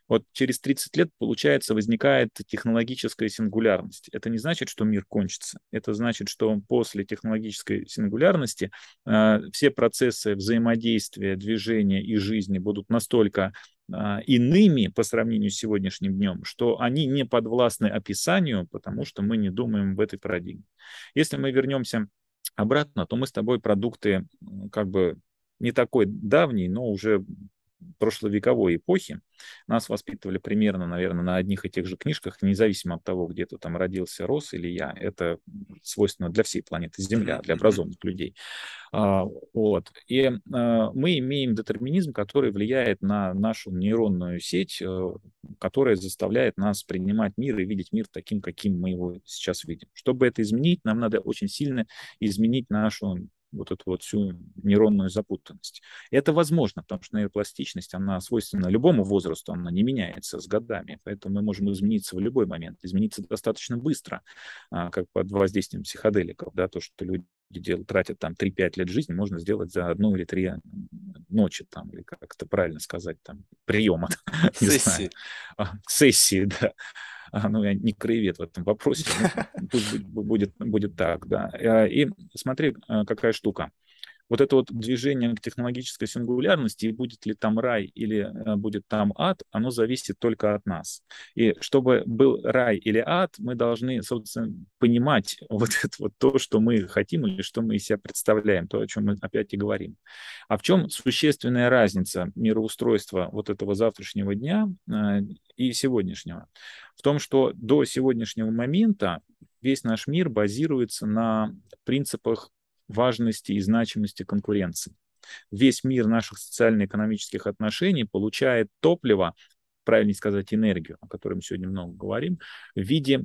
Вот через 30 лет, получается, возникает технологическая сингулярность. Это не значит, что мир кончится. Это значит, что после технологической сингулярности э, все процессы взаимодействия, движения и жизни будут настолько э, иными по сравнению с сегодняшним днем, что они не подвластны описанию, потому что мы не думаем в этой парадигме. Если мы вернемся обратно, то мы с тобой продукты как бы не такой давний, но уже прошловековой эпохи. Нас воспитывали примерно, наверное, на одних и тех же книжках, независимо от того, где ты там родился, рос или я. Это свойственно для всей планеты Земля, для образованных людей. А, вот. И а, мы имеем детерминизм, который влияет на нашу нейронную сеть, э, которая заставляет нас принимать мир и видеть мир таким, каким мы его сейчас видим. Чтобы это изменить, нам надо очень сильно изменить нашу вот эту вот всю нейронную запутанность. И это возможно, потому что нейропластичность, она свойственна любому возрасту, она не меняется с годами, поэтому мы можем измениться в любой момент, измениться достаточно быстро, а, как под воздействием психоделиков, да, то, что люди делают, тратят там 3-5 лет жизни, можно сделать за одну или три ночи, там, или как это правильно сказать, там, приема. Сессии. А, сессии, да ну, я не краевед в этом вопросе, пусть будет, будет так, да. А, и смотри, а, какая штука вот это вот движение к технологической сингулярности, и будет ли там рай или э, будет там ад, оно зависит только от нас. И чтобы был рай или ад, мы должны, собственно, понимать вот это вот то, что мы хотим или что мы из себя представляем, то, о чем мы опять и говорим. А в чем существенная разница мироустройства вот этого завтрашнего дня э, и сегодняшнего? В том, что до сегодняшнего момента весь наш мир базируется на принципах важности и значимости конкуренции. Весь мир наших социально-экономических отношений получает топливо, правильнее сказать, энергию, о которой мы сегодня много говорим, в виде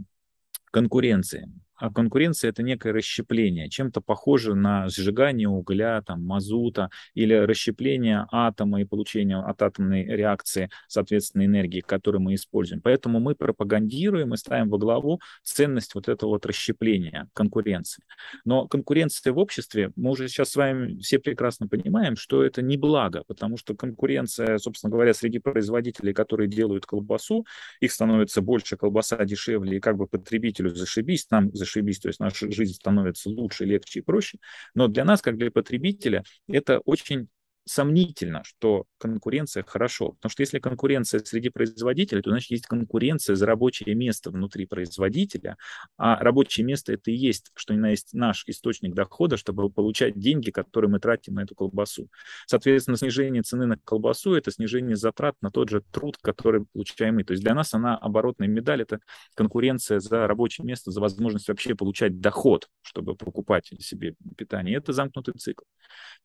конкуренции а конкуренция это некое расщепление, чем-то похоже на сжигание угля, там, мазута или расщепление атома и получение от атомной реакции, соответственно, энергии, которую мы используем. Поэтому мы пропагандируем и ставим во главу ценность вот этого вот расщепления, конкуренции. Но конкуренция в обществе, мы уже сейчас с вами все прекрасно понимаем, что это не благо, потому что конкуренция, собственно говоря, среди производителей, которые делают колбасу, их становится больше, колбаса дешевле, и как бы потребителю зашибись, нам зашибись зашибись, то есть наша жизнь становится лучше, легче и проще. Но для нас, как для потребителя, это очень сомнительно, что конкуренция хорошо. Потому что если конкуренция среди производителей, то значит есть конкуренция за рабочее место внутри производителя, а рабочее место это и есть, что ни есть наш источник дохода, чтобы получать деньги, которые мы тратим на эту колбасу. Соответственно, снижение цены на колбасу это снижение затрат на тот же труд, который получаем мы. То есть для нас она оборотная медаль, это конкуренция за рабочее место, за возможность вообще получать доход, чтобы покупать себе питание. Это замкнутый цикл.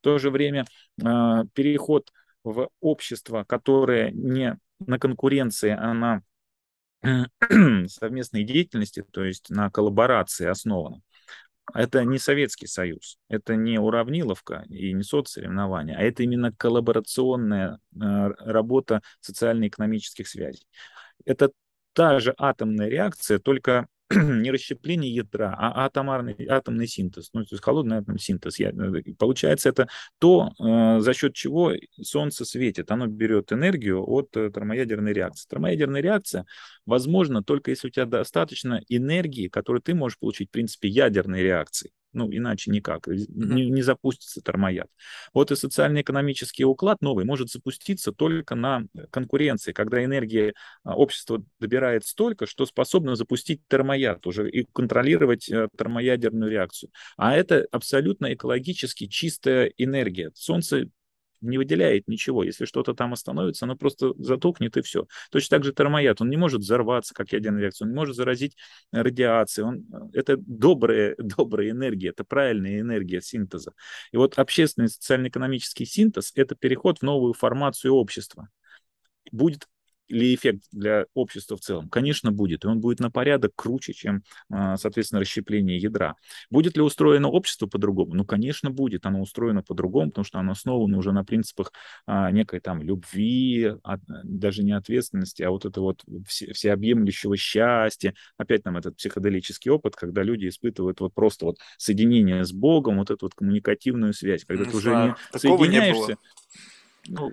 В то же время а, переход в общество, которое не на конкуренции, а на совместной деятельности, то есть на коллаборации основано. Это не Советский Союз, это не уравниловка и не соцсоревнования, а это именно коллаборационная а, работа социально-экономических связей. Это та же атомная реакция, только не расщепление ядра, а атомарный, атомный синтез, ну, то есть холодный атомный синтез. Э, получается, это то, э, за счет чего Солнце светит. Оно берет энергию от э, термоядерной реакции. Термоядерная реакция возможна только если у тебя достаточно энергии, которую ты можешь получить, в принципе, ядерной реакции ну, иначе никак, не, не запустится термояд. Вот и социально-экономический уклад новый может запуститься только на конкуренции, когда энергия а, общества добирает столько, что способно запустить термояд уже и контролировать э, термоядерную реакцию. А это абсолютно экологически чистая энергия. Солнце не выделяет ничего. Если что-то там остановится, оно просто затухнет и все. Точно так же термояд, он не может взорваться, как ядерная реакция, он не может заразить радиацией. Он, это добрая, добрая энергия, это правильная энергия синтеза. И вот общественный социально-экономический синтез – это переход в новую формацию общества. Будет ли эффект для общества в целом? Конечно, будет. И он будет на порядок круче, чем, а, соответственно, расщепление ядра. Будет ли устроено общество по-другому? Ну, конечно, будет. Оно устроено по-другому, потому что оно основано уже на принципах а, некой там любви, от, даже не ответственности, а вот это вот все, всеобъемлющего счастья. Опять там этот психоделический опыт, когда люди испытывают вот просто вот соединение с Богом, вот эту вот коммуникативную связь, когда ты знаю. уже не соединяешься. Не ну,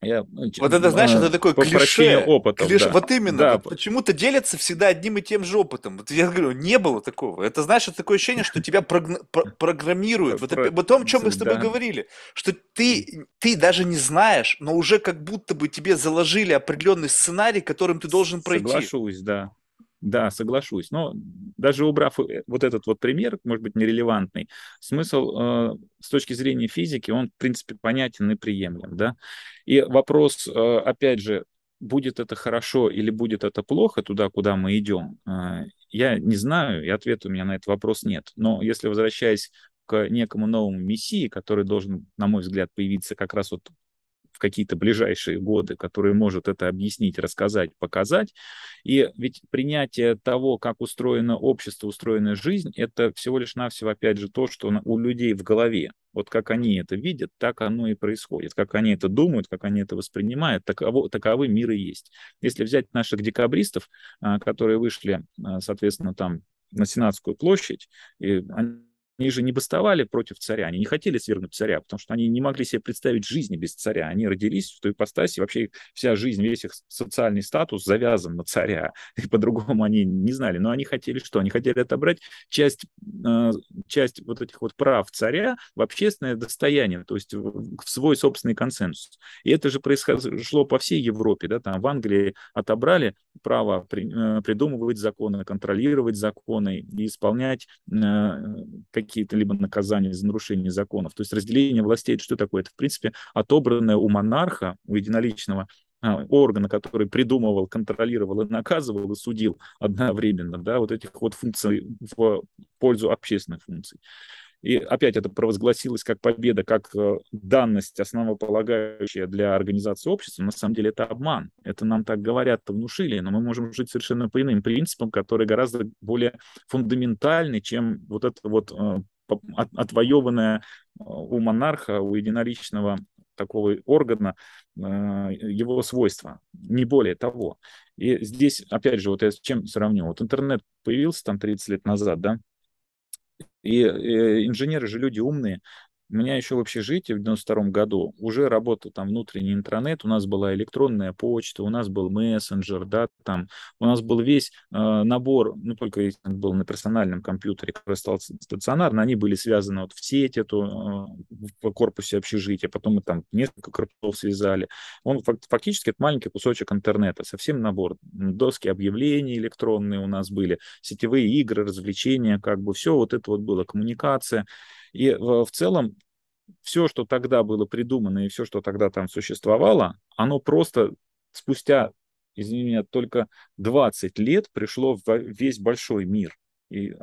я, ну, вот это, знаешь, это такое клише. Опытов, клише да. Вот именно. Да. Вот почему-то делятся всегда одним и тем же опытом. Вот я говорю, не было такого. Это, знаешь, такое ощущение, что тебя программируют. Вот, Про... вот то, о чем мы с тобой да. говорили. Что ты, ты даже не знаешь, но уже как будто бы тебе заложили определенный сценарий, которым ты должен пройти. Соглашусь, да. Да, соглашусь. Но даже убрав э, вот этот вот пример, может быть, нерелевантный, смысл э, с точки зрения физики, он, в принципе, понятен и приемлем, да. И вопрос, э, опять же, будет это хорошо или будет это плохо туда, куда мы идем, э, я не знаю, и ответа у меня на этот вопрос нет. Но если возвращаясь к некому новому мессии, который должен, на мой взгляд, появиться как раз вот в какие-то ближайшие годы, который может это объяснить, рассказать, показать. И ведь принятие того, как устроено общество, устроена жизнь, это всего лишь навсего, опять же, то, что у людей в голове. Вот как они это видят, так оно и происходит. Как они это думают, как они это воспринимают, таково, таковы мир и есть. Если взять наших декабристов, а, которые вышли, а, соответственно, там на Сенатскую площадь, и они они же не бастовали против царя, они не хотели свергнуть царя, потому что они не могли себе представить жизни без царя. Они родились в той ипостаси, вообще вся жизнь, весь их социальный статус завязан на царя. И по-другому они не знали. Но они хотели что? Они хотели отобрать часть, э, часть вот этих вот прав царя в общественное достояние, то есть в свой собственный консенсус. И это же происходило по всей Европе. Да? Там в Англии отобрали право э, придумывать законы, контролировать законы и исполнять э, какие-то либо наказания за нарушение законов. То есть разделение властей, это что такое? Это, в принципе, отобранное у монарха, у единоличного а, органа, который придумывал, контролировал и наказывал и судил одновременно, да, вот этих вот функций в пользу общественных функций. И опять это провозгласилось как победа, как э, данность основополагающая для организации общества. На самом деле это обман. Это нам так говорят, внушили, но мы можем жить совершенно по иным принципам, которые гораздо более фундаментальны, чем вот это вот э, отвоеванное э, у монарха, у единоличного такого органа его свойства, не более того. И здесь, опять же, вот я с чем сравню. Вот интернет появился там 30 лет назад, да, и э, инженеры же люди умные, у меня еще в общежитии в 92 году уже работал там внутренний интернет, у нас была электронная почта, у нас был мессенджер, да, там, у нас был весь э, набор, ну, только если был на персональном компьютере, который стал стационарно, они были связаны вот в сеть эту, э, в корпусе общежития, потом мы там несколько корпусов связали. Он фактически это маленький кусочек интернета, совсем набор. Доски объявлений электронные у нас были, сетевые игры, развлечения, как бы все вот это вот было, коммуникация. И в целом все, что тогда было придумано и все, что тогда там существовало, оно просто спустя, извини меня, только 20 лет пришло в весь большой мир и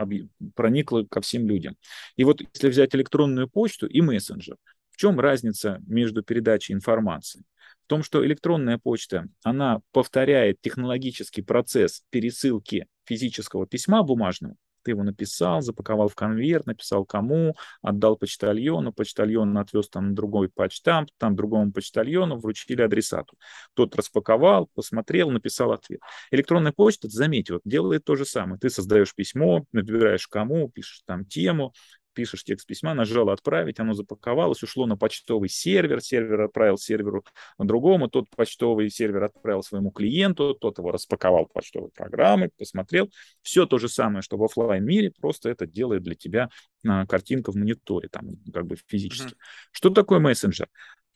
проникло ко всем людям. И вот если взять электронную почту и мессенджер, в чем разница между передачей информации? В том, что электронная почта, она повторяет технологический процесс пересылки физического письма бумажного, ты его написал, запаковал в конверт, написал кому, отдал почтальону, почтальон отвез там на другой почтамп, там другому почтальону вручили адресату. Тот распаковал, посмотрел, написал ответ. Электронная почта, заметь, вот, делает то же самое. Ты создаешь письмо, набираешь кому, пишешь там тему, пишешь текст письма, нажал «Отправить», оно запаковалось, ушло на почтовый сервер, сервер отправил серверу другому, тот почтовый сервер отправил своему клиенту, тот его распаковал почтовой программой, посмотрел. Все то же самое, что в офлайн мире, просто это делает для тебя а, картинка в мониторе, там, как бы физически. Mm-hmm. Что такое мессенджер?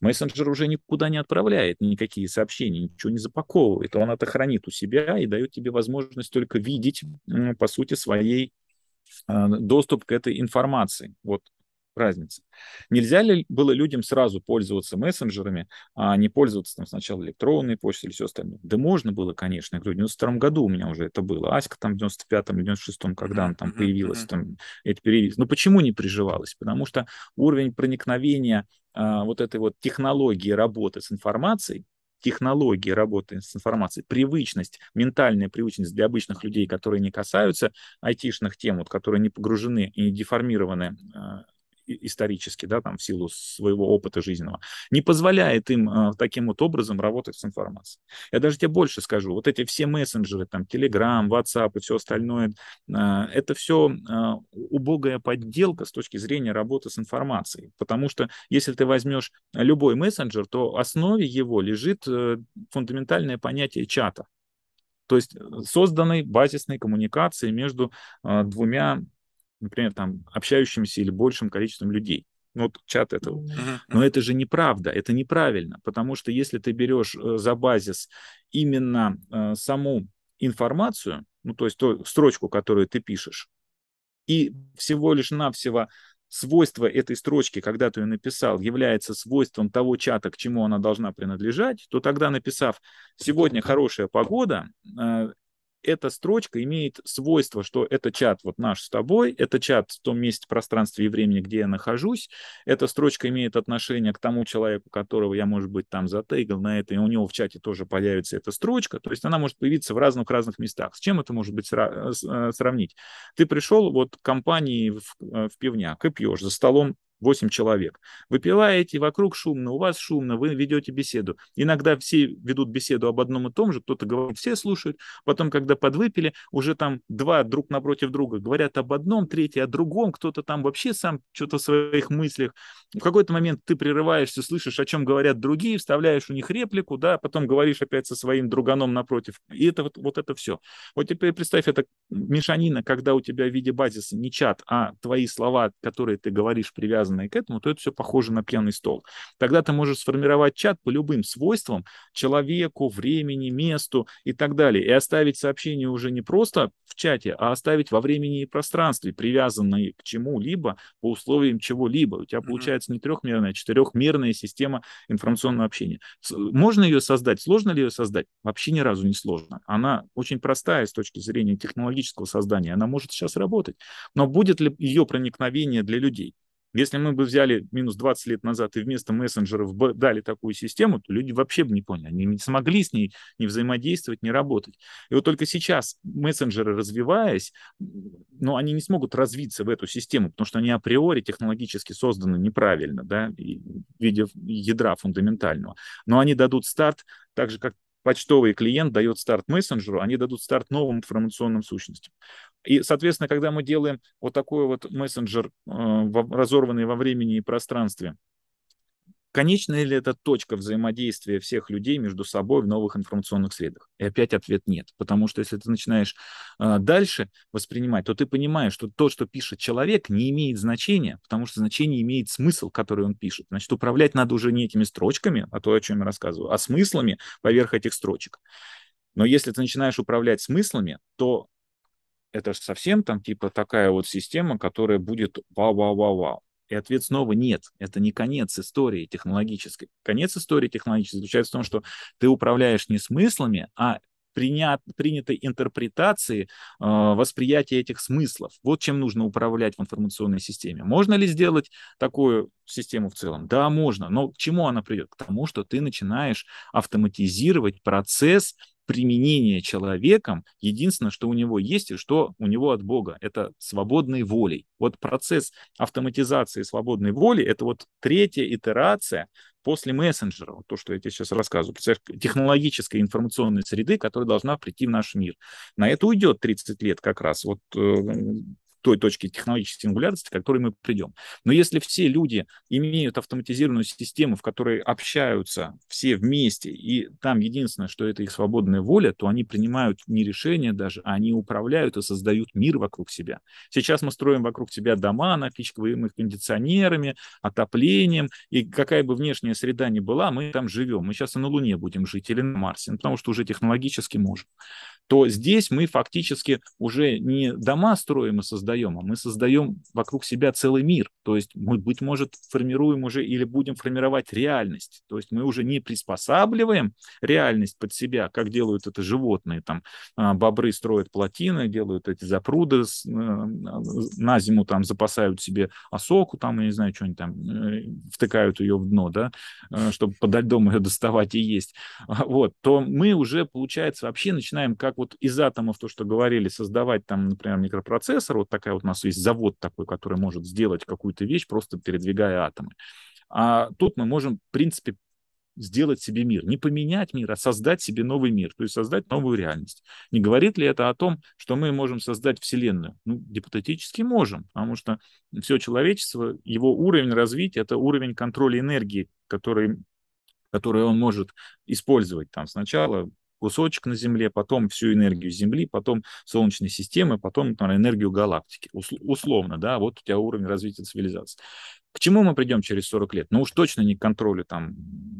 Мессенджер уже никуда не отправляет никакие сообщения, ничего не запаковывает. Он это хранит у себя и дает тебе возможность только видеть, по сути, своей доступ к этой информации. Вот разница. Нельзя ли было людям сразу пользоваться мессенджерами, а не пользоваться там сначала электронной почтой или все остальное? Да можно было, конечно. Я говорю, в 92 году у меня уже это было. Аська там в 95-м, 96-м, когда она там появилась, там эти перевес. Но почему не приживалась? Потому что уровень проникновения а, вот этой вот технологии работы с информацией технологии работы с информацией, привычность, ментальная привычность для обычных людей, которые не касаются айтишных тем, вот, которые не погружены и не деформированы а, исторически, да, там, в силу своего опыта жизненного, не позволяет им э, таким вот образом работать с информацией. Я даже тебе больше скажу, вот эти все мессенджеры, там, Telegram, WhatsApp и все остальное, э, это все э, убогая подделка с точки зрения работы с информацией, потому что если ты возьмешь любой мессенджер, то в основе его лежит э, фундаментальное понятие чата, то есть э, созданной базисной коммуникации между э, двумя например, там, общающимся или большим количеством людей. Ну, вот чат этого. Но это же неправда, это неправильно, потому что если ты берешь э, за базис именно э, саму информацию, ну, то есть ту строчку, которую ты пишешь, и всего лишь навсего свойство этой строчки, когда ты ее написал, является свойством того чата, к чему она должна принадлежать, то тогда, написав «сегодня хорошая погода», э, эта строчка имеет свойство, что это чат вот наш с тобой, это чат в том месте, пространстве и времени, где я нахожусь, эта строчка имеет отношение к тому человеку, которого я, может быть, там затейгал на это, и у него в чате тоже появится эта строчка, то есть она может появиться в разных-разных местах. С чем это может быть э, сравнить? Ты пришел вот к компании в, э, в пивняк и пьешь за столом 8 человек. Выпиваете, вокруг шумно, у вас шумно, вы ведете беседу. Иногда все ведут беседу об одном и том же, кто-то говорит, все слушают. Потом, когда подвыпили, уже там два друг напротив друга говорят об одном, третий о другом, кто-то там вообще сам что-то в своих мыслях. В какой-то момент ты прерываешься, слышишь, о чем говорят другие, вставляешь у них реплику, да, потом говоришь опять со своим друганом напротив. И это вот, вот это все. Вот теперь представь, это мешанина, когда у тебя в виде базиса не чат, а твои слова, которые ты говоришь, привязаны привязанные к этому, то это все похоже на пьяный стол. Тогда ты можешь сформировать чат по любым свойствам, человеку, времени, месту и так далее, и оставить сообщение уже не просто в чате, а оставить во времени и пространстве, привязанные к чему-либо по условиям чего-либо. У тебя получается не трехмерная, а четырехмерная система информационного общения. Можно ее создать? Сложно ли ее создать? Вообще ни разу не сложно. Она очень простая с точки зрения технологического создания. Она может сейчас работать. Но будет ли ее проникновение для людей? Если мы бы взяли минус 20 лет назад и вместо мессенджеров дали такую систему, то люди вообще бы не поняли, они не смогли с ней не взаимодействовать, не работать. И вот только сейчас мессенджеры, развиваясь, но они не смогут развиться в эту систему, потому что они априори технологически созданы неправильно, да, в виде ядра фундаментального. Но они дадут старт так же, как почтовый клиент дает старт мессенджеру, они дадут старт новым информационным сущностям. И, соответственно, когда мы делаем вот такой вот мессенджер, э, разорванный во времени и пространстве, Конечная ли это точка взаимодействия всех людей между собой в новых информационных средах? И опять ответ нет. Потому что если ты начинаешь э, дальше воспринимать, то ты понимаешь, что то, что пишет человек, не имеет значения, потому что значение имеет смысл, который он пишет. Значит, управлять надо уже не этими строчками, а то, о чем я рассказываю, а смыслами поверх этих строчек. Но если ты начинаешь управлять смыслами, то это же совсем там типа такая вот система, которая будет вау-вау-вау-вау. И ответ снова нет. Это не конец истории технологической. Конец истории технологической заключается в том, что ты управляешь не смыслами, а принят, принятой интерпретации э, восприятия этих смыслов. Вот чем нужно управлять в информационной системе. Можно ли сделать такую систему в целом? Да, можно. Но к чему она придет? К тому, что ты начинаешь автоматизировать процесс применение человеком единственное, что у него есть и что у него от Бога, это свободной волей. Вот процесс автоматизации свободной воли, это вот третья итерация после мессенджера, вот то, что я тебе сейчас рассказываю, технологической информационной среды, которая должна прийти в наш мир. На это уйдет 30 лет как раз. Вот э, той точке технологической сингулярности, к которой мы придем. Но если все люди имеют автоматизированную систему, в которой общаются все вместе, и там единственное, что это их свободная воля, то они принимают не решения даже, а они управляют и создают мир вокруг себя. Сейчас мы строим вокруг себя дома, напичкиваем их кондиционерами, отоплением, и какая бы внешняя среда ни была, мы там живем. Мы сейчас и на Луне будем жить или на Марсе, потому что уже технологически можем. то здесь мы фактически уже не дома строим и создаем, а мы создаем вокруг себя целый мир. То есть мы, быть может, формируем уже или будем формировать реальность. То есть мы уже не приспосабливаем реальность под себя, как делают это животные. Там а, бобры строят плотины, делают эти запруды, э, на зиму там запасают себе осоку, там, я не знаю, что-нибудь там, э, втыкают ее в дно, да, э, чтобы подо льдом ее доставать и есть. Вот, то мы уже, получается, вообще начинаем как вот из атомов, то, что говорили, создавать там, например, микропроцессор, вот такая вот у нас есть завод такой, который может сделать какую-то вещь, просто передвигая атомы. А тут мы можем, в принципе, сделать себе мир. Не поменять мир, а создать себе новый мир, то есть создать новую реальность. Не говорит ли это о том, что мы можем создать Вселенную? Ну, гипотетически можем, потому что все человечество, его уровень развития, это уровень контроля энергии, который, который он может использовать. Там сначала кусочек на Земле, потом всю энергию Земли, потом Солнечной системы, потом например, энергию галактики. Условно, да, вот у тебя уровень развития цивилизации. К чему мы придем через 40 лет? Ну уж точно не к контролю там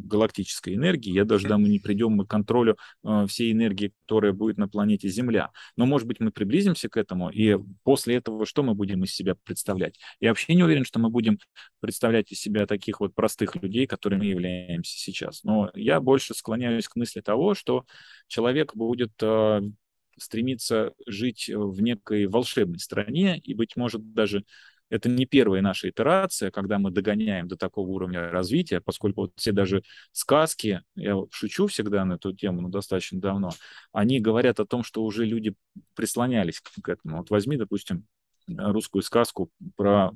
галактической энергии, я даже думаю, не придем мы к контролю э, всей энергии, которая будет на планете Земля. Но, может быть, мы приблизимся к этому, и после этого что мы будем из себя представлять? Я вообще не уверен, что мы будем представлять из себя таких вот простых людей, которыми мы являемся сейчас. Но я больше склоняюсь к мысли того, что человек будет э, стремиться жить в некой волшебной стране и, быть может, даже это не первая наша итерация, когда мы догоняем до такого уровня развития, поскольку вот все даже сказки, я шучу всегда на эту тему, но достаточно давно, они говорят о том, что уже люди прислонялись к этому. Вот возьми, допустим, русскую сказку про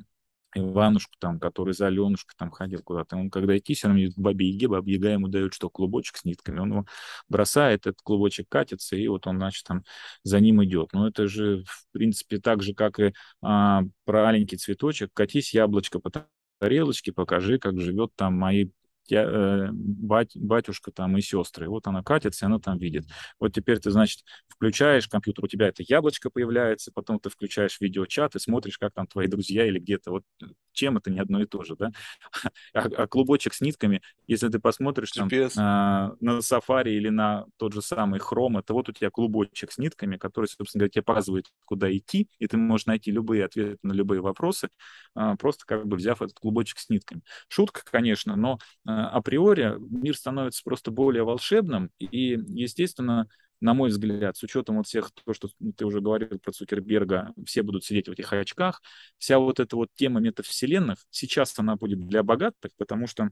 Иванушку, там, который за Аленушкой там ходил куда-то. Он когда идти, все равно идет к бабе Яге, баба Яга ему дает что, клубочек с нитками. Он его бросает, этот клубочек катится, и вот он, значит, там за ним идет. Но это же, в принципе, так же, как и а, про аленький цветочек. Катись, яблочко по тарелочке, покажи, как живет там мои Э, бать, батюшка там и сестры. Вот она катится, и она там видит. Вот теперь ты, значит, включаешь компьютер, у тебя это яблочко появляется, потом ты включаешь видеочат и смотришь, как там твои друзья или где-то. Вот чем это не одно и то же, да? А, а клубочек с нитками, если ты посмотришь там а, на Safari или на тот же самый Chrome, это вот у тебя клубочек с нитками, который, собственно говоря, тебе показывает, куда идти, и ты можешь найти любые ответы на любые вопросы, а, просто как бы взяв этот клубочек с нитками. Шутка, конечно, но а, априори мир становится просто более волшебным, и, естественно, на мой взгляд, с учетом вот всех, то, что ты уже говорил про Цукерберга, все будут сидеть в этих очках, вся вот эта вот тема метавселенных, сейчас она будет для богатых, потому что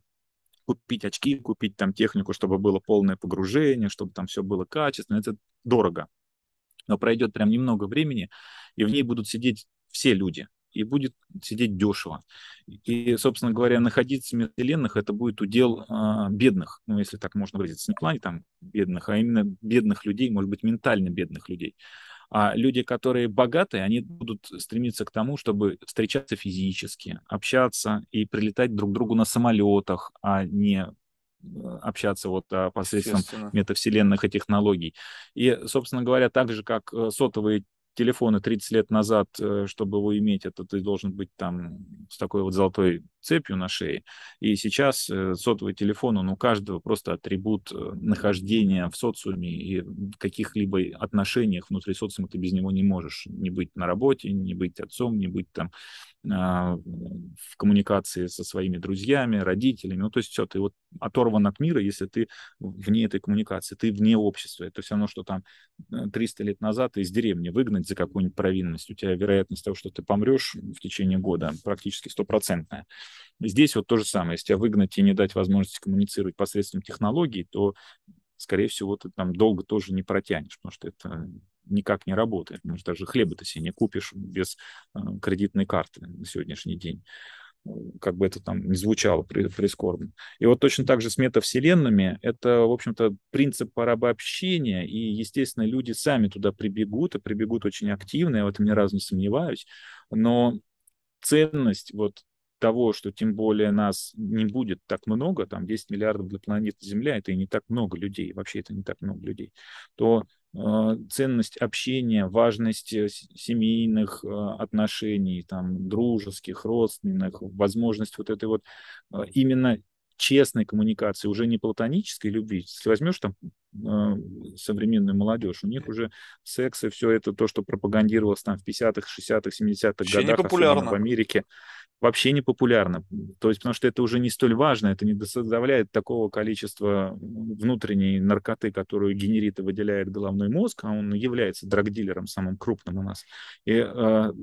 купить очки, купить там технику, чтобы было полное погружение, чтобы там все было качественно, это дорого. Но пройдет прям немного времени, и в ней будут сидеть все люди, и будет сидеть дешево. И, собственно говоря, находиться в вселенных это будет удел а, бедных, ну, если так можно выразиться, не в плане там бедных, а именно бедных людей, может быть, ментально бедных людей. А люди, которые богатые, они будут стремиться к тому, чтобы встречаться физически, общаться и прилетать друг к другу на самолетах, а не э, общаться вот а, посредством метавселенных и технологий. И, собственно говоря, так же, как э, сотовые телефоны 30 лет назад, э, чтобы его иметь, это ты должен быть там с такой вот золотой цепью на шее. И сейчас э, сотовый телефон, он у каждого просто атрибут э, нахождения в социуме и в каких-либо отношениях внутри социума ты без него не можешь. Не быть на работе, не быть отцом, не быть там в коммуникации со своими друзьями, родителями. Ну, то есть все, ты вот оторван от мира, если ты вне этой коммуникации, ты вне общества. Это все равно, что там 300 лет назад из деревни выгнать за какую-нибудь провинность. У тебя вероятность того, что ты помрешь в течение года практически стопроцентная. Здесь вот то же самое. Если тебя выгнать и не дать возможности коммуницировать посредством технологий, то, скорее всего, ты там долго тоже не протянешь, потому что это никак не работает. Может, даже хлеба ты себе не купишь без э, кредитной карты на сегодняшний день как бы это там не звучало прискорбно. И вот точно так же с метавселенными, это, в общем-то, принцип порабообщения, и, естественно, люди сами туда прибегут, и прибегут очень активно, я в этом ни разу не сомневаюсь, но ценность вот того, что тем более нас не будет так много, там 10 миллиардов для планеты Земля, это и не так много людей, вообще это не так много людей, то ценность общения, важность э, семейных э, отношений, там, дружеских, родственных, возможность вот этой вот э, именно честной коммуникации, уже не платонической любви. Если возьмешь там э, современную молодежь. У них уже секс и все это то, что пропагандировалось там в 50-х, 60-х, 70-х годах, особенно в Америке, вообще не популярно. То есть, потому что это уже не столь важно, это не доставляет такого количества внутренней наркоты, которую генерит и выделяет головной мозг, а он является драгдилером самым крупным у нас. И э,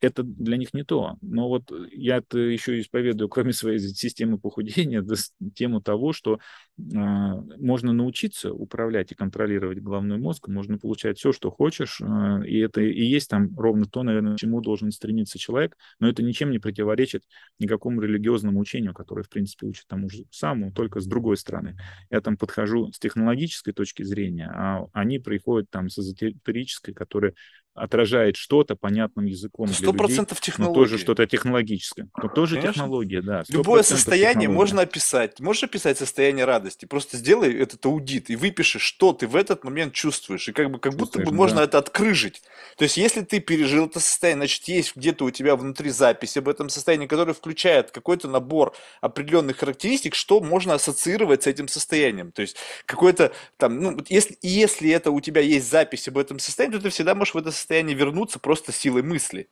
это для них не то. Но вот я это еще исповедую, кроме своей системы похудения, тему того, что э, можно научиться управлять и контролировать головной мозг, можно получать все, что хочешь, э, и это и есть там ровно то, наверное, чему должен стремиться человек, но это ничем не противоречит никакому религиозному учению, которое, в принципе, учит тому же самому, только с другой стороны. Я там подхожу с технологической точки зрения, а они приходят там с эзотерической, которая отражает что-то понятным языком для людей, но тоже что-то технологическое. Но тоже Конечно. технология, да. Любое состояние технология. можно описать. Можешь описать состояние радости. Просто сделай этот аудит и выпиши, что ты в этот момент чувствуешь. И как бы как будто бы да. можно это открыжить. То есть, если ты пережил это состояние, значит, есть где-то у тебя внутри запись об этом состоянии, которая включает какой-то набор определенных характеристик, что можно ассоциировать с этим состоянием. То есть, какой-то там, ну, если, если это у тебя есть запись об этом состоянии, то ты всегда можешь в это состояние состоянии вернуться просто силой мысли.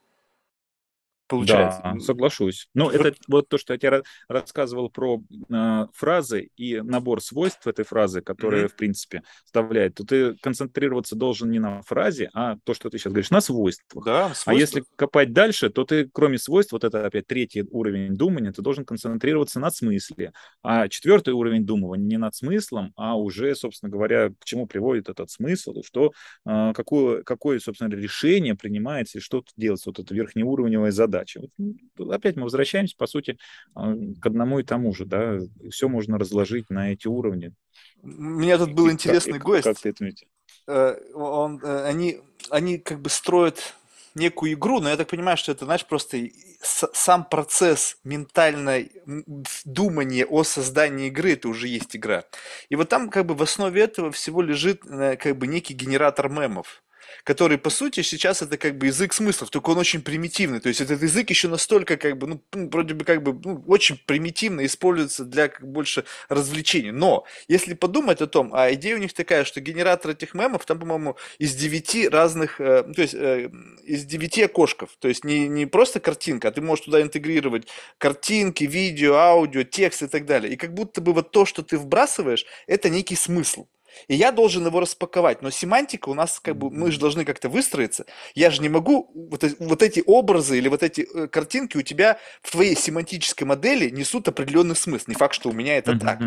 Получается. Да, соглашусь. Ну, это вот то, что я тебе рассказывал про э, фразы и набор свойств этой фразы, которые, mm-hmm. в принципе, вставляет. То ты концентрироваться должен не на фразе, а то, что ты сейчас говоришь, на свойствах. Да, свойства. А если копать дальше, то ты, кроме свойств, вот это опять третий уровень думания, ты должен концентрироваться на смысле. А четвертый уровень думания не над смыслом, а уже, собственно говоря, к чему приводит этот смысл, и что, э, какое, какое, собственно, решение принимается, и что делается. Вот это верхнеуровневая задача задачи. Вот, опять мы возвращаемся, по сути, а, к одному и тому же, да, все можно разложить на эти уровни. У меня тут был и интересный как, гость. Как ты это э, он, э, они, они как бы строят некую игру, но я так понимаю, что это, знаешь, просто сам процесс ментальной думания о создании игры, это уже есть игра. И вот там как бы в основе этого всего лежит э, как бы некий генератор мемов который, по сути, сейчас это как бы язык смыслов, только он очень примитивный. То есть этот язык еще настолько как бы, ну, вроде бы как бы, ну, очень примитивно используется для как больше развлечений. Но, если подумать о том, а идея у них такая, что генератор этих мемов, там, по-моему, из девяти разных, э, то есть э, из девяти окошков. То есть не, не просто картинка, а ты можешь туда интегрировать картинки, видео, аудио, текст и так далее. И как будто бы вот то, что ты вбрасываешь, это некий смысл. И я должен его распаковать. Но семантика у нас как бы, мы же должны как-то выстроиться. Я же не могу, вот, вот эти образы или вот эти э, картинки у тебя в твоей семантической модели несут определенный смысл. Не факт, что у меня это так.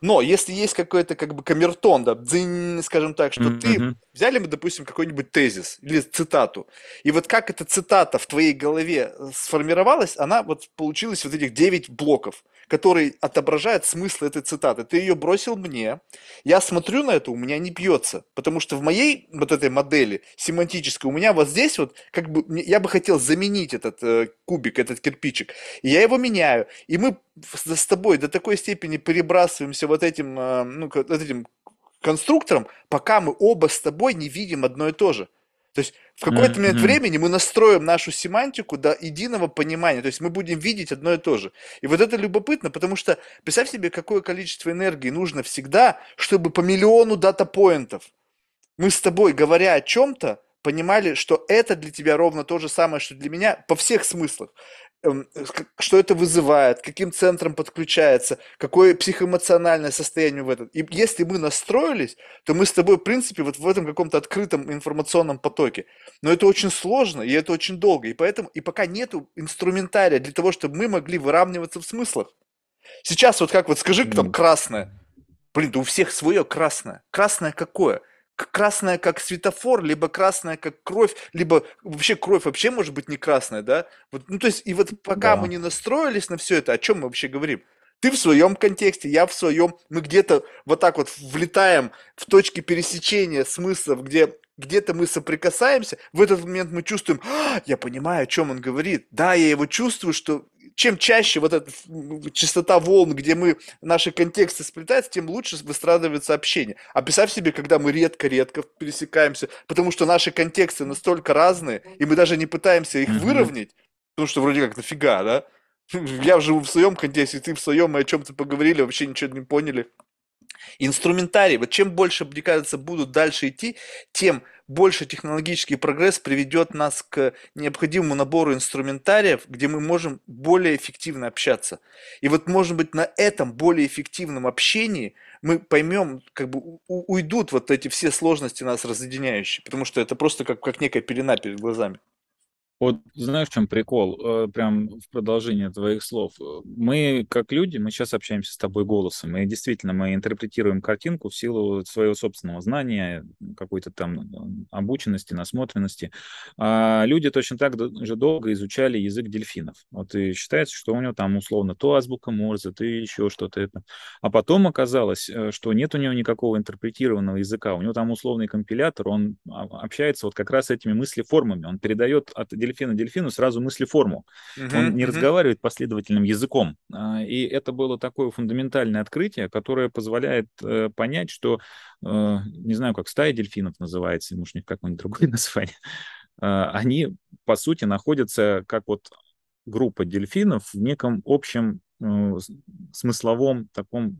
Но если есть какой-то как бы камертон, да, дзынь, скажем так, что ты, взяли мы, допустим, какой-нибудь тезис или цитату, и вот как эта цитата в твоей голове э, сформировалась, она вот получилась вот этих 9 блоков который отображает смысл этой цитаты. Ты ее бросил мне, я смотрю на это, у меня не бьется, потому что в моей вот этой модели семантической у меня вот здесь вот, как бы, я бы хотел заменить этот э, кубик, этот кирпичик, и я его меняю, и мы с тобой до такой степени перебрасываемся вот этим, э, ну, вот этим конструктором, пока мы оба с тобой не видим одно и то же. То есть в какой-то момент mm-hmm. времени мы настроим нашу семантику до единого понимания. То есть мы будем видеть одно и то же. И вот это любопытно, потому что представь себе, какое количество энергии нужно всегда, чтобы по миллиону дата-поинтов мы с тобой, говоря о чем-то, понимали, что это для тебя ровно то же самое, что для меня по всех смыслах. Эм, что это вызывает, каким центром подключается, какое психоэмоциональное состояние в этом. И если мы настроились, то мы с тобой, в принципе, вот в этом каком-то открытом информационном потоке. Но это очень сложно, и это очень долго. И поэтому, и пока нету инструментария для того, чтобы мы могли выравниваться в смыслах. Сейчас вот как вот скажи, там красное. Блин, да у всех свое красное. Красное какое? Красная как светофор, либо красная как кровь, либо вообще кровь вообще может быть не красная, да? Вот, ну, то есть, и вот пока да. мы не настроились на все это, о чем мы вообще говорим? Ты в своем контексте, я в своем, мы где-то вот так вот влетаем в точки пересечения смыслов, где где-то мы соприкасаемся, в этот момент мы чувствуем, а, я понимаю, о чем он говорит. Да, я его чувствую, что чем чаще вот эта частота волн, где мы, наши контексты сплетаются, тем лучше выстраивается общение. А представь себе, когда мы редко-редко пересекаемся, потому что наши контексты настолько разные, и мы даже не пытаемся их выровнять, потому что вроде как нафига, да? Я живу в своем контексте, ты в своем, мы о чем-то поговорили, вообще ничего не поняли. Инструментарий, вот чем больше, мне кажется, будут дальше идти, тем больше технологический прогресс приведет нас к необходимому набору инструментариев, где мы можем более эффективно общаться. И вот, может быть, на этом более эффективном общении мы поймем, как бы уйдут вот эти все сложности нас разъединяющие, потому что это просто как, как некая пелена перед глазами. Вот знаешь, в чем прикол? Э, прям в продолжение твоих слов. Э, мы, как люди, мы сейчас общаемся с тобой голосом, и действительно мы интерпретируем картинку в силу своего собственного знания, какой-то там э, обученности, насмотренности. А люди точно так же долго изучали язык дельфинов. Вот и считается, что у него там условно то азбука Морзе, то еще что-то это. А потом оказалось, что нет у него никакого интерпретированного языка. У него там условный компилятор, он а, общается вот как раз этими мыслеформами. Он передает от дельфина дельфину сразу мыслеформу. Uh-huh, Он не uh-huh. разговаривает последовательным языком. А, и это было такое фундаментальное открытие, которое позволяет э, понять, что, э, не знаю, как стая дельфинов называется, может, них какое-нибудь другое название, а, они, по сути, находятся как вот группа дельфинов в неком общем э, смысловом таком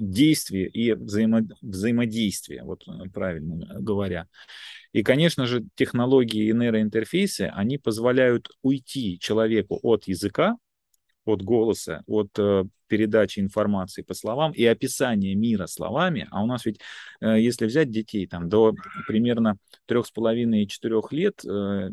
действии и взаимо, взаимодействии, вот правильно говоря. И, конечно же, технологии и нейроинтерфейсы, они позволяют уйти человеку от языка, от голоса, от э, передачи информации по словам и описания мира словами. А у нас ведь, э, если взять детей там до примерно трех с половиной четырех лет, э,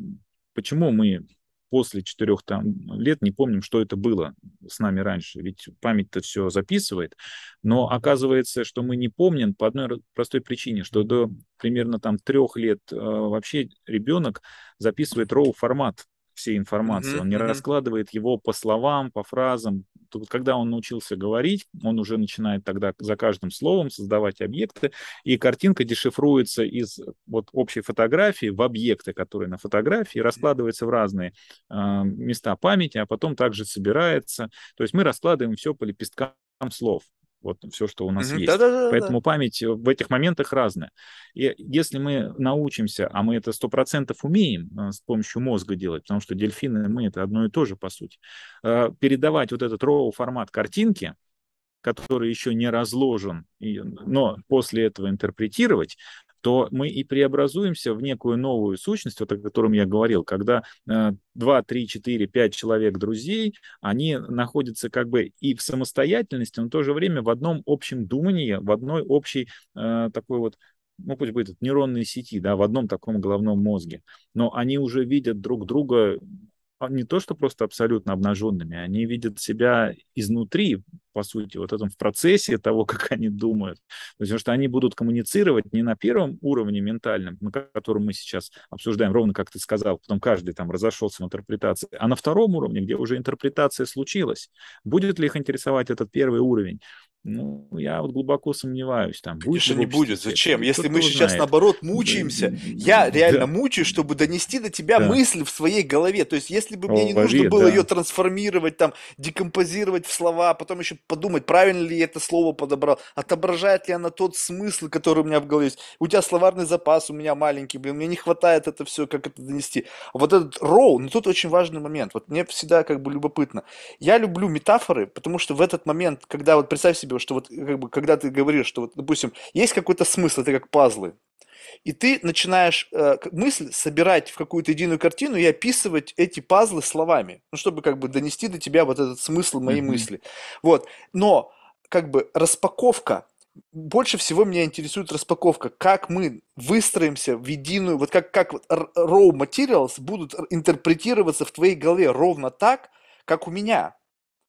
почему мы после четырех там, лет не помним, что это было с нами раньше. Ведь память-то все записывает. Но оказывается, что мы не помним по одной простой причине, что до примерно там трех лет э, вообще ребенок записывает RAW формат всей информации. Mm-hmm. Он не mm-hmm. раскладывает его по словам, по фразам. Тут, когда он научился говорить, он уже начинает тогда за каждым словом создавать объекты, и картинка дешифруется из вот общей фотографии в объекты, которые на фотографии, раскладываются в разные э, места памяти, а потом также собирается. То есть мы раскладываем все по лепесткам слов вот все, что у нас mm-hmm. есть. Да-да-да-да. Поэтому память в этих моментах разная. И если мы научимся, а мы это сто процентов умеем а, с помощью мозга делать, потому что дельфины, мы это одно и то же, по сути, а, передавать вот этот RAW формат картинки, который еще не разложен, но после этого интерпретировать, то мы и преобразуемся в некую новую сущность, вот о котором я говорил, когда 2, 3, 4, 5 человек друзей, они находятся как бы и в самостоятельности, но в то же время в одном общем думании, в одной общей э, такой вот ну, пусть будет нейронные сети, да, в одном таком головном мозге, но они уже видят друг друга не то, что просто абсолютно обнаженными, они видят себя изнутри, по сути, вот этом в процессе того, как они думают. Потому что они будут коммуницировать не на первом уровне ментальном, на котором мы сейчас обсуждаем, ровно как ты сказал, потом каждый там разошелся в интерпретации, а на втором уровне, где уже интерпретация случилась. Будет ли их интересовать этот первый уровень? Ну, я вот глубоко сомневаюсь. Там, будет Конечно, не будет. Зачем? Это? Если мы сейчас, знает. наоборот, мучаемся, да, я реально да. мучаюсь, чтобы донести до тебя да. мысль в своей голове. То есть, если бы мне О, не нужно было да. ее трансформировать, там, декомпозировать в слова, потом еще подумать, правильно ли я это слово подобрал, отображает ли она тот смысл, который у меня в голове есть. У тебя словарный запас у меня маленький, блин, мне не хватает это все, как это донести. Вот этот роу, ну тут очень важный момент. Вот мне всегда как бы любопытно. Я люблю метафоры, потому что в этот момент, когда вот представь себе, что вот как бы, когда ты говоришь, что вот, допустим, есть какой-то смысл, это как пазлы, и ты начинаешь э, мысль собирать в какую-то единую картину и описывать эти пазлы словами, ну, чтобы как бы донести до тебя вот этот смысл моей mm-hmm. мысли. Вот. Но как бы распаковка, больше всего меня интересует распаковка, как мы выстроимся в единую, вот как, как raw materials будут интерпретироваться в твоей голове ровно так, как у меня.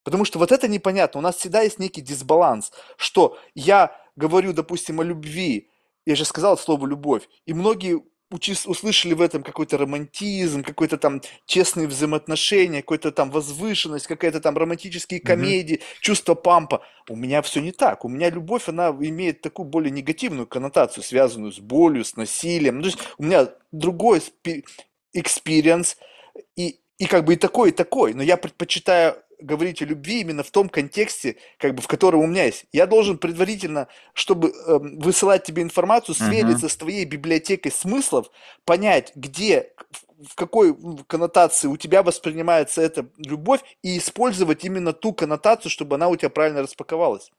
Потому что вот это непонятно. У нас всегда есть некий дисбаланс, что я говорю, допустим, о любви, я же сказал слово «любовь», и многие услышали в этом какой-то романтизм, какой-то там честные взаимоотношения, какой-то там возвышенность, какая-то там романтические комедии, mm-hmm. чувство пампа. У меня все не так. У меня любовь, она имеет такую более негативную коннотацию, связанную с болью, с насилием. То есть у меня другой experience, и, и как бы и такой, и такой. Но я предпочитаю говорить о любви именно в том контексте, как бы, в котором у меня есть. Я должен предварительно, чтобы э, высылать тебе информацию, свериться uh-huh. с твоей библиотекой смыслов, понять, где, в какой коннотации у тебя воспринимается эта любовь, и использовать именно ту коннотацию, чтобы она у тебя правильно распаковалась.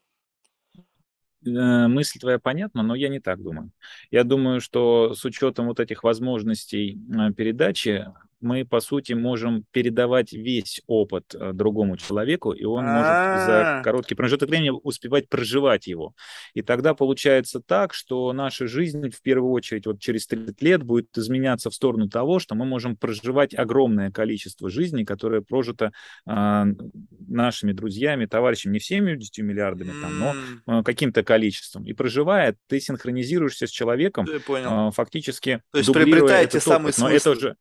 Э, мысль твоя понятна, но я не так думаю. Я думаю, что с учетом вот этих возможностей э, передачи мы, по сути, можем передавать весь опыт э, другому человеку, и он может за А, короткий промежуток времени успевать проживать его. И тогда получается так, что наша жизнь, в первую очередь, вот через 30 лет будет изменяться в сторону того, что мы можем проживать огромное количество жизней, которое прожито а, нашими друзьями, товарищами, не всеми 10 миллиардами, там, но а, каким-то количеством. И проживая, ты синхронизируешься с человеком, а, фактически То есть приобретаете самый опыт. Но это смысл. уже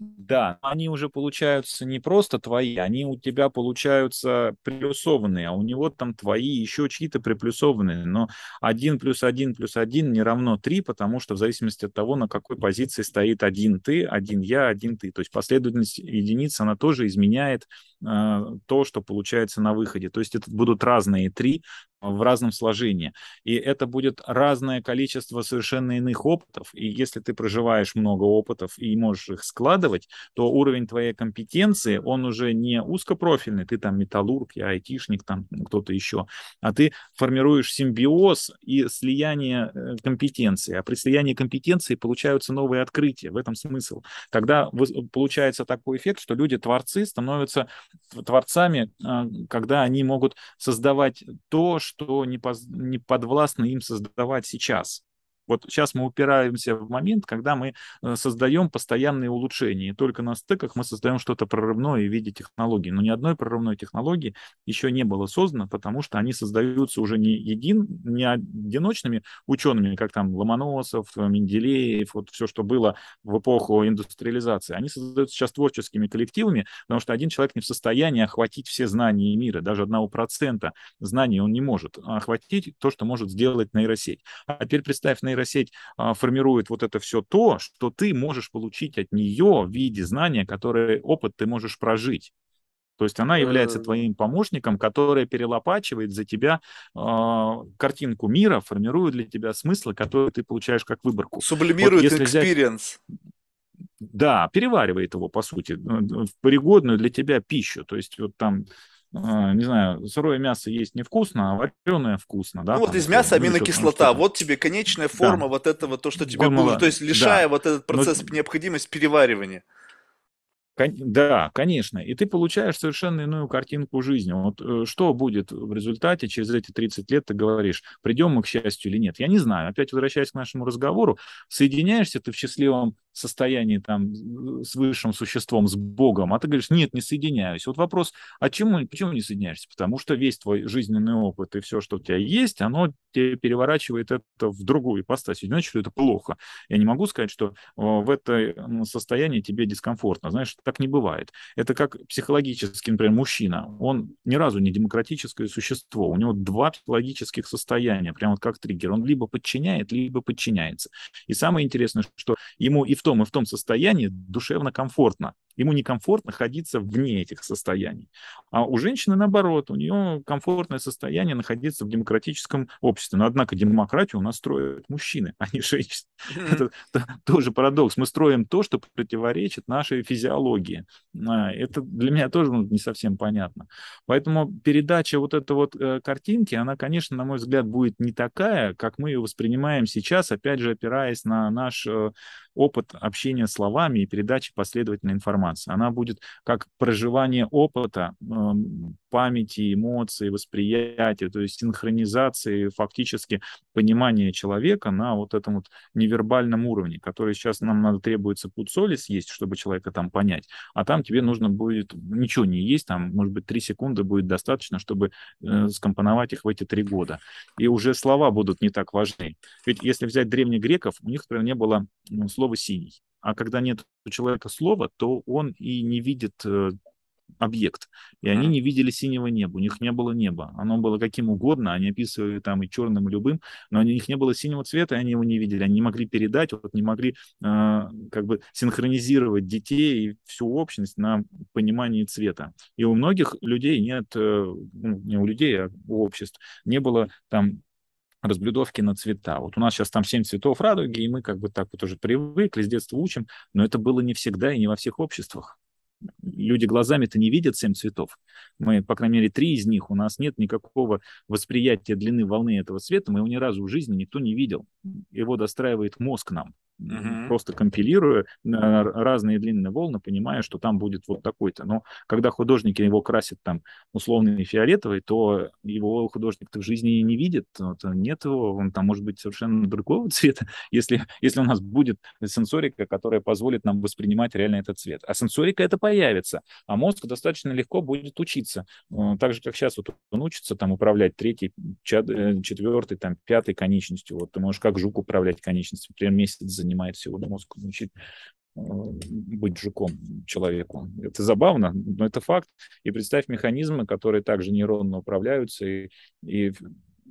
да, они уже получаются не просто твои, они у тебя получаются приплюсованные, а у него там твои еще чьи-то приплюсованные. Но один плюс один плюс один не равно три, потому что в зависимости от того, на какой позиции стоит один ты, один я, один ты. То есть последовательность единиц, она тоже изменяет э, то, что получается на выходе. То есть это будут разные три в разном сложении. И это будет разное количество совершенно иных опытов. И если ты проживаешь много опытов и можешь их складывать, то уровень твоей компетенции, он уже не узкопрофильный, ты там металлург, я айтишник, там кто-то еще, а ты формируешь симбиоз и слияние э, компетенции. А при слиянии компетенции получаются новые открытия. В этом смысл. Тогда получается такой эффект, что люди-творцы становятся творцами, а, когда они могут создавать то, что не, поз... не подвластно им создавать сейчас. Вот сейчас мы упираемся в момент, когда мы э, создаем постоянные улучшения. И только на стыках мы создаем что-то прорывное в виде технологий. Но ни одной прорывной технологии еще не было создано, потому что они создаются уже не, един, не одиночными учеными, как там Ломоносов, Менделеев, вот все, что было в эпоху индустриализации. Они создаются сейчас творческими коллективами, потому что один человек не в состоянии охватить все знания мира. Даже одного процента знаний он не может охватить то, что может сделать нейросеть. А теперь представь нейросеть нейросеть а, формирует вот это все то, что ты можешь получить от нее в виде знания, которое опыт ты можешь прожить. То есть она является твоим помощником, который перелопачивает за тебя э, картинку мира, формирует для тебя смыслы, которые ты получаешь как выборку. Сублимирует вот experience. Взять, да, переваривает его, по сути, в пригодную для тебя пищу. То есть вот там не знаю, сырое мясо есть невкусно, а вареное вкусно, да? Ну вот из мяса аминокислота, вот тебе конечная форма да. вот этого, то, что тебе было, то есть лишая да. вот этот процесс Но... необходимость переваривания. Да, конечно. И ты получаешь совершенно иную картинку жизни. Вот э, что будет в результате через эти 30 лет, ты говоришь, придем мы к счастью или нет? Я не знаю. Опять возвращаясь к нашему разговору, соединяешься ты в счастливом состоянии там с высшим существом, с Богом, а ты говоришь, нет, не соединяюсь. Вот вопрос, а чему, почему не соединяешься? Потому что весь твой жизненный опыт и все, что у тебя есть, оно тебе переворачивает это в другую ипостась. Значит, что это плохо. Я не могу сказать, что в этом состоянии тебе дискомфортно. Знаешь, так не бывает. Это как психологически, например, мужчина. Он ни разу не демократическое существо. У него два психологических состояния, прямо вот как триггер. Он либо подчиняет, либо подчиняется. И самое интересное, что ему и в том, и в том состоянии душевно комфортно. Ему некомфортно находиться вне этих состояний. А у женщины, наоборот, у нее комфортное состояние находиться в демократическом обществе. Но, однако, демократию у нас строят мужчины, а не женщины. Это тоже парадокс. Мы строим то, что противоречит нашей физиологии. А, это для меня тоже ну, не совсем понятно. Поэтому передача вот этой вот э, картинки, она, конечно, на мой взгляд, будет не такая, как мы ее воспринимаем сейчас, опять же, опираясь на наш э, опыт общения словами и передачи последовательной информации. Она будет как проживание опыта, эм, памяти, эмоций, восприятия, то есть синхронизации фактически понимания человека на вот этом вот невербальном уровне, который сейчас нам надо требуется пуд соли съесть, чтобы человека там понять, а там тебе нужно будет ничего не есть, там, может быть, три секунды будет достаточно, чтобы э, скомпоновать их в эти три года. И уже слова будут не так важны. Ведь если взять древних греков, у них, например, не было ну, слова «синий». А когда нет у человека слова, то он и не видит э, объект. И они не видели синего неба, у них не было неба. Оно было каким угодно, они описывали там и черным, и любым, но у них не было синего цвета, и они его не видели. Они не могли передать, вот не могли э, как бы синхронизировать детей и всю общность на понимании цвета. И у многих людей нет, э, ну, не у людей, а у обществ, не было там разблюдовки на цвета. Вот у нас сейчас там семь цветов радуги, и мы как бы так вот уже привыкли, с детства учим, но это было не всегда и не во всех обществах. люди глазами-то не видят семь цветов. Мы, по крайней мере, три из них, у нас нет никакого восприятия длины волны этого света, мы его ни разу в жизни никто не видел. Его достраивает мозг нам угу. просто компилируя разные длинные волны, понимая, что там будет вот такой-то. Но когда художники его красят там условный фиолетовый, то его художник-то в жизни не видит, вот, нет его, он там может быть совершенно другого цвета, если, если у нас будет сенсорика, которая позволит нам воспринимать реально этот цвет. А сенсорика это появится, а мозг достаточно легко будет учиться. Э, так же, как сейчас вот он учится там управлять третьей, э, четвертой, там, пятой конечностью. Вот ты можешь как жук управлять конечностью, например, месяц заниматься занимает всего мозг, учить э, быть жуком человеку. Это забавно, но это факт. И представь механизмы, которые также нейронно управляются, и, и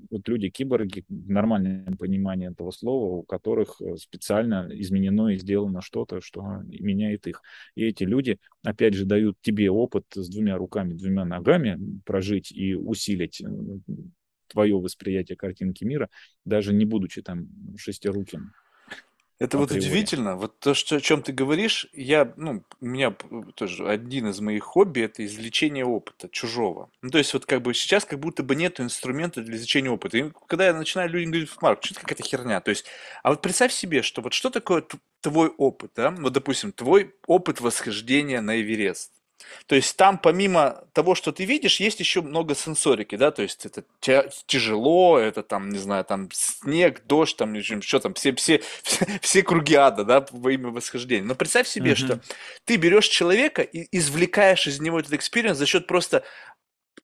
вот люди, киборги, в нормальном понимании этого слова, у которых э, специально изменено и сделано что-то, что меняет их. И эти люди, опять же, дают тебе опыт с двумя руками, двумя ногами прожить и усилить э, твое восприятие картинки мира, даже не будучи там шестируким это вот удивительно, вот то, что, о чем ты говоришь, я, ну, у меня тоже один из моих хобби это извлечение опыта чужого. Ну, то есть вот как бы сейчас как будто бы нет инструмента для извлечения опыта. И когда я начинаю людям говорить, Марк, что это какая-то херня. То есть, а вот представь себе, что вот что такое твой опыт, да? Вот, допустим, твой опыт восхождения на Эверест. То есть там помимо того, что ты видишь, есть еще много сенсорики, да, то есть это тяжело, это там, не знаю, там снег, дождь, там, что там, все, все, все, все круги ада, да, во имя восхождения. Но представь себе, mm-hmm. что ты берешь человека и извлекаешь из него этот experience за счет просто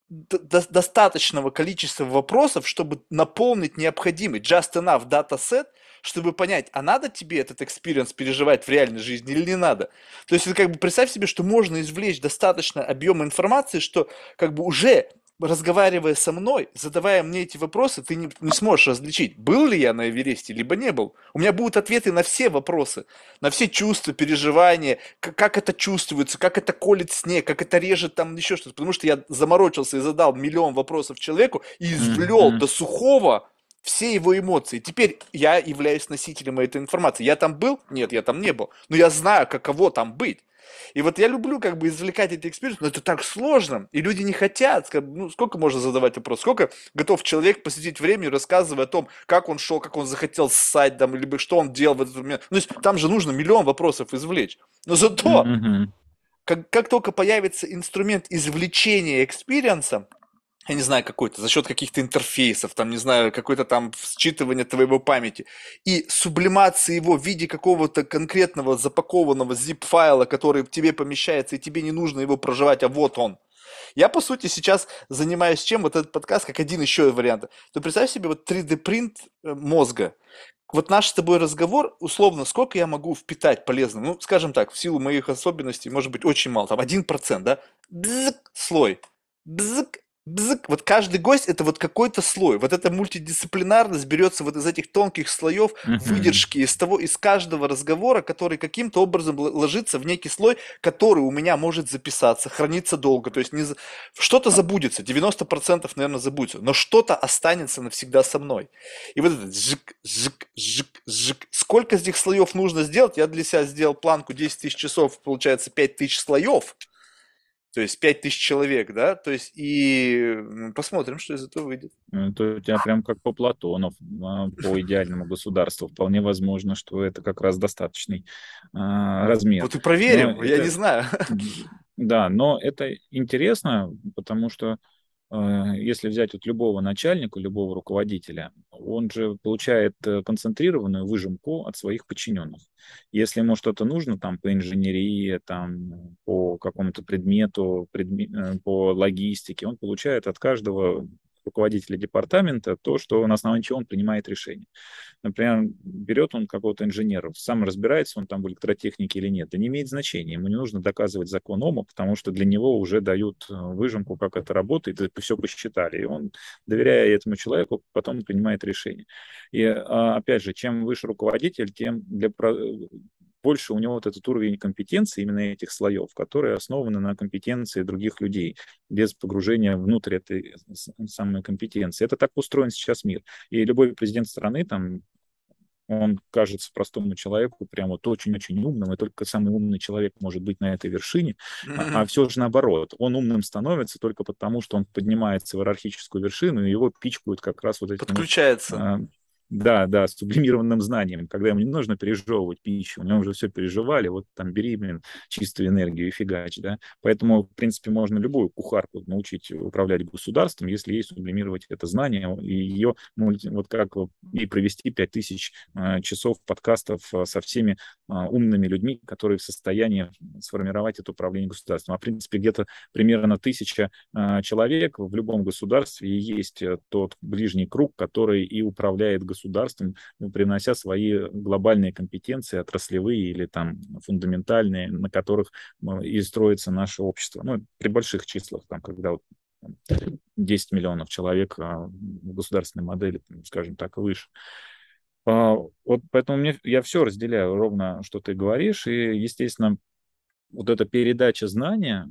достаточного количества вопросов, чтобы наполнить необходимый just enough set – чтобы понять, а надо тебе этот experience переживать в реальной жизни или не надо. То есть, это как бы представь себе, что можно извлечь достаточно объем информации, что как бы уже разговаривая со мной, задавая мне эти вопросы, ты не, не сможешь различить, был ли я на Эвересте, либо не был. У меня будут ответы на все вопросы, на все чувства, переживания, как, как это чувствуется, как это колет снег, как это режет там еще что-то. Потому что я заморочился и задал миллион вопросов человеку и извлел mm-hmm. до сухого все его эмоции. Теперь я являюсь носителем этой информации. Я там был? Нет, я там не был. Но я знаю, каково там быть. И вот я люблю как бы извлекать эти эксперименты, но это так сложно, и люди не хотят. Ну, сколько можно задавать вопрос? Сколько готов человек посвятить время, рассказывая о том, как он шел, как он захотел ссать, там, либо что он делал в этот момент. Ну, есть там же нужно миллион вопросов извлечь. Но зато, mm-hmm. как, как только появится инструмент извлечения experience а, я не знаю, какой-то, за счет каких-то интерфейсов, там, не знаю, какое-то там считывание твоего памяти, и сублимации его в виде какого-то конкретного запакованного zip файла, который в тебе помещается, и тебе не нужно его проживать, а вот он. Я, по сути, сейчас занимаюсь чем? Вот этот подкаст, как один еще вариант. То представь себе вот 3D-принт э, мозга. Вот наш с тобой разговор, условно, сколько я могу впитать полезного? Ну, скажем так, в силу моих особенностей, может быть, очень мало, там 1%, да? Бзык, слой. Бзык, бзык. Вот каждый гость это вот какой-то слой. Вот эта мультидисциплинарность берется вот из этих тонких слоев uh-huh. выдержки из того, из каждого разговора, который каким-то образом ложится в некий слой, который у меня может записаться, храниться долго. То есть не... что-то забудется, 90% наверное забудется, но что-то останется навсегда со мной. И вот этот жик, жик, жик, жик. Сколько из этих слоев нужно сделать? Я для себя сделал планку 10 тысяч часов, получается 5 тысяч слоев то есть 5000 человек, да, то есть и посмотрим, что из этого выйдет. Ну, это у тебя прям как по Платонов, а, по идеальному государству. Вполне возможно, что это как раз достаточный а, размер. Вот и проверим, но я это... не знаю. Да, но это интересно, потому что если взять вот любого начальника, любого руководителя, он же получает э, концентрированную выжимку от своих подчиненных. Если ему что-то нужно там по инженерии, там по какому-то предмету, предме... Э, по логистике, он получает от каждого руководителя департамента то, что на основании чего он принимает решение. Например, берет он какого-то инженера, сам разбирается он там в электротехнике или нет, да не имеет значения. Ему не нужно доказывать закон Ома, потому что для него уже дают э, выжимку, как это работает, и все посчитали. И он, доверяя этому человеку, потом принимает решение. И а, опять же, чем выше руководитель, тем для больше у него вот этот уровень компетенции именно этих слоев, которые основаны на компетенции других людей, без погружения внутрь этой самой компетенции. Это так устроен сейчас мир. И любой президент страны, там, он кажется простому человеку прям вот очень-очень умным, и только самый умный человек может быть на этой вершине, а, а все же наоборот. Он умным становится только потому, что он поднимается в иерархическую вершину, и его пичкают как раз вот эти... Подключается. А, да, да, с сублимированным знанием, когда ему не нужно пережевывать пищу, у него уже все переживали, вот там бери, блин, чистую энергию и фигач, да. Поэтому, в принципе, можно любую кухарку научить управлять государством, если ей сублимировать это знание, и ее, вот как и провести 5000 э, часов подкастов э, со всеми э, умными людьми, которые в состоянии сформировать это управление государством. А, в принципе, где-то примерно тысяча человек в любом государстве и есть тот ближний круг, который и управляет государством государством, ну, принося свои глобальные компетенции, отраслевые или там фундаментальные, на которых ну, и строится наше общество. Ну, при больших числах, там, когда вот 10 миллионов человек а, в государственной модели, скажем так, выше. А, вот поэтому мне, я все разделяю ровно, что ты говоришь, и, естественно, вот эта передача знания,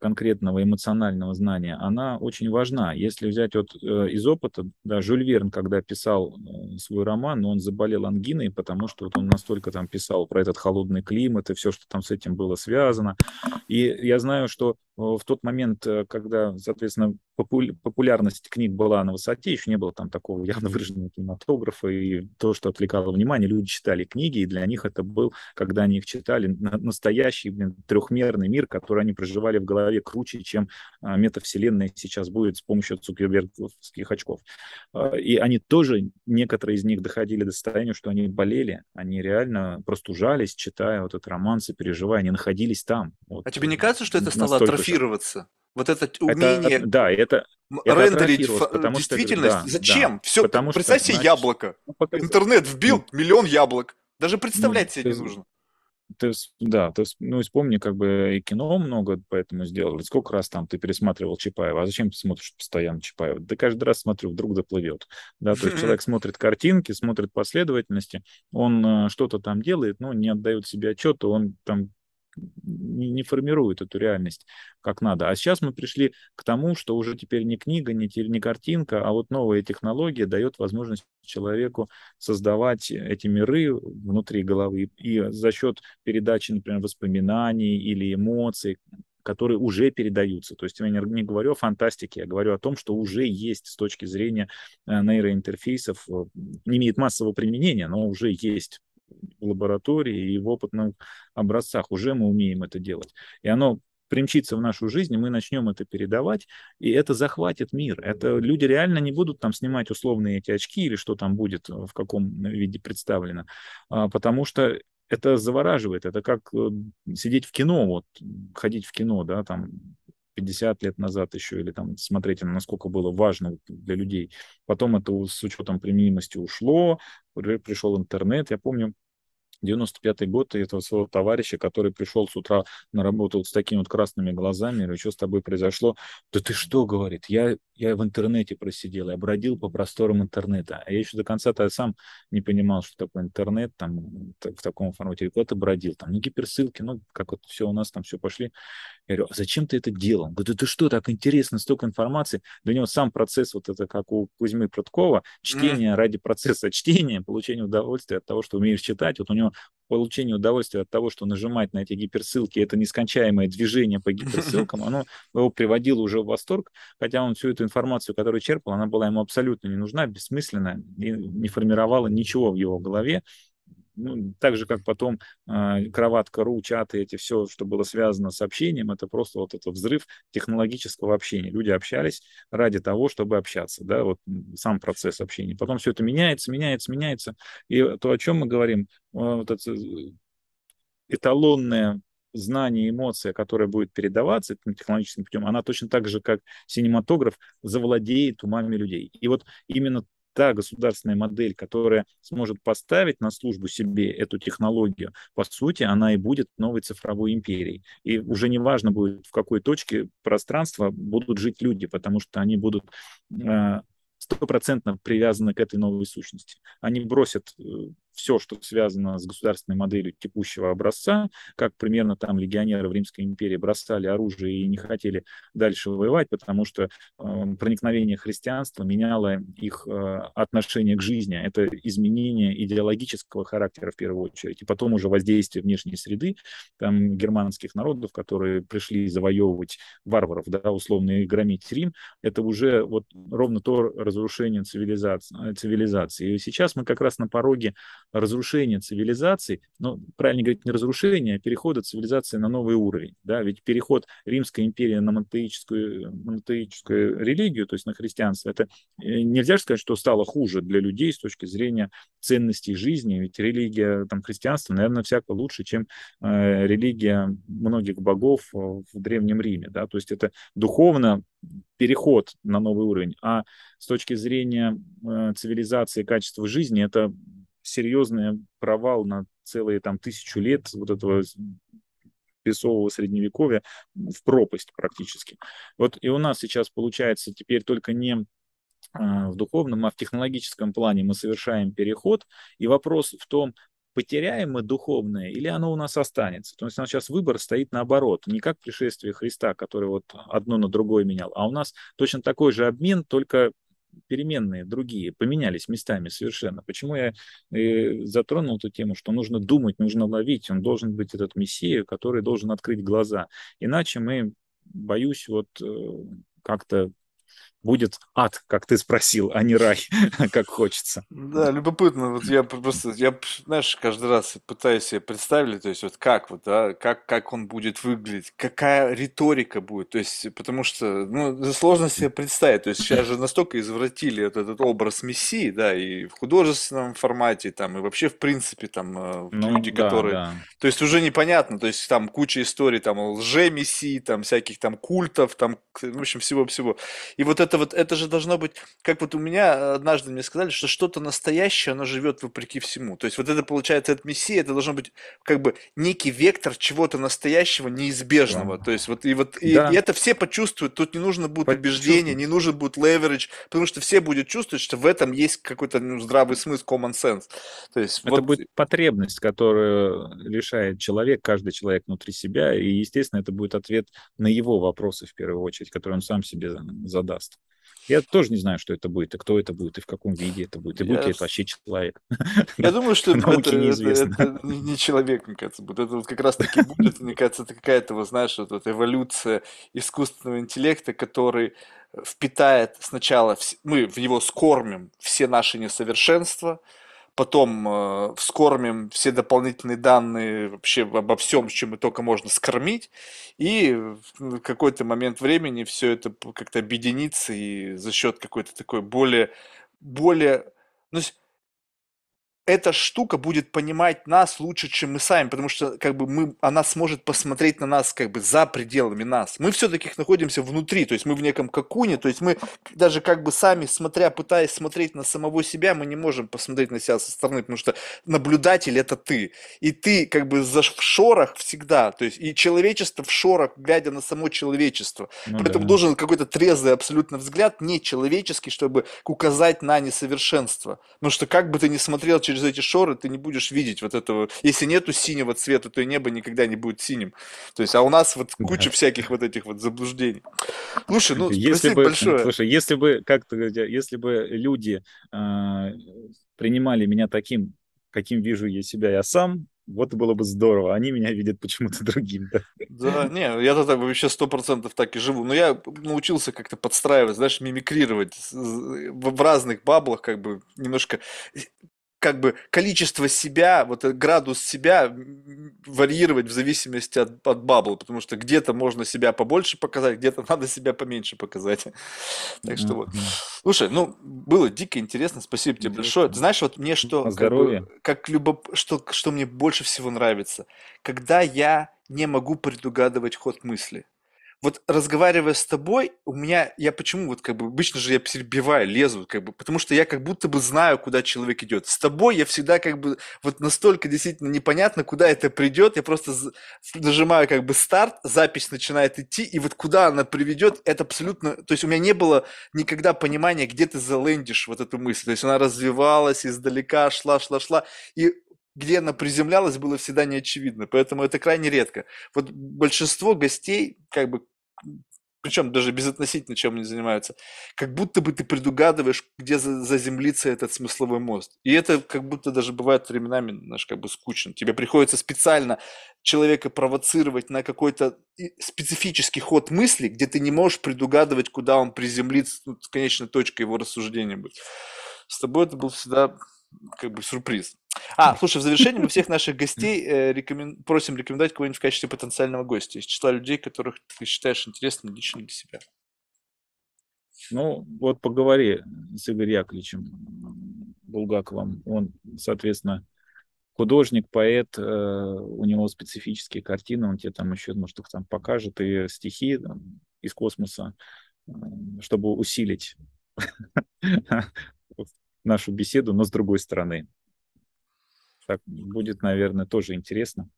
конкретного эмоционального знания, она очень важна. Если взять вот э, из опыта, да, Жюль Верн, когда писал э, свой роман, он заболел ангиной, потому что вот он настолько там писал про этот холодный климат и все, что там с этим было связано. И я знаю, что в тот момент, э, когда, соответственно, популярность книг была на высоте, еще не было там такого явно выраженного кинематографа, и то, что отвлекало внимание, люди читали книги, и для них это был, когда они их читали, настоящий блин, трехмерный мир, который они проживали в голове круче, чем а, метавселенная сейчас будет с помощью цукерберговских очков. А, и они тоже, некоторые из них доходили до состояния, что они болели, они реально простужались, читая вот этот роман, переживая, они находились там. Вот. А тебе не кажется, что это стало атрофироваться? Вот это умение это, да, это, рендерить это потому действительность. Что, да, Зачем? Да, Все, потому представь что, себе значит, яблоко. Ну, Интернет вбил ну, миллион яблок. Даже представлять ну, себе не нужно. Ты, да, ты, ну, вспомни, как бы и кино много поэтому сделали. Сколько раз там ты пересматривал Чапаева, а зачем ты смотришь постоянно Чапаева? Да каждый раз смотрю, вдруг доплывет. Да, то есть человек смотрит картинки, смотрит последовательности, он э, что-то там делает, но не отдает себе отчета, он там не, не формирует эту реальность как надо. А сейчас мы пришли к тому, что уже теперь не книга, не, не картинка, а вот новая технология дает возможность человеку создавать эти миры внутри головы и за счет передачи, например, воспоминаний или эмоций, которые уже передаются. То есть я не, говорю о фантастике, я говорю о том, что уже есть с точки зрения э, нейроинтерфейсов, э, не имеет массового применения, но уже есть в лаборатории и в опытных образцах. Уже мы умеем это делать. И оно примчится в нашу жизнь, и мы начнем это передавать, и это захватит мир. Это люди реально не будут там снимать условные эти очки или что там будет, в каком виде представлено, а, потому что это завораживает. Это как э, сидеть в кино, вот, ходить в кино, да, там, 50 лет назад еще, или там смотреть, насколько было важно для людей. Потом это с учетом применимости ушло, пришел интернет. Я помню, 95-й год, и этого своего товарища, который пришел с утра на работу вот с такими вот красными глазами, говорю, что с тобой произошло? Да ты что, говорит, я, я в интернете просидел, я бродил по просторам интернета. А я еще до конца-то сам не понимал, что такое интернет, там, в таком формате. Куда ты бродил? Там, не гиперссылки, ну, как вот все у нас там все пошли. Я говорю, а зачем ты это делал? Он говорит, да ты что, так интересно, столько информации. Для него сам процесс, вот это как у Кузьмы Прудкова, чтение mm. ради процесса чтения, получение удовольствия от того, что умеешь читать. Вот у него получение удовольствия от того, что нажимать на эти гиперссылки, это нескончаемое движение по гиперссылкам, оно его приводило уже в восторг, хотя он всю эту информацию, которую черпал, она была ему абсолютно не нужна, бессмысленна, и не формировала ничего в его голове, ну, так же, как потом э, кроватка.ру, чаты, эти все, что было связано с общением, это просто вот этот взрыв технологического общения. Люди общались ради того, чтобы общаться, да, вот сам процесс общения. Потом все это меняется, меняется, меняется. И то, о чем мы говорим, вот это э, эталонное знание, эмоция, которая будет передаваться этим технологическим путем, она точно так же, как синематограф, завладеет умами людей. И вот именно та государственная модель, которая сможет поставить на службу себе эту технологию, по сути, она и будет новой цифровой империей. И уже не важно будет, в какой точке пространства будут жить люди, потому что они будут э, стопроцентно привязаны к этой новой сущности. Они бросят э, все, что связано с государственной моделью текущего образца, как примерно там легионеры в Римской империи бросали оружие и не хотели дальше воевать, потому что э, проникновение христианства меняло их э, отношение к жизни. Это изменение идеологического характера в первую очередь, и потом уже воздействие внешней среды, там, германских народов, которые пришли завоевывать варваров, да, условно, и громить Рим, это уже вот ровно то разрушение цивилизации. цивилизации. И сейчас мы как раз на пороге разрушения цивилизации, ну, правильно говорить, не разрушения, а перехода цивилизации на новый уровень, да, ведь переход Римской империи на монотеическую, монотеическую религию, то есть на христианство, это э, нельзя сказать, что стало хуже для людей с точки зрения ценностей жизни, ведь религия, там, христианство, наверное, всяко лучше, чем э, религия многих богов в Древнем Риме, да, то есть это духовно переход на новый уровень, а с точки зрения э, цивилизации качества жизни это серьезный провал на целые там тысячу лет вот этого песового средневековья в пропасть практически. Вот и у нас сейчас получается теперь только не а, в духовном, а в технологическом плане мы совершаем переход. И вопрос в том, потеряем мы духовное или оно у нас останется. То есть у нас сейчас выбор стоит наоборот, не как пришествие Христа, который вот одно на другое менял, а у нас точно такой же обмен, только переменные другие, поменялись местами совершенно. Почему я э, затронул эту тему, что нужно думать, нужно ловить, он должен быть этот мессия, который должен открыть глаза. Иначе мы, боюсь, вот э, как-то будет ад, как ты спросил, а не рай, как хочется. Да, любопытно. Вот я просто, я, знаешь, каждый раз пытаюсь себе представить, то есть вот как вот, да, как, как он будет выглядеть, какая риторика будет, то есть, потому что, ну, сложно себе представить, то есть сейчас же настолько извратили этот, этот образ Мессии, да, и в художественном формате, там, и вообще, в принципе, там, э, ну, люди, да, которые, да. то есть уже непонятно, то есть там куча историй, там, лже-мессии, там, всяких там культов, там, в общем, всего-всего. И вот это вот, это же должно быть, как вот у меня однажды мне сказали, что что-то настоящее, оно живет вопреки всему. То есть вот это получается, этот мессия, это должно быть как бы некий вектор чего-то настоящего, неизбежного. Да. То есть вот и вот и, да. и это все почувствуют. Тут не нужно будет убеждение, не нужен будет leverage, потому что все будут чувствовать, что в этом есть какой-то ну, здравый смысл, common sense. То есть это вот... будет потребность, которую лишает человек, каждый человек внутри себя, и естественно это будет ответ на его вопросы в первую очередь, которые он сам себе задаст. Я тоже не знаю, что это будет, и кто это будет, и в каком виде это будет, и будет я... ли это вообще человек. Я думаю, что это, это, это, это не человек, мне кажется, будет. Это вот как раз-таки будет, мне кажется, это какая-то, вот, знаешь, вот, вот эволюция искусственного интеллекта, который впитает сначала, мы в него скормим все наши несовершенства, потом э, вскормим все дополнительные данные вообще обо всем, с чем и только можно скормить, и в какой-то момент времени все это как-то объединится и за счет какой-то такой более, более, ну, эта штука будет понимать нас лучше, чем мы сами, потому что как бы мы, она сможет посмотреть на нас как бы за пределами нас. Мы все-таки находимся внутри, то есть мы в неком кокуне, то есть мы даже как бы сами, смотря, пытаясь смотреть на самого себя, мы не можем посмотреть на себя со стороны, потому что наблюдатель это ты. И ты как бы за, в шорах всегда, то есть и человечество в шорах, глядя на само человечество. Ну, Поэтому да. должен какой-то трезвый абсолютно взгляд, не человеческий, чтобы указать на несовершенство. Потому что как бы ты ни смотрел через через эти шоры ты не будешь видеть вот этого. Если нету синего цвета, то и небо никогда не будет синим. То есть, а у нас вот куча да. всяких вот этих вот заблуждений. Слушай, ну, если бы, большое. Слушай, если бы, как то если бы люди э, принимали меня таким, каким вижу я себя я сам, вот было бы здорово. Они меня видят почему-то другим. Да, да не, я-то так вообще сто процентов так и живу. Но я научился как-то подстраивать, знаешь, мимикрировать в разных баблах, как бы немножко как бы количество себя, вот этот градус себя варьировать в зависимости от, от бабл, потому что где-то можно себя побольше показать, где-то надо себя поменьше показать. Так что вот. Слушай, ну, было дико интересно, спасибо тебе большое. Ты знаешь, вот мне что, бы, как любоп... что, что мне больше всего нравится, когда я не могу предугадывать ход мысли. Вот разговаривая с тобой, у меня, я почему вот как бы, обычно же я перебиваю, лезу, как бы, потому что я как будто бы знаю, куда человек идет. С тобой я всегда как бы, вот настолько действительно непонятно, куда это придет, я просто нажимаю как бы старт, запись начинает идти, и вот куда она приведет, это абсолютно, то есть у меня не было никогда понимания, где ты залендишь вот эту мысль, то есть она развивалась издалека, шла, шла, шла, и где она приземлялась, было всегда не очевидно. Поэтому это крайне редко. Вот большинство гостей, как бы, причем даже безотносительно, чем они занимаются, как будто бы ты предугадываешь, где заземлится этот смысловой мост. И это как будто даже бывает временами, знаешь, как бы скучно. Тебе приходится специально человека провоцировать на какой-то специфический ход мысли, где ты не можешь предугадывать, куда он приземлится, ну, конечной точкой его рассуждения будет. С тобой это был всегда как бы сюрприз. А, слушай, в завершении мы всех наших гостей э, рекомен... просим рекомендовать кого-нибудь в качестве потенциального гостя из числа людей, которых ты считаешь интересными лично для себя. Ну, вот поговори с Игорем Яковлевичем Булгаковым. Он, соответственно, художник, поэт, э, у него специфические картины, он тебе там еще, может, их там покажет, и стихи там, из космоса, э, чтобы усилить нашу беседу, но с другой стороны. Так будет, наверное, тоже интересно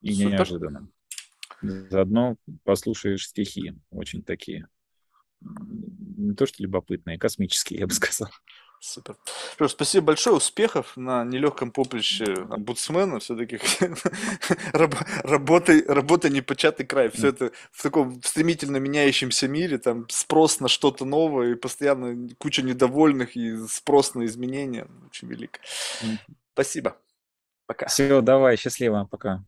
и Супер. неожиданно. Заодно послушаешь стихи, очень такие, не то что любопытные, космические, я бы сказал. Супер. Что спасибо большое, успехов на нелегком поприще омбудсмена. Все-таки работа, работа непочатый край. Все это в таком стремительно меняющемся мире, там спрос на что-то новое, и постоянно куча недовольных, и спрос на изменения очень велик. Спасибо. Пока. Все, давай, счастливо, пока.